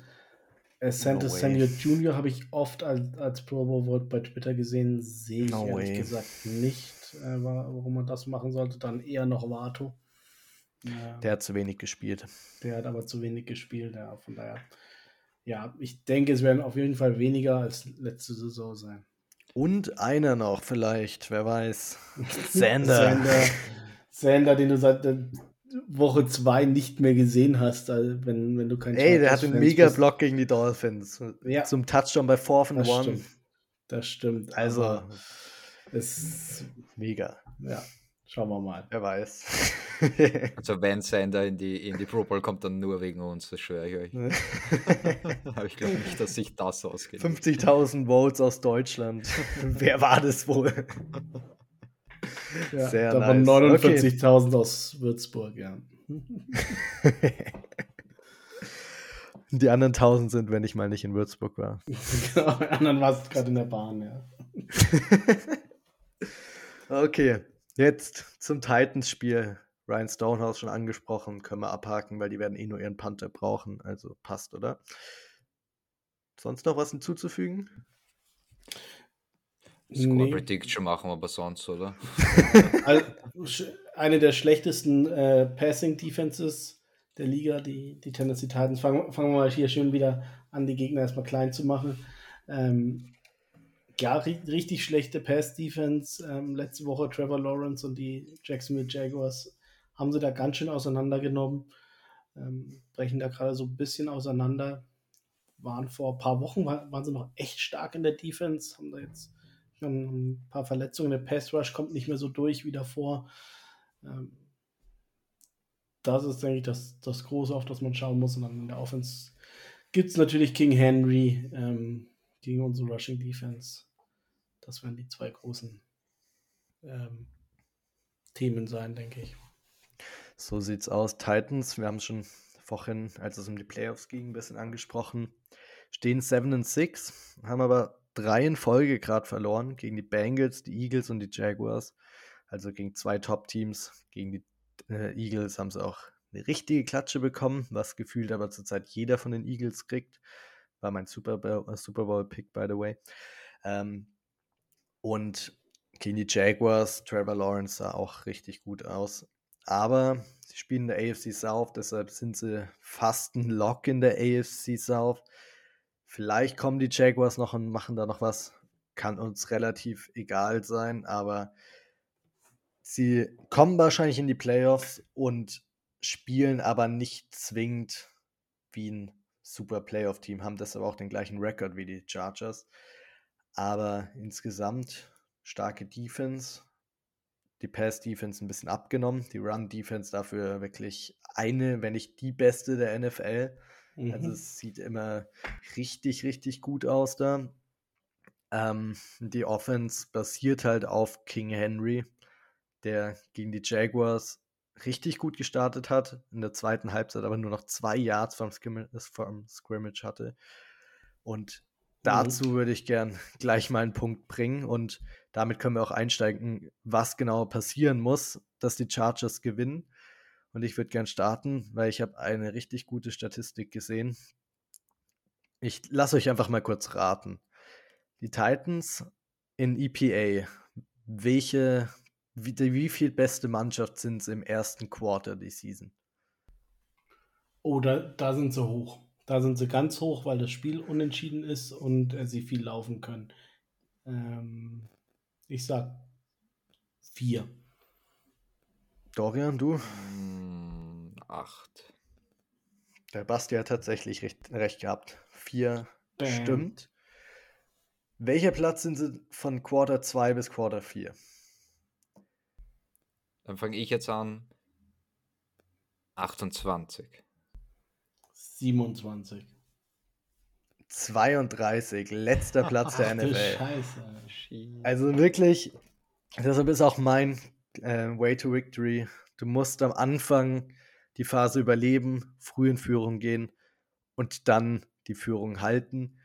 Speaker 2: Äh, Santos
Speaker 1: way.
Speaker 2: Samuel Jr. habe ich oft als, als Pro Bowl bei Twitter gesehen. Sehe ich
Speaker 1: No
Speaker 2: ehrlich
Speaker 1: way.
Speaker 2: gesagt nicht, äh, wa- warum man das machen sollte. Dann eher noch Vato. Ja,
Speaker 1: Der hat zu wenig gespielt.
Speaker 2: der hat aber zu wenig gespielt. Ja, von daher. Ja, ich denke, es werden auf jeden Fall weniger als letzte Saison sein.
Speaker 1: Und einer noch vielleicht, wer weiß. Sander.
Speaker 2: Sander, Sander, den du seit äh, Woche 2 nicht mehr gesehen hast, also wenn, wenn du kein
Speaker 1: Ey, der hat einen
Speaker 2: Chargers-Fan
Speaker 1: mega
Speaker 2: bist.
Speaker 1: Block gegen die Dolphins.
Speaker 2: Ja.
Speaker 1: Zum Touchdown bei Fourth and
Speaker 2: Das
Speaker 1: One.
Speaker 2: stimmt. Das stimmt.
Speaker 1: Also,
Speaker 2: aber es,
Speaker 1: mega.
Speaker 2: ja, schauen wir mal.
Speaker 1: Wer weiß.
Speaker 3: Also wenn Sander in die, in die Pro Bowl kommt, dann nur wegen uns, das schwöre ich euch. Aber ich glaube nicht, dass sich das ausgeht.
Speaker 1: 50.000 Votes aus Deutschland. Wer war das wohl?
Speaker 2: Ja,
Speaker 1: Sehr
Speaker 2: da waren
Speaker 1: nice.
Speaker 2: 49.000 aus Würzburg, ja.
Speaker 1: Die anderen 1000 sind, wenn ich mal nicht in Würzburg war.
Speaker 2: genau, bei anderen war es gerade in der Bahn, ja.
Speaker 1: Okay, jetzt zum Titans-Spiel. Ryan Stonehouse schon angesprochen, können wir abhaken, weil die werden eh nur ihren Panther brauchen. Also passt, oder? Sonst noch was hinzuzufügen?
Speaker 3: Score
Speaker 2: Nee.
Speaker 3: Prediction machen, aber sonst, oder?
Speaker 2: Also, eine der schlechtesten äh, Passing Defenses der Liga, die, die Tennessee Titans. Fangen, fangen wir mal hier schön wieder an, die Gegner erstmal klein zu machen. Ähm, ja, ri richtig schlechte Pass Defense. Ähm, letzte Woche Trevor Lawrence und die Jacksonville Jaguars haben sie da ganz schön auseinandergenommen. Ähm, brechen da gerade so ein bisschen auseinander. Waren vor ein paar Wochen, war, waren sie noch echt stark in der Defense. Haben da jetzt ein paar Verletzungen. Der Pass Rush kommt nicht mehr so durch wie davor. Ähm, das ist, denke ich, das, das Große, auf das man schauen muss. Und dann in der Offense gibt es natürlich King Henry ähm, gegen unsere Rushing Defense. Das werden die zwei großen ähm, Themen sein, denke ich.
Speaker 1: So sieht's aus. Titans, wir haben schon vorhin, als es um die Playoffs ging, ein bisschen angesprochen, stehen 7 und 6, haben aber drei in Folge gerade verloren gegen die Bengals, die Eagles und die Jaguars. Also gegen zwei Top-Teams. Gegen die äh, Eagles haben sie auch eine richtige Klatsche bekommen, was gefühlt aber zurzeit jeder von den Eagles kriegt. War mein Super Bowl, äh, by the way. Ähm, und gegen die Jaguars, Trevor Lawrence sah auch richtig gut aus. Aber sie spielen in der AFC South, deshalb sind sie fast ein Lock in der AFC South. Vielleicht kommen die Jaguars noch und machen da noch was. Kann uns relativ egal sein, aber sie kommen wahrscheinlich in die Playoffs und spielen aber nicht zwingend wie ein super Playoff-Team, haben deshalb auch den gleichen Rekord wie die Chargers. Aber insgesamt starke Defense, die Pass-Defense ein bisschen abgenommen, die Run-Defense dafür wirklich eine, wenn nicht die beste der NFL. Also
Speaker 2: Mhm.
Speaker 1: es sieht immer richtig, richtig gut aus da. Ähm, die Offense basiert halt auf King Henry, der gegen die Jaguars richtig gut gestartet hat, in der zweiten Halbzeit aber nur noch zwei Yards vom, Skimmi- vom Scrimmage hatte. Und dazu würde ich gern gleich mal einen Punkt bringen und damit können wir auch einsteigen, was genau passieren muss, dass die Chargers gewinnen. Und ich würde gern starten, weil ich habe eine richtig gute Statistik gesehen. Ich lasse euch einfach mal kurz raten. Die Titans in EPA, welche, wie, wie viel beste Mannschaft sind sie im ersten Quarter die Season?
Speaker 2: Oh, da, da sind sie hoch. Da sind sie ganz hoch, weil das Spiel unentschieden ist und äh, sie viel laufen können. Ähm, ich sag vier.
Speaker 1: Dorian, du?
Speaker 3: Hm, acht.
Speaker 1: Der Basti hat tatsächlich recht, recht gehabt. Vier
Speaker 2: Bam.
Speaker 1: stimmt. Welcher Platz sind sie von Quarter 2 bis Quarter 4?
Speaker 3: Dann fange ich jetzt an. 28.
Speaker 2: 27.
Speaker 1: 32, letzter Platz der
Speaker 2: Ach
Speaker 1: NFL.
Speaker 2: Scheiße.
Speaker 1: Also wirklich, deshalb ist auch mein äh, Way to Victory. Du musst am Anfang die Phase überleben, früh in Führung gehen und dann die Führung halten,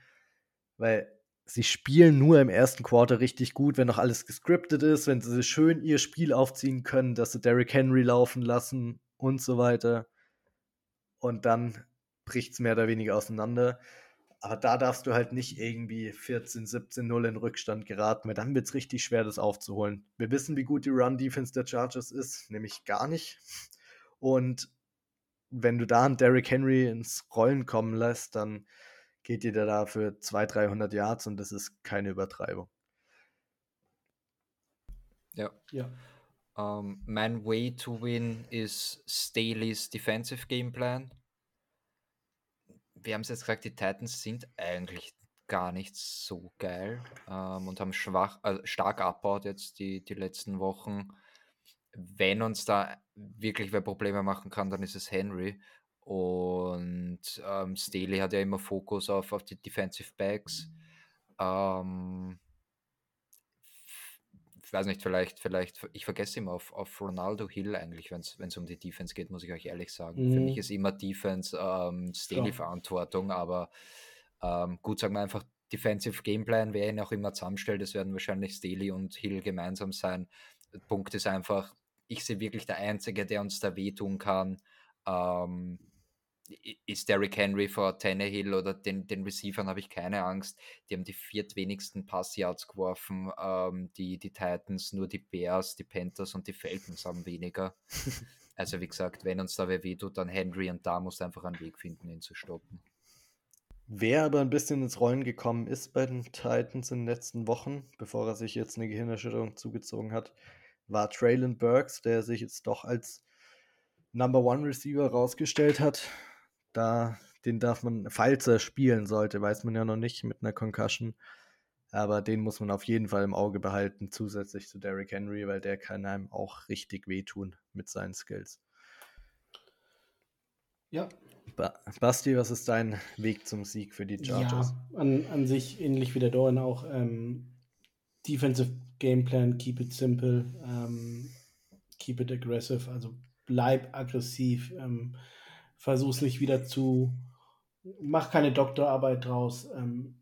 Speaker 1: weil sie spielen nur im ersten Quarter richtig gut, wenn noch alles gescriptet ist, wenn sie schön ihr Spiel aufziehen können, dass sie Derrick Henry laufen lassen und so weiter. Und dann bricht es mehr oder weniger auseinander. Aber da darfst du halt nicht irgendwie 14, 17, 0 in Rückstand geraten, weil dann wird es richtig schwer, das aufzuholen. Wir wissen, wie gut die Run-Defense der Chargers ist, nämlich gar nicht. Und wenn du da einen Derrick Henry ins Rollen kommen lässt, dann geht dir der da für 200, 300 Yards und das ist keine Übertreibung.
Speaker 3: Ja.
Speaker 2: Ja.
Speaker 3: Um, mein Way to Win ist Staley's Defensive Game Plan. Wir haben es jetzt gesagt, die Titans sind eigentlich gar nicht so geil ähm, und haben schwach, äh, stark abbaut jetzt die, die letzten Wochen. Wenn uns da wirklich wer Probleme machen kann, dann ist es Henry. Und ähm, Staley hat ja immer Fokus auf, auf die Defensive Backs. Ähm, ich weiß nicht, vielleicht, vielleicht, ich vergesse immer auf, auf Ronaldo Hill eigentlich, wenn es um die Defense geht, muss ich euch ehrlich sagen.
Speaker 2: Mhm.
Speaker 3: Für mich ist immer Defense ähm, Staley-Verantwortung, aber ähm, gut, sagen wir einfach, Defensive Gameplan, wer ihn auch immer zusammenstellt, das werden wahrscheinlich Staley und Hill gemeinsam sein. Der Punkt ist einfach, ich sehe wirklich der Einzige, der uns da wehtun kann, ähm, ist Derrick Henry vor Tannehill oder den, den Receivern habe ich keine Angst. Die haben die viertwenigsten Passyards geworfen. Ähm, die, die Titans, nur die Bears, die Panthers und die Falcons haben weniger. also wie gesagt, wenn uns da wer wehtut, dann Henry und da muss einfach einen Weg finden, ihn zu stoppen.
Speaker 1: Wer aber ein bisschen ins Rollen gekommen ist bei den Titans in den letzten Wochen, bevor er sich jetzt eine Gehirnerschütterung zugezogen hat, war Traylon Burks, der sich jetzt doch als Number One Receiver rausgestellt hat. Da, den darf man, falls er spielen sollte, weiß man ja noch nicht mit einer Concussion. Aber den muss man auf jeden Fall im Auge behalten, zusätzlich zu Derrick Henry, weil der kann einem auch richtig wehtun mit seinen Skills.
Speaker 2: Ja.
Speaker 1: Ba Basti, was ist dein Weg zum Sieg für die Chargers?
Speaker 2: Ja, an, an sich ähnlich wie der Dorian auch. Ähm, Defensive Gameplan, keep it simple, ähm, keep it aggressive, also bleib aggressiv, ähm, versuch's nicht wieder zu, mach keine Doktorarbeit draus, ähm,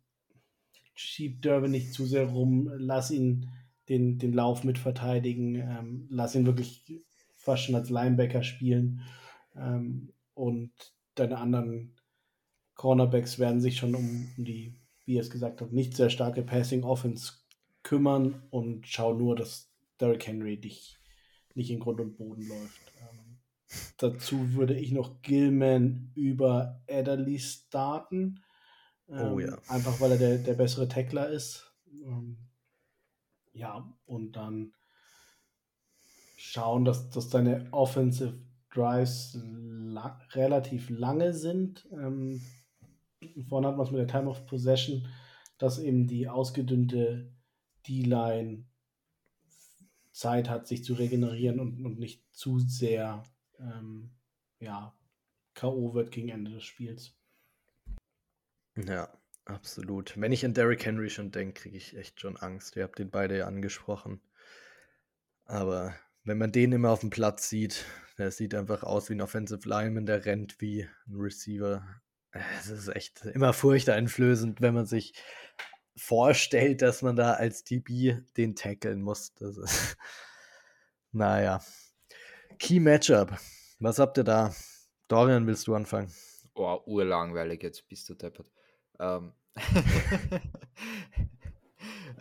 Speaker 2: schieb Durbin nicht zu sehr rum, lass ihn den, den Lauf mit verteidigen, ähm, lass ihn wirklich fast schon als Linebacker spielen ähm, und deine anderen Cornerbacks werden sich schon um, um die, wie ihr es gesagt habt, nicht sehr starke Passing Offense kümmern und schau nur, dass Derrick Henry dich nicht in Grund und Boden läuft. Dazu würde ich noch Gilman über Adderley starten. Ähm,
Speaker 1: Oh ja.
Speaker 2: Einfach weil er der, der bessere Tackler ist. Ähm, ja, und dann schauen, dass, dass deine Offensive Drives la relativ lange sind. Ähm, vorhin hat man es mit der Time of Possession, dass eben die ausgedünnte D-Line Zeit hat, sich zu regenerieren und, und nicht zu sehr ähm, ja, K.O. wird gegen Ende des Spiels.
Speaker 1: Ja, absolut. Wenn ich an Derrick Henry schon denke, kriege ich echt schon Angst. Ihr habt den beide ja angesprochen. Aber wenn man den immer auf dem Platz sieht, der sieht einfach aus wie ein Offensive Lineman, der rennt wie ein Receiver. Es ist echt immer furchteinflößend, wenn man sich vorstellt, dass man da als DB den tackeln muss. Das ist, naja. Key Matchup. Was habt ihr da? Dorian, willst du anfangen?
Speaker 3: Oh, urlangweilig, jetzt bist du deppert. Ähm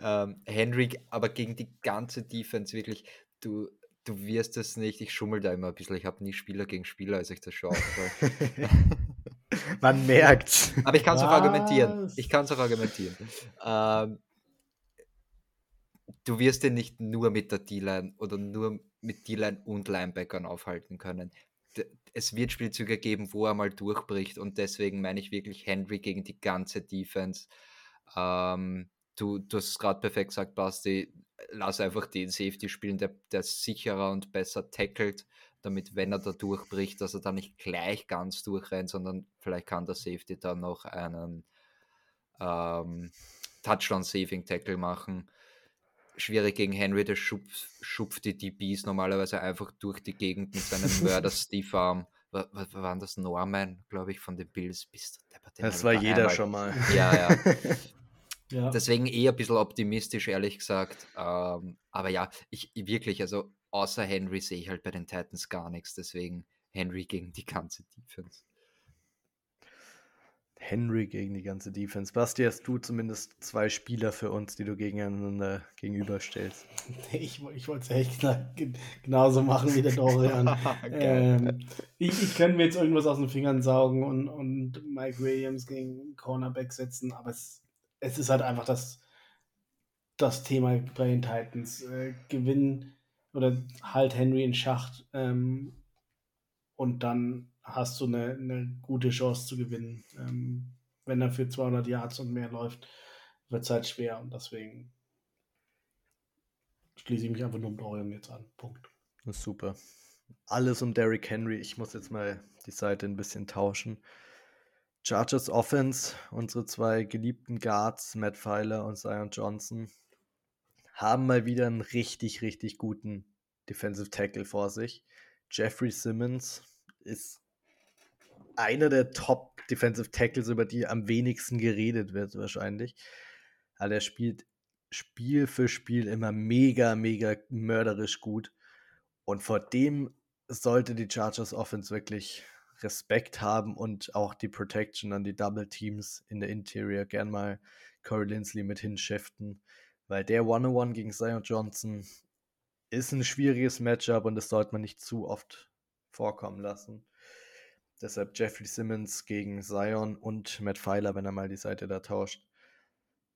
Speaker 3: ähm, Henry, aber gegen die ganze Defense wirklich, du, du wirst es nicht, ich schummel da immer ein bisschen, ich habe nie Spieler gegen Spieler, als ich das schaue.
Speaker 1: Man merkt.
Speaker 3: Aber ich kann es auch argumentieren. Ich kann es auch argumentieren. Ähm, du wirst den nicht nur mit der D-Line oder nur mit D-Line und Linebackern aufhalten können. Es wird Spielzüge geben, wo er mal durchbricht und deswegen meine ich wirklich Henry gegen die ganze Defense. Ähm, du, du hast es gerade perfekt gesagt, Basti. Lass einfach den Safety spielen, der, der sicherer und besser tackelt, damit, wenn er da durchbricht, dass er da nicht gleich ganz durchrennt, sondern vielleicht kann der Safety dann noch einen ähm, Touchdown-Saving-Tackle machen schwierig gegen Henry, der schupft, schupft die DBs normalerweise einfach durch die Gegend mit seinem Mörder-Steve-Arm. Was, was war das? Norman, glaube ich, von den Bills. Bist
Speaker 1: das war jeder einmal. schon mal.
Speaker 3: Ja, ja. ja. Deswegen eher ein bisschen optimistisch, ehrlich gesagt. Ähm, aber ja, ich wirklich, also außer Henry sehe ich halt bei den Titans gar nichts. Deswegen Henry gegen die ganze Defense.
Speaker 1: Henry gegen die ganze Defense. Basti, hast du zumindest zwei Spieler für uns, die du gegeneinander gegenüberstellst?
Speaker 2: Ich, ich wollte es echt genauso machen wie der Dorian. ähm, ich, ich könnte mir jetzt irgendwas aus den Fingern saugen und, und Mike Williams gegen Cornerback setzen, aber es, es ist halt einfach das, das Thema bei den Titans. Äh, gewinnen oder halt Henry in Schacht ähm, und dann hast du eine, eine gute Chance zu gewinnen. Ähm, wenn er für 200 Yards und mehr läuft, wird es halt schwer und deswegen schließe ich mich einfach nur um Dorian jetzt an. Punkt.
Speaker 1: Super. Alles um Derrick Henry. Ich muss jetzt mal die Seite ein bisschen tauschen. Chargers Offense, unsere zwei geliebten Guards, Matt Pfeiler und Zion Johnson, haben mal wieder einen richtig, richtig guten Defensive Tackle vor sich. Jeffrey Simmons ist einer der Top Defensive Tackles, über die am wenigsten geredet wird, wahrscheinlich. Aber er spielt Spiel für Spiel immer mega, mega mörderisch gut. Und vor dem sollte die Chargers Offense wirklich Respekt haben und auch die Protection an die Double Teams in der Interior gern mal Corey Linsley mit hinschiften, weil der One-on-One gegen Zion Johnson ist ein schwieriges Matchup und das sollte man nicht zu oft vorkommen lassen. Deshalb Jeffrey Simmons gegen Zion und Matt Pfeiler, wenn er mal die Seite da tauscht,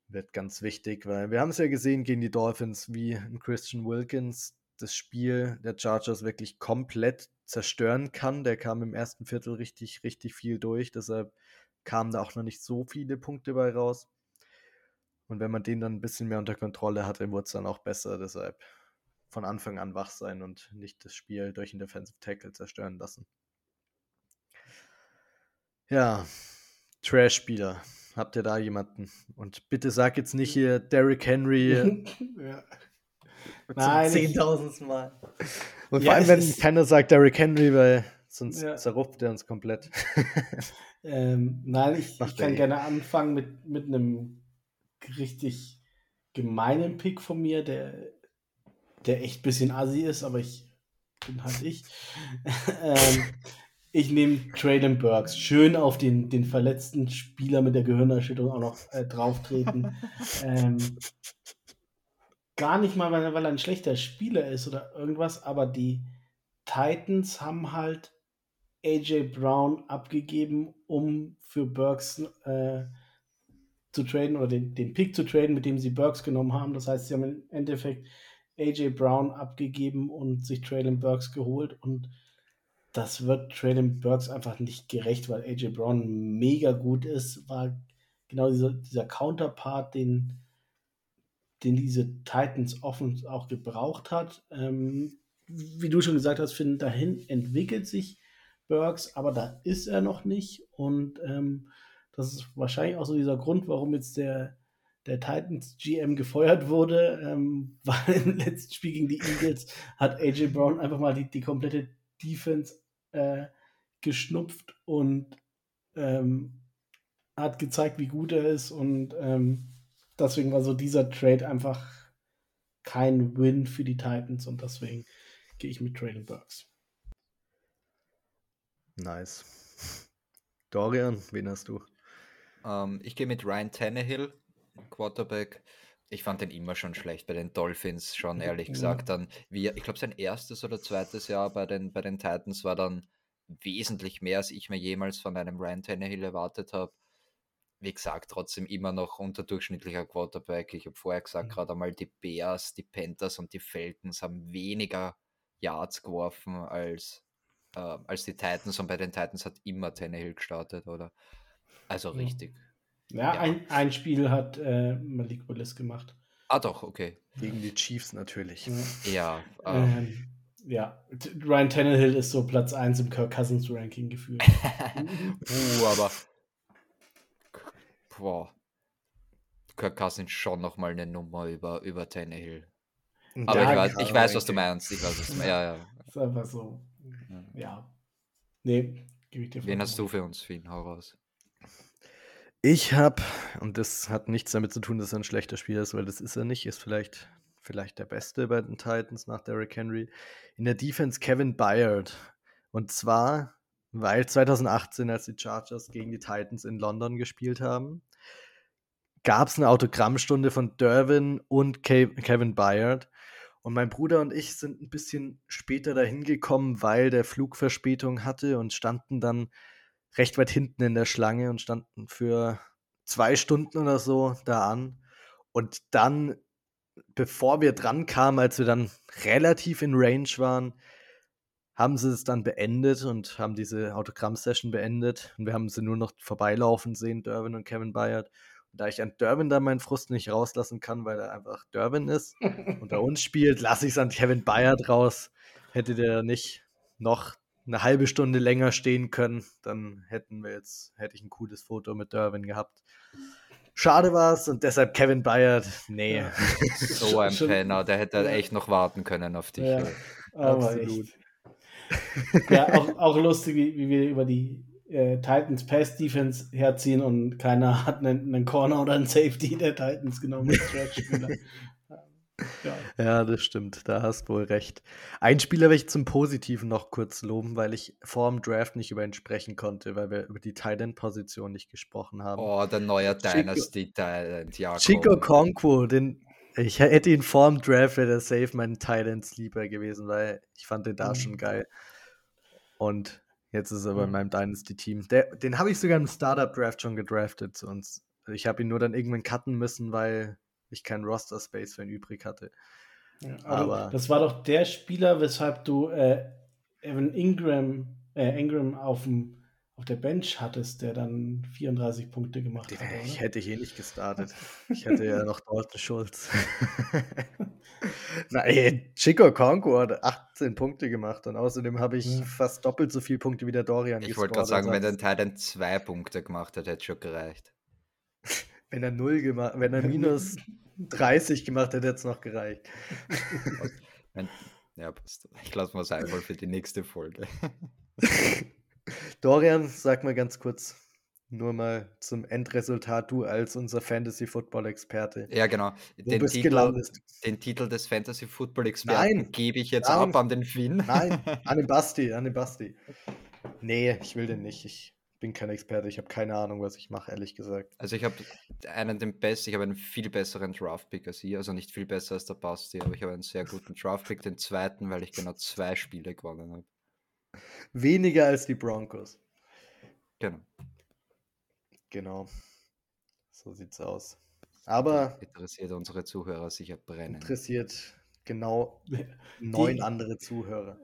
Speaker 1: wird ganz wichtig, weil wir haben es ja gesehen gegen die Dolphins, wie ein Christian Wilkins das Spiel der Chargers wirklich komplett zerstören kann. Der kam im ersten Viertel richtig, richtig viel durch, deshalb kamen da auch noch nicht so viele Punkte bei raus. Und wenn man den dann ein bisschen mehr unter Kontrolle hatte, wurde es dann auch besser. Deshalb von Anfang an wach sein und nicht das Spiel durch einen Defensive Tackle zerstören lassen. Ja, Trash-Spieler. Habt ihr da jemanden? Und bitte sag jetzt nicht hier Derrick Henry. ja. Nein. Zehntausendtes Mal. Und ja, vor allem, wenn keiner sagt Derrick Henry, weil sonst ja. zerrupft er uns komplett.
Speaker 2: ähm, nein, ich, ich kann eh. gerne anfangen mit, mit einem richtig gemeinen Pick von mir, der, der echt ein bisschen assi ist, aber ich bin halt ich. ähm, ich nehme Traylon Burks. Schön auf den, den verletzten Spieler mit der Gehirnerschütterung auch noch äh, drauftreten. ähm, gar nicht mal, weil, weil er ein schlechter Spieler ist oder irgendwas, aber die Titans haben halt AJ Brown abgegeben, um für Burks äh, zu traden oder den, den Pick zu traden, mit dem sie Burks genommen haben. Das heißt, sie haben im Endeffekt AJ Brown abgegeben und sich Traylon Burks geholt und das wird Traylon Burks einfach nicht gerecht, weil AJ Brown mega gut ist, war genau dieser, dieser Counterpart, den, den diese Titans offen auch gebraucht hat. Ähm, wie du schon gesagt hast, Finn, dahin entwickelt sich Burks, aber da ist er noch nicht. Und ähm, das ist wahrscheinlich auch so dieser Grund, warum jetzt der, der Titans GM gefeuert wurde, ähm, weil im letzten Spiel gegen die Eagles hat AJ Brown einfach mal die, die komplette Defense äh, geschnupft und ähm, hat gezeigt, wie gut er ist. Und ähm, deswegen war so dieser Trade einfach kein Win für die Titans und deswegen gehe ich mit Traylon Burks.
Speaker 1: Nice. Dorian, wen hast du?
Speaker 3: Um, ähm, ich gehe mit Ryan Tannehill, Quarterback. Ich fand den immer schon schlecht bei den Dolphins, schon ehrlich gesagt. Dann, wie, ich glaube, sein erstes oder zweites Jahr bei den, bei den Titans war dann wesentlich mehr, als ich mir jemals von einem Ryan Tannehill erwartet habe. Wie gesagt, trotzdem immer noch unterdurchschnittlicher Quarterback. Ich habe vorher gesagt,
Speaker 2: Mhm.
Speaker 3: gerade einmal die Bears, die Panthers und die Falcons haben weniger Yards geworfen als, äh, als die Titans. Und bei den Titans hat immer Tannehill gestartet, oder? Also
Speaker 2: Ja.
Speaker 3: richtig.
Speaker 2: Ja,
Speaker 3: Ja.
Speaker 2: Ein, ein Spiel hat äh, Malik Willis gemacht.
Speaker 3: Ah, doch, okay.
Speaker 1: Gegen die Chiefs natürlich.
Speaker 2: Ja.
Speaker 3: Ja, ähm,
Speaker 2: Ähm, ja, Ryan Tannehill ist so Platz 1 im Kirk Cousins Ranking gefühlt.
Speaker 3: uh, aber. Boah. Kirk Cousins schon nochmal eine Nummer über, über Tannehill.
Speaker 1: Und
Speaker 3: Aber ich, weiß, ich weiß, was du meinst. Ich weiß, was du meinst. Ja, ja.
Speaker 2: ist einfach so.
Speaker 3: Ja.
Speaker 2: Nee, gebe ich dir
Speaker 3: Wen hast du für uns, Finn? Hau raus.
Speaker 1: Ich habe, und das hat nichts damit zu tun, dass er ein schlechter Spieler ist, weil das ist er nicht, ist vielleicht, vielleicht der Beste bei den Titans nach Derrick Henry. In der Defense Kevin Byard. Und zwar, weil 2018, als die Chargers gegen die Titans in London gespielt haben, gab es eine Autogrammstunde von Derwin und Ke Kevin Byard. Und mein Bruder und ich sind ein bisschen später dahin gekommen, weil der Flug Verspätung hatte und standen dann recht weit hinten in der Schlange und standen für zwei Stunden oder so da an. Und dann, bevor wir dran kamen, als wir dann relativ in Range waren, haben sie es dann beendet und haben diese Autogramm-Session beendet. Und wir haben sie nur noch vorbeilaufen sehen, Derwin und Kevin Byard. Und da ich an Derwin dann meinen Frust nicht rauslassen kann, weil er einfach Derwin ist und bei uns spielt, lasse ich es an Kevin Byard raus. Hätte der nicht noch eine halbe Stunde länger stehen können, dann hätten wir jetzt, hätte ich ein cooles Foto mit Derwin gehabt. Schade war es und deshalb Kevin Byard, nee.
Speaker 2: Ja.
Speaker 3: So ein Penner, der hätte
Speaker 2: Ja.
Speaker 3: echt noch warten können auf dich.
Speaker 2: Ja,
Speaker 1: Absolut.
Speaker 2: Ja, auch, auch lustig, wie, wie wir über die äh, Titans Pass Defense herziehen und keiner hat einen, einen Corner oder einen Safety der Titans genommen. Ja.
Speaker 1: Ja, das stimmt, da hast wohl recht. Ein Spieler will ich zum Positiven noch kurz loben, weil ich vor dem Draft nicht über ihn sprechen konnte, weil wir über die Tight End Position nicht gesprochen haben.
Speaker 3: Oh, der neue Dynasty Talent, ja.
Speaker 1: Chico. Conquo, den ich hätte ihn vor dem Draft, wäre der safe mein Tight End Sleeper gewesen, weil ich fand den da
Speaker 2: Mhm.
Speaker 1: schon geil. Und jetzt ist er bei
Speaker 2: Mhm.
Speaker 1: meinem Dynasty-Team. Den habe ich sogar im Startup-Draft schon gedraftet zu uns. Ich habe ihn nur dann irgendwann cutten müssen, weil ich keinen Roster-Space für ihn übrig hatte.
Speaker 2: Ja, aber,
Speaker 1: Aber-
Speaker 2: das war doch der Spieler, weshalb du äh, Evan Ingram, äh, Ingram auf, dem, auf der Bench hattest, der dann 34 Punkte gemacht hat.
Speaker 1: ich
Speaker 2: Oder?
Speaker 1: hätte hier nicht gestartet. Ich hätte ja noch Dalton Schulz. Nein, Chico Conco hat 18 Punkte gemacht und außerdem habe ich
Speaker 2: Ja.
Speaker 1: fast doppelt so viele Punkte wie der Dorian
Speaker 3: Ich wollte gerade sagen, wenn der Titan zwei Punkte gemacht hat, hätte schon gereicht.
Speaker 1: wenn er 0 gemacht, wenn er minus 30 gemacht hätte, es noch gereicht.
Speaker 3: Ja, passt. Ich lasse mal es einmal für die nächste Folge.
Speaker 1: Dorian, sag mal ganz kurz, nur mal zum Endresultat, du als unser Fantasy-Football-Experte.
Speaker 3: Ja, genau. Den Titel, den Titel des Fantasy Football Experten gebe ich jetzt
Speaker 1: Nein.
Speaker 3: ab an den Finn.
Speaker 1: Nein, an den Basti, an den Basti. Nee, ich will den nicht. Ich bin kein Experte. Ich habe keine Ahnung, was ich mache, ehrlich gesagt.
Speaker 3: Also ich habe einen den besten, ich habe einen viel besseren Draft-Pick als ihr, also nicht viel besser als der Basti, aber ich habe einen sehr guten Draft-Pick, den zweiten, weil ich genau zwei Spiele gewonnen habe.
Speaker 1: Weniger als die Broncos.
Speaker 3: Genau.
Speaker 1: Genau. So sieht's aus. Aber
Speaker 3: Interessiert unsere Zuhörer sicher brennend.
Speaker 1: interessiert genau
Speaker 2: Die-
Speaker 1: neun andere Zuhörer.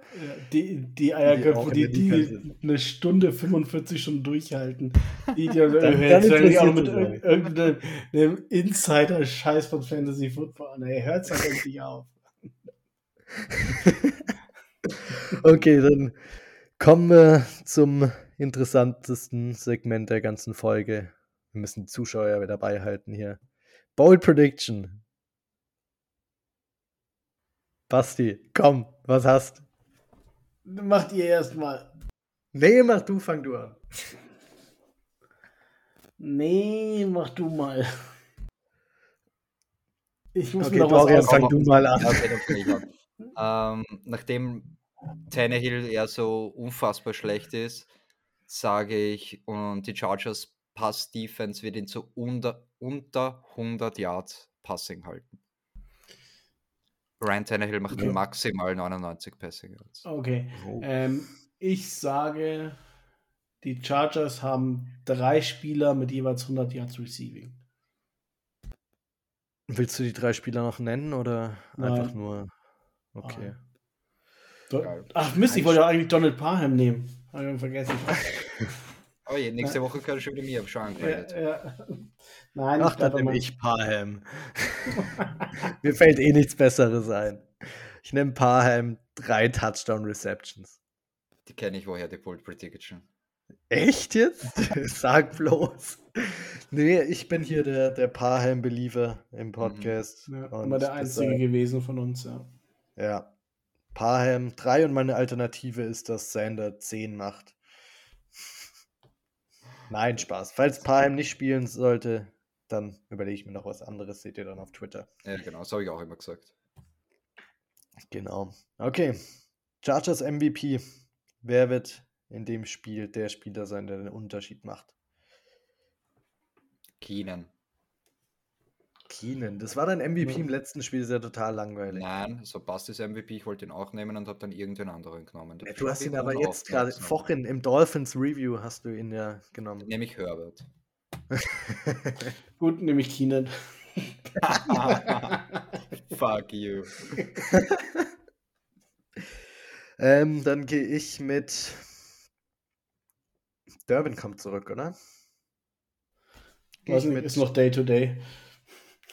Speaker 2: Die, die Eierköpfe, die, die
Speaker 1: Defense
Speaker 2: eine Stunde 45 schon durchhalten. Die, die,
Speaker 1: Dann- dann
Speaker 2: jetzt die auch mit irgendeinem einem Insider-Scheiß von Fantasy Football an. Ey, hört's halt endlich auf.
Speaker 1: Okay, dann kommen wir zum interessantesten Segment der ganzen Folge. Wir müssen die Zuschauer ja dabei halten hier. Bold Prediction. Basti, komm, was hast?
Speaker 2: Macht ihr erstmal.
Speaker 1: Nee, mach du, fang du an.
Speaker 2: Nee, mach du mal. Ich muss
Speaker 1: Okay,
Speaker 2: mir noch was
Speaker 1: Dorian,
Speaker 2: ausdenken.
Speaker 1: fang du mal an.
Speaker 3: Ja, okay, ähm, nachdem Tannehill eher so unfassbar schlecht ist, sage ich, und die Chargers Pass-Defense wird ihn zu unter, unter 100 Yards Passing halten. Ryan Tannehill macht
Speaker 2: Okay.
Speaker 3: maximal 99 Passing Yards.
Speaker 2: Okay.
Speaker 1: Oh.
Speaker 2: Ähm, ich sage, die Chargers haben drei Spieler mit jeweils 100 Yards Receiving.
Speaker 1: Willst du die drei Spieler noch nennen oder einfach
Speaker 2: Nein.
Speaker 1: nur? Okay.
Speaker 3: Geil.
Speaker 2: Ach Mist, ich wollte ja eigentlich Donald Parham nehmen. Hab ich vergessen.
Speaker 3: Oh je, nächste Woche kann ich schon wieder mir schon
Speaker 2: ja,
Speaker 3: angemeldet.
Speaker 2: ja. Nein,
Speaker 1: Ach, dann nehme ich Parham. Mir fällt eh nichts Besseres ein. Ich nehme Parham, drei Touchdown-Receptions.
Speaker 3: Die kenne ich woher, die Bold Prediction.
Speaker 1: Echt jetzt? Sag bloß. Nee, ich bin hier der, der Parham-Believer im Podcast.
Speaker 2: Ja,
Speaker 1: Und
Speaker 2: immer der Einzige gewesen von uns, ja.
Speaker 1: Ja. Parham 3 und meine Alternative ist, dass Sander 10 macht. Nein, Spaß. Falls Parham nicht spielen sollte, dann überlege ich mir noch was anderes. Seht ihr dann auf Twitter.
Speaker 3: Ja, genau, das habe ich auch immer gesagt.
Speaker 1: Genau. Okay. Chargers MVP. Wer wird in dem Spiel der Spieler sein, der den Unterschied macht?
Speaker 3: Keenan.
Speaker 1: Keenan. Das war dein MVP im letzten Spiel, ist ja total langweilig.
Speaker 3: Nein, so passt das MVP. Ich wollte ihn auch nehmen und habe dann irgendwen anderen genommen.
Speaker 1: Ja, du hast ihn aber jetzt gerade vorhin im Dolphins Review hast du ihn ja genommen.
Speaker 3: Nehme ich Herbert.
Speaker 2: Gut, nehme ich Keenan.
Speaker 3: Fuck you.
Speaker 1: ähm, dann gehe ich mit. Durbin kommt zurück, oder? Ich
Speaker 2: nicht,
Speaker 1: mit.
Speaker 2: ist noch Day to Day.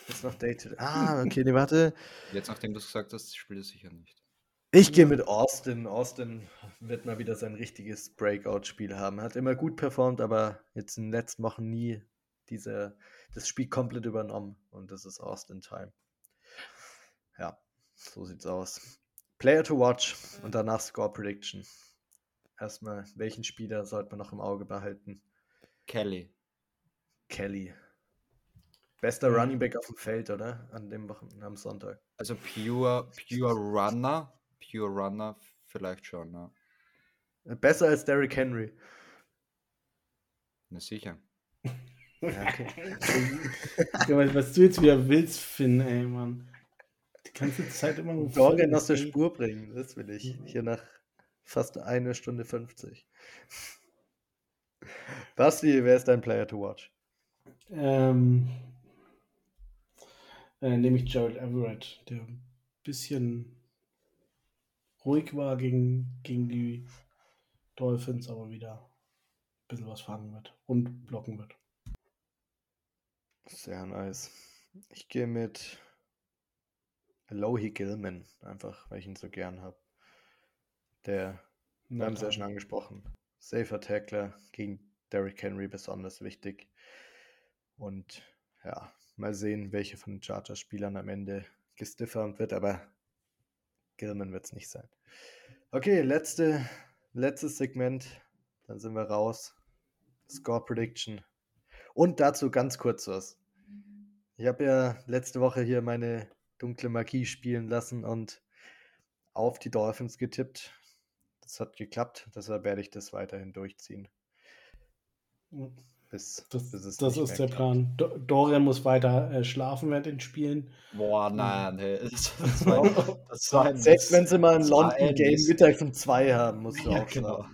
Speaker 1: Ist noch Day to Ah, okay, nee, warte.
Speaker 3: Jetzt, nachdem du es gesagt hast, spielt es sicher nicht.
Speaker 1: Ich gehe mit Austin. Austin wird mal wieder sein richtiges Breakout-Spiel haben. Hat immer gut performt, aber jetzt in den letzten Wochen nie diese, das Spiel komplett übernommen. Und das ist Austin Time. Ja, so sieht's aus. Player to watch und danach Score Prediction. Erstmal, welchen Spieler sollte man noch im Auge behalten?
Speaker 3: Kelly.
Speaker 1: Kelly. Bester Running Back auf dem Feld, oder? An dem Wochen am Sonntag.
Speaker 3: Also pure, pure Runner. Pure Runner vielleicht schon, ne?
Speaker 1: Besser als Derrick Henry.
Speaker 3: Na sicher.
Speaker 1: Ja, okay.
Speaker 2: Was- du jetzt wieder willst, Finn, ey, Mann. Die ganze Zeit immer nur
Speaker 1: Dorian
Speaker 2: voll
Speaker 1: aus der. Spur bringen, das will ich. Hier nach fast eine Stunde 50. Basti, wer ist dein Player to watch?
Speaker 2: Ähm, äh, nehme ich Gerald Everett, der ein bisschen ruhig war gegen, gegen die Dolphins, aber wieder ein bisschen was fangen wird und blocken wird.
Speaker 1: Sehr nice. Ich gehe mit Lohi Gilman, einfach weil ich ihn so gern habe. Der, wir haben es ja schon angesprochen, safer Tackler gegen Derrick Henry besonders wichtig. Und ja, mal sehen, welche von den Chargers-Spielern am Ende gestiffert wird, aber Gilman wird es nicht sein. Okay, letzte, letztes Segment, dann sind wir raus. Score Prediction. Und dazu ganz kurz was. Ich habe ja letzte Woche hier meine dunkle Magie spielen lassen und auf die Dolphins getippt. Das hat geklappt, deshalb werde ich das weiterhin durchziehen. Bis,
Speaker 2: Das,
Speaker 1: bis es
Speaker 2: das
Speaker 1: nicht
Speaker 2: ist
Speaker 1: mehr
Speaker 2: der
Speaker 1: klappt.
Speaker 2: Plan. Do Dorian muss weiter äh, schlafen während den Spielen.
Speaker 3: Boah, nein, hey. Das, das, war, das war ein
Speaker 1: Selbst wenn sie mal ein London-Game mittags um zwei haben, musst du
Speaker 3: Ja,
Speaker 1: auch
Speaker 3: genau.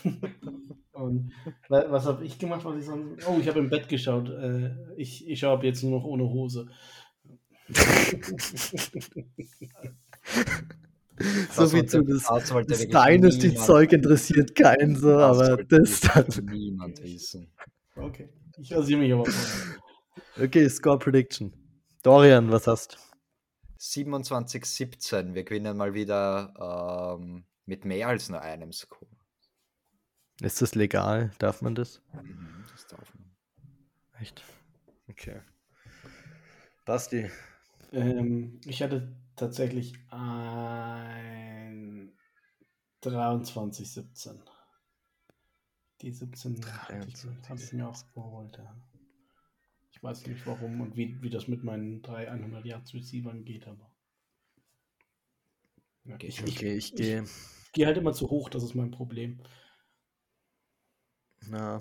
Speaker 1: schlafen.
Speaker 2: Und wa- was habe ich gemacht? Was ich sonst... Oh, ich habe im Bett geschaut. Äh, ich ich schaue ab jetzt nur noch ohne Hose.
Speaker 1: So
Speaker 3: Das
Speaker 1: wie zu das,
Speaker 3: das
Speaker 1: das Dynasty-Zeug interessiert keinen so,
Speaker 3: Das
Speaker 1: aber das dann.
Speaker 3: niemand wissen.
Speaker 2: Okay. Ich rasiere mich aber.
Speaker 1: Okay, Score Prediction. Dorian, was hast
Speaker 3: 27-17. Wir gewinnen mal wieder ähm, mit mehr als nur einem Score.
Speaker 1: Ist das legal? Darf man das?
Speaker 3: Mhm, das darf man.
Speaker 1: Echt? Okay. Basti,
Speaker 2: Ähm, ich hatte tatsächlich ein 23-17. Die 17 habe ich,
Speaker 1: 23,
Speaker 2: hab ich mir auch geholt. Ja. Ich weiß nicht warum und wie, wie das mit meinen drei 100 Yards Receivern geht, aber. Ja,
Speaker 3: Geht
Speaker 2: ich, ich,
Speaker 1: okay, ich
Speaker 2: ich
Speaker 1: gehe.
Speaker 2: gehe halt immer zu hoch, das ist mein Problem.
Speaker 1: Na,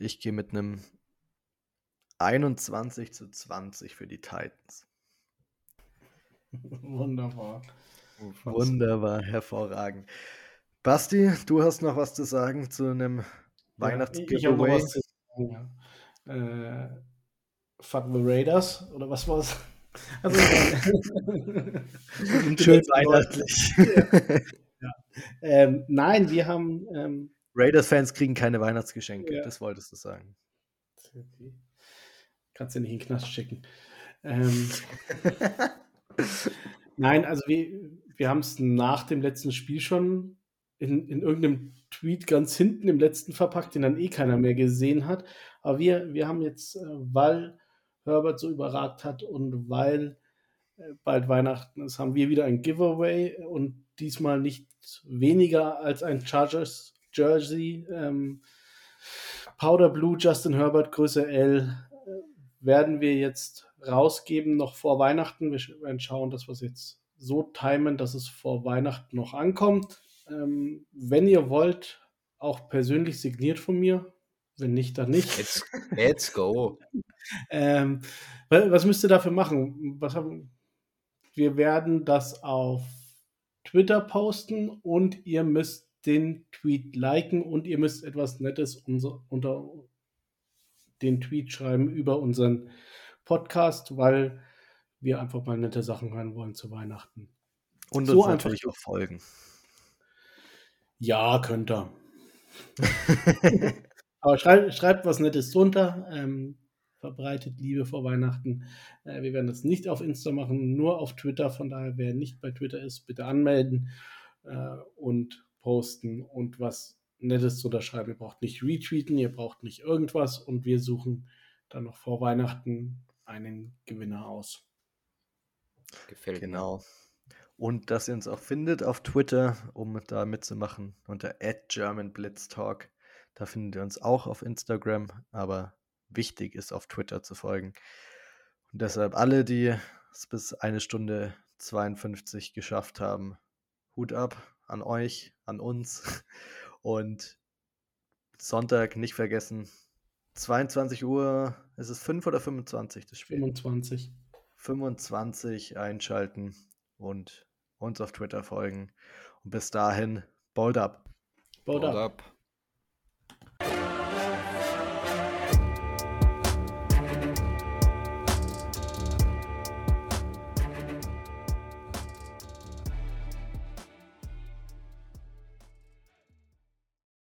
Speaker 1: ich gehe mit einem 21 zu 20 für die Titans.
Speaker 2: Wunderbar.
Speaker 1: Wunderbar, hervorragend. Basti, du hast noch was zu sagen zu einem
Speaker 2: Ja,
Speaker 1: Weihnachts-Giveaway?
Speaker 2: ich habe noch was zu sagen. Ja. Äh, fuck the Raiders oder was war's? Also,
Speaker 1: Schön weihnachtlich.
Speaker 2: Ja. ähm, nein, wir haben. Ähm,
Speaker 1: Raiders-Fans kriegen keine Weihnachtsgeschenke,
Speaker 2: Ja.
Speaker 1: das wolltest du sagen.
Speaker 2: Kannst du nicht in den Knast schicken. Ähm, nein, also wir, wir haben es nach dem letzten Spiel schon in, in irgendeinem Tweet ganz hinten im letzten verpackt, den dann eh keiner mehr gesehen hat. Aber wir, wir haben jetzt, äh, weil Herbert so überragt hat und weil äh, bald Weihnachten ist, haben wir wieder ein Giveaway und diesmal nicht weniger als ein Chargers Jersey. Ähm, Powder Blue Justin Herbert Größe L äh, werden wir jetzt rausgeben noch vor Weihnachten. Wir werden schauen, dass wir es jetzt so timen, dass es vor Weihnachten noch ankommt. Ähm, wenn ihr wollt, auch persönlich signiert von mir. Wenn nicht, dann nicht.
Speaker 3: Let's, let's go.
Speaker 2: Ähm, wa- was müsst ihr dafür machen? Was haben, wir werden das auf Twitter posten und ihr müsst den Tweet liken und ihr müsst etwas Nettes unser, unter den Tweet schreiben über unseren Podcast, weil wir einfach mal nette Sachen hören wollen zu Weihnachten.
Speaker 1: Und
Speaker 2: So
Speaker 1: uns natürlich auch folgen.
Speaker 2: Ja, könnt ihr. Aber schreibt, schreibt was Nettes drunter. Ähm, verbreitet Liebe vor Weihnachten. Äh, wir werden das nicht auf Insta machen, nur auf Twitter. Von daher, wer nicht bei Twitter ist, bitte anmelden äh, und posten und was Nettes drunter schreiben. Ihr braucht nicht retweeten, ihr braucht nicht irgendwas und wir suchen dann noch vor Weihnachten einen Gewinner aus.
Speaker 3: Gefällt mir.
Speaker 1: Genau. Und dass ihr uns auch findet auf Twitter, um da mitzumachen, unter @germanblitztalk. Da findet ihr uns auch auf Instagram, aber wichtig ist auf Twitter zu folgen. Und deshalb alle, die es bis eine Stunde 52 geschafft haben, Hut ab an euch, an uns. Und Sonntag nicht vergessen, 22 Uhr, ist es 5 oder 25 das Spiel?
Speaker 2: 25.
Speaker 1: 25 einschalten und uns auf Twitter folgen. Und bis dahin, bold up.
Speaker 2: Baut
Speaker 3: Haut
Speaker 2: ab.
Speaker 3: ab.